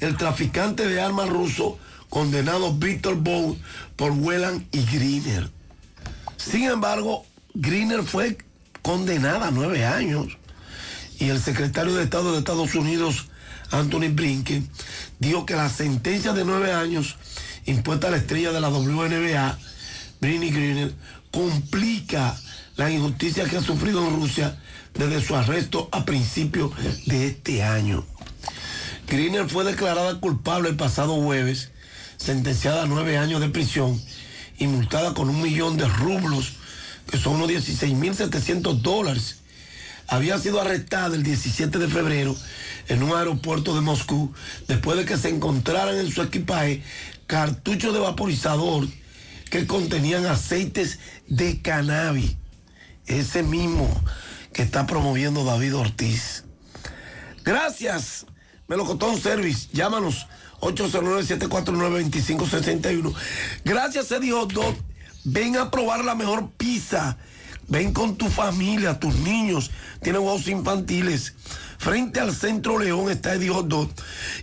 el traficante de armas ruso condenado Víctor Bow por Whelan y Greener. Sin embargo, Greener fue condenada a nueve años y el secretario de Estado de Estados Unidos, Anthony Blinken, dijo que la sentencia de nueve años impuesta a la estrella de la WNBA, Britney Greener, complica la injusticia que ha sufrido en Rusia desde su arresto a principios de este año. Griner fue declarada culpable el pasado jueves, sentenciada a nueve años de prisión y multada con un millón de rublos, que son unos 16.700 dólares. Había sido arrestada el 17 de febrero en un aeropuerto de Moscú después de que se encontraran en su equipaje cartuchos de vaporizador que contenían aceites de cannabis. Ese mismo que está promoviendo David Ortiz. Gracias, Melocotón Service. Llámanos 809-749-2561. Gracias, Hot Dog. Ven a probar la mejor pizza. Ven con tu familia, tus niños. Tienen juegos infantiles. Frente al Centro León está Eddie Hot Dog.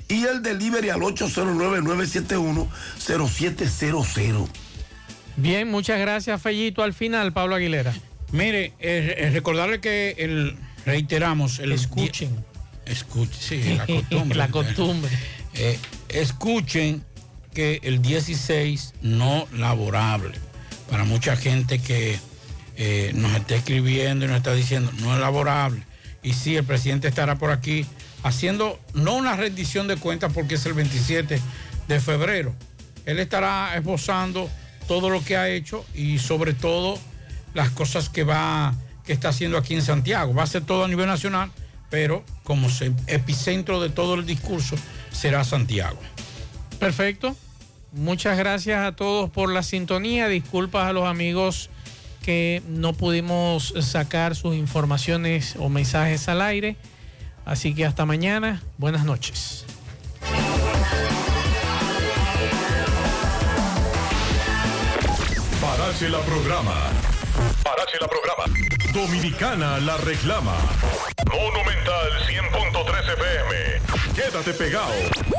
Y el delivery al 809-971-0700. Bien, muchas gracias, Fellito. Al final, Pablo Aguilera. Mire, eh, recordarle que el, reiteramos, el escuchen. Escuchen, sí, la costumbre. la costumbre. Eh, escuchen que el 16 no laborable, para mucha gente que eh, nos está escribiendo y nos está diciendo no es laborable. Y sí, el presidente estará por aquí haciendo no una rendición de cuentas porque es el 27 de febrero. Él estará esbozando todo lo que ha hecho y sobre todo las cosas que va que está haciendo aquí en Santiago. Va a ser todo a nivel nacional, pero como epicentro de todo el discurso será Santiago. Perfecto. Muchas gracias a todos por la sintonía. Disculpas a los amigos que no pudimos sacar sus informaciones o mensajes al aire. Así que hasta mañana. Buenas noches. Parache la programa. Parache la programa. Dominicana la reclama. Monumental 100.13 FM. Quédate pegado.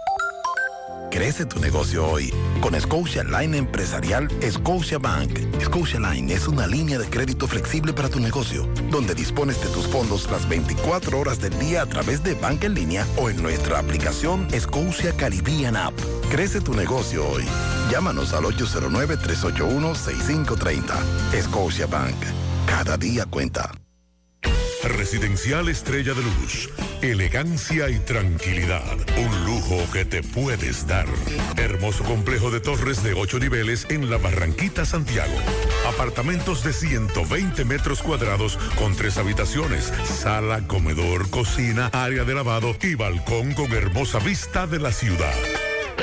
Crece tu negocio hoy con Scotia Line Empresarial Scotia Bank. Scotia Line es una línea de crédito flexible para tu negocio, donde dispones de tus fondos las 24 horas del día a través de banca en línea o en nuestra aplicación Scotia Caribbean App. Crece tu negocio hoy. Llámanos al 809-381-6530. Scotia Bank. Cada día cuenta. Residencial Estrella de Luz. Elegancia y tranquilidad. Un lujo que te puedes dar. Hermoso complejo de torres de 8 niveles en la Barranquita, Santiago. Apartamentos de 120 metros cuadrados con tres habitaciones, sala, comedor, cocina, área de lavado y balcón con hermosa vista de la ciudad.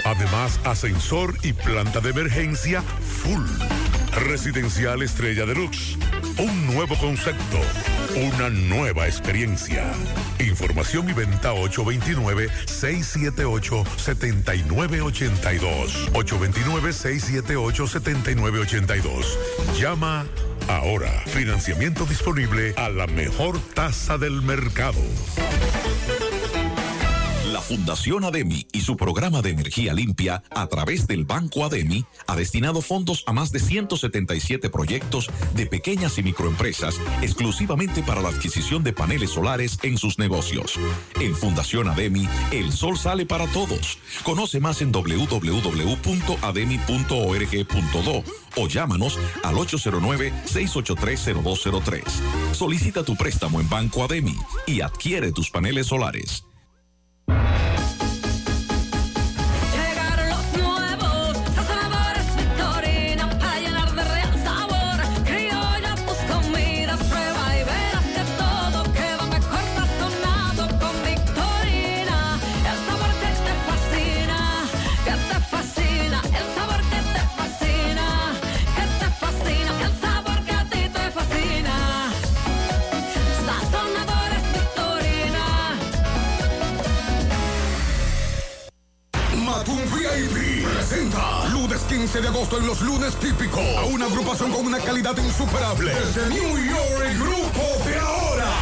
Además, ascensor y planta de emergencia full. Residencial Estrella Deluxe. Un nuevo concepto. Una nueva experiencia. Información y venta 829-678-7982. 829-678-7982. Llama ahora. Financiamiento disponible a la mejor tasa del mercado. Fundación ADEMI y su programa de energía limpia a través del Banco ADEMI ha destinado fondos a más de 177 proyectos de pequeñas y microempresas exclusivamente para la adquisición de paneles solares en sus negocios. En Fundación ADEMI, el sol sale para todos. Conoce más en www.ademi.org.do o llámanos al 809-683-0203. Solicita tu préstamo en Banco ADEMI y adquiere tus paneles solares. Thank you. 15 de agosto en los lunes típicos. A una agrupación con una calidad insuperable. Desde New York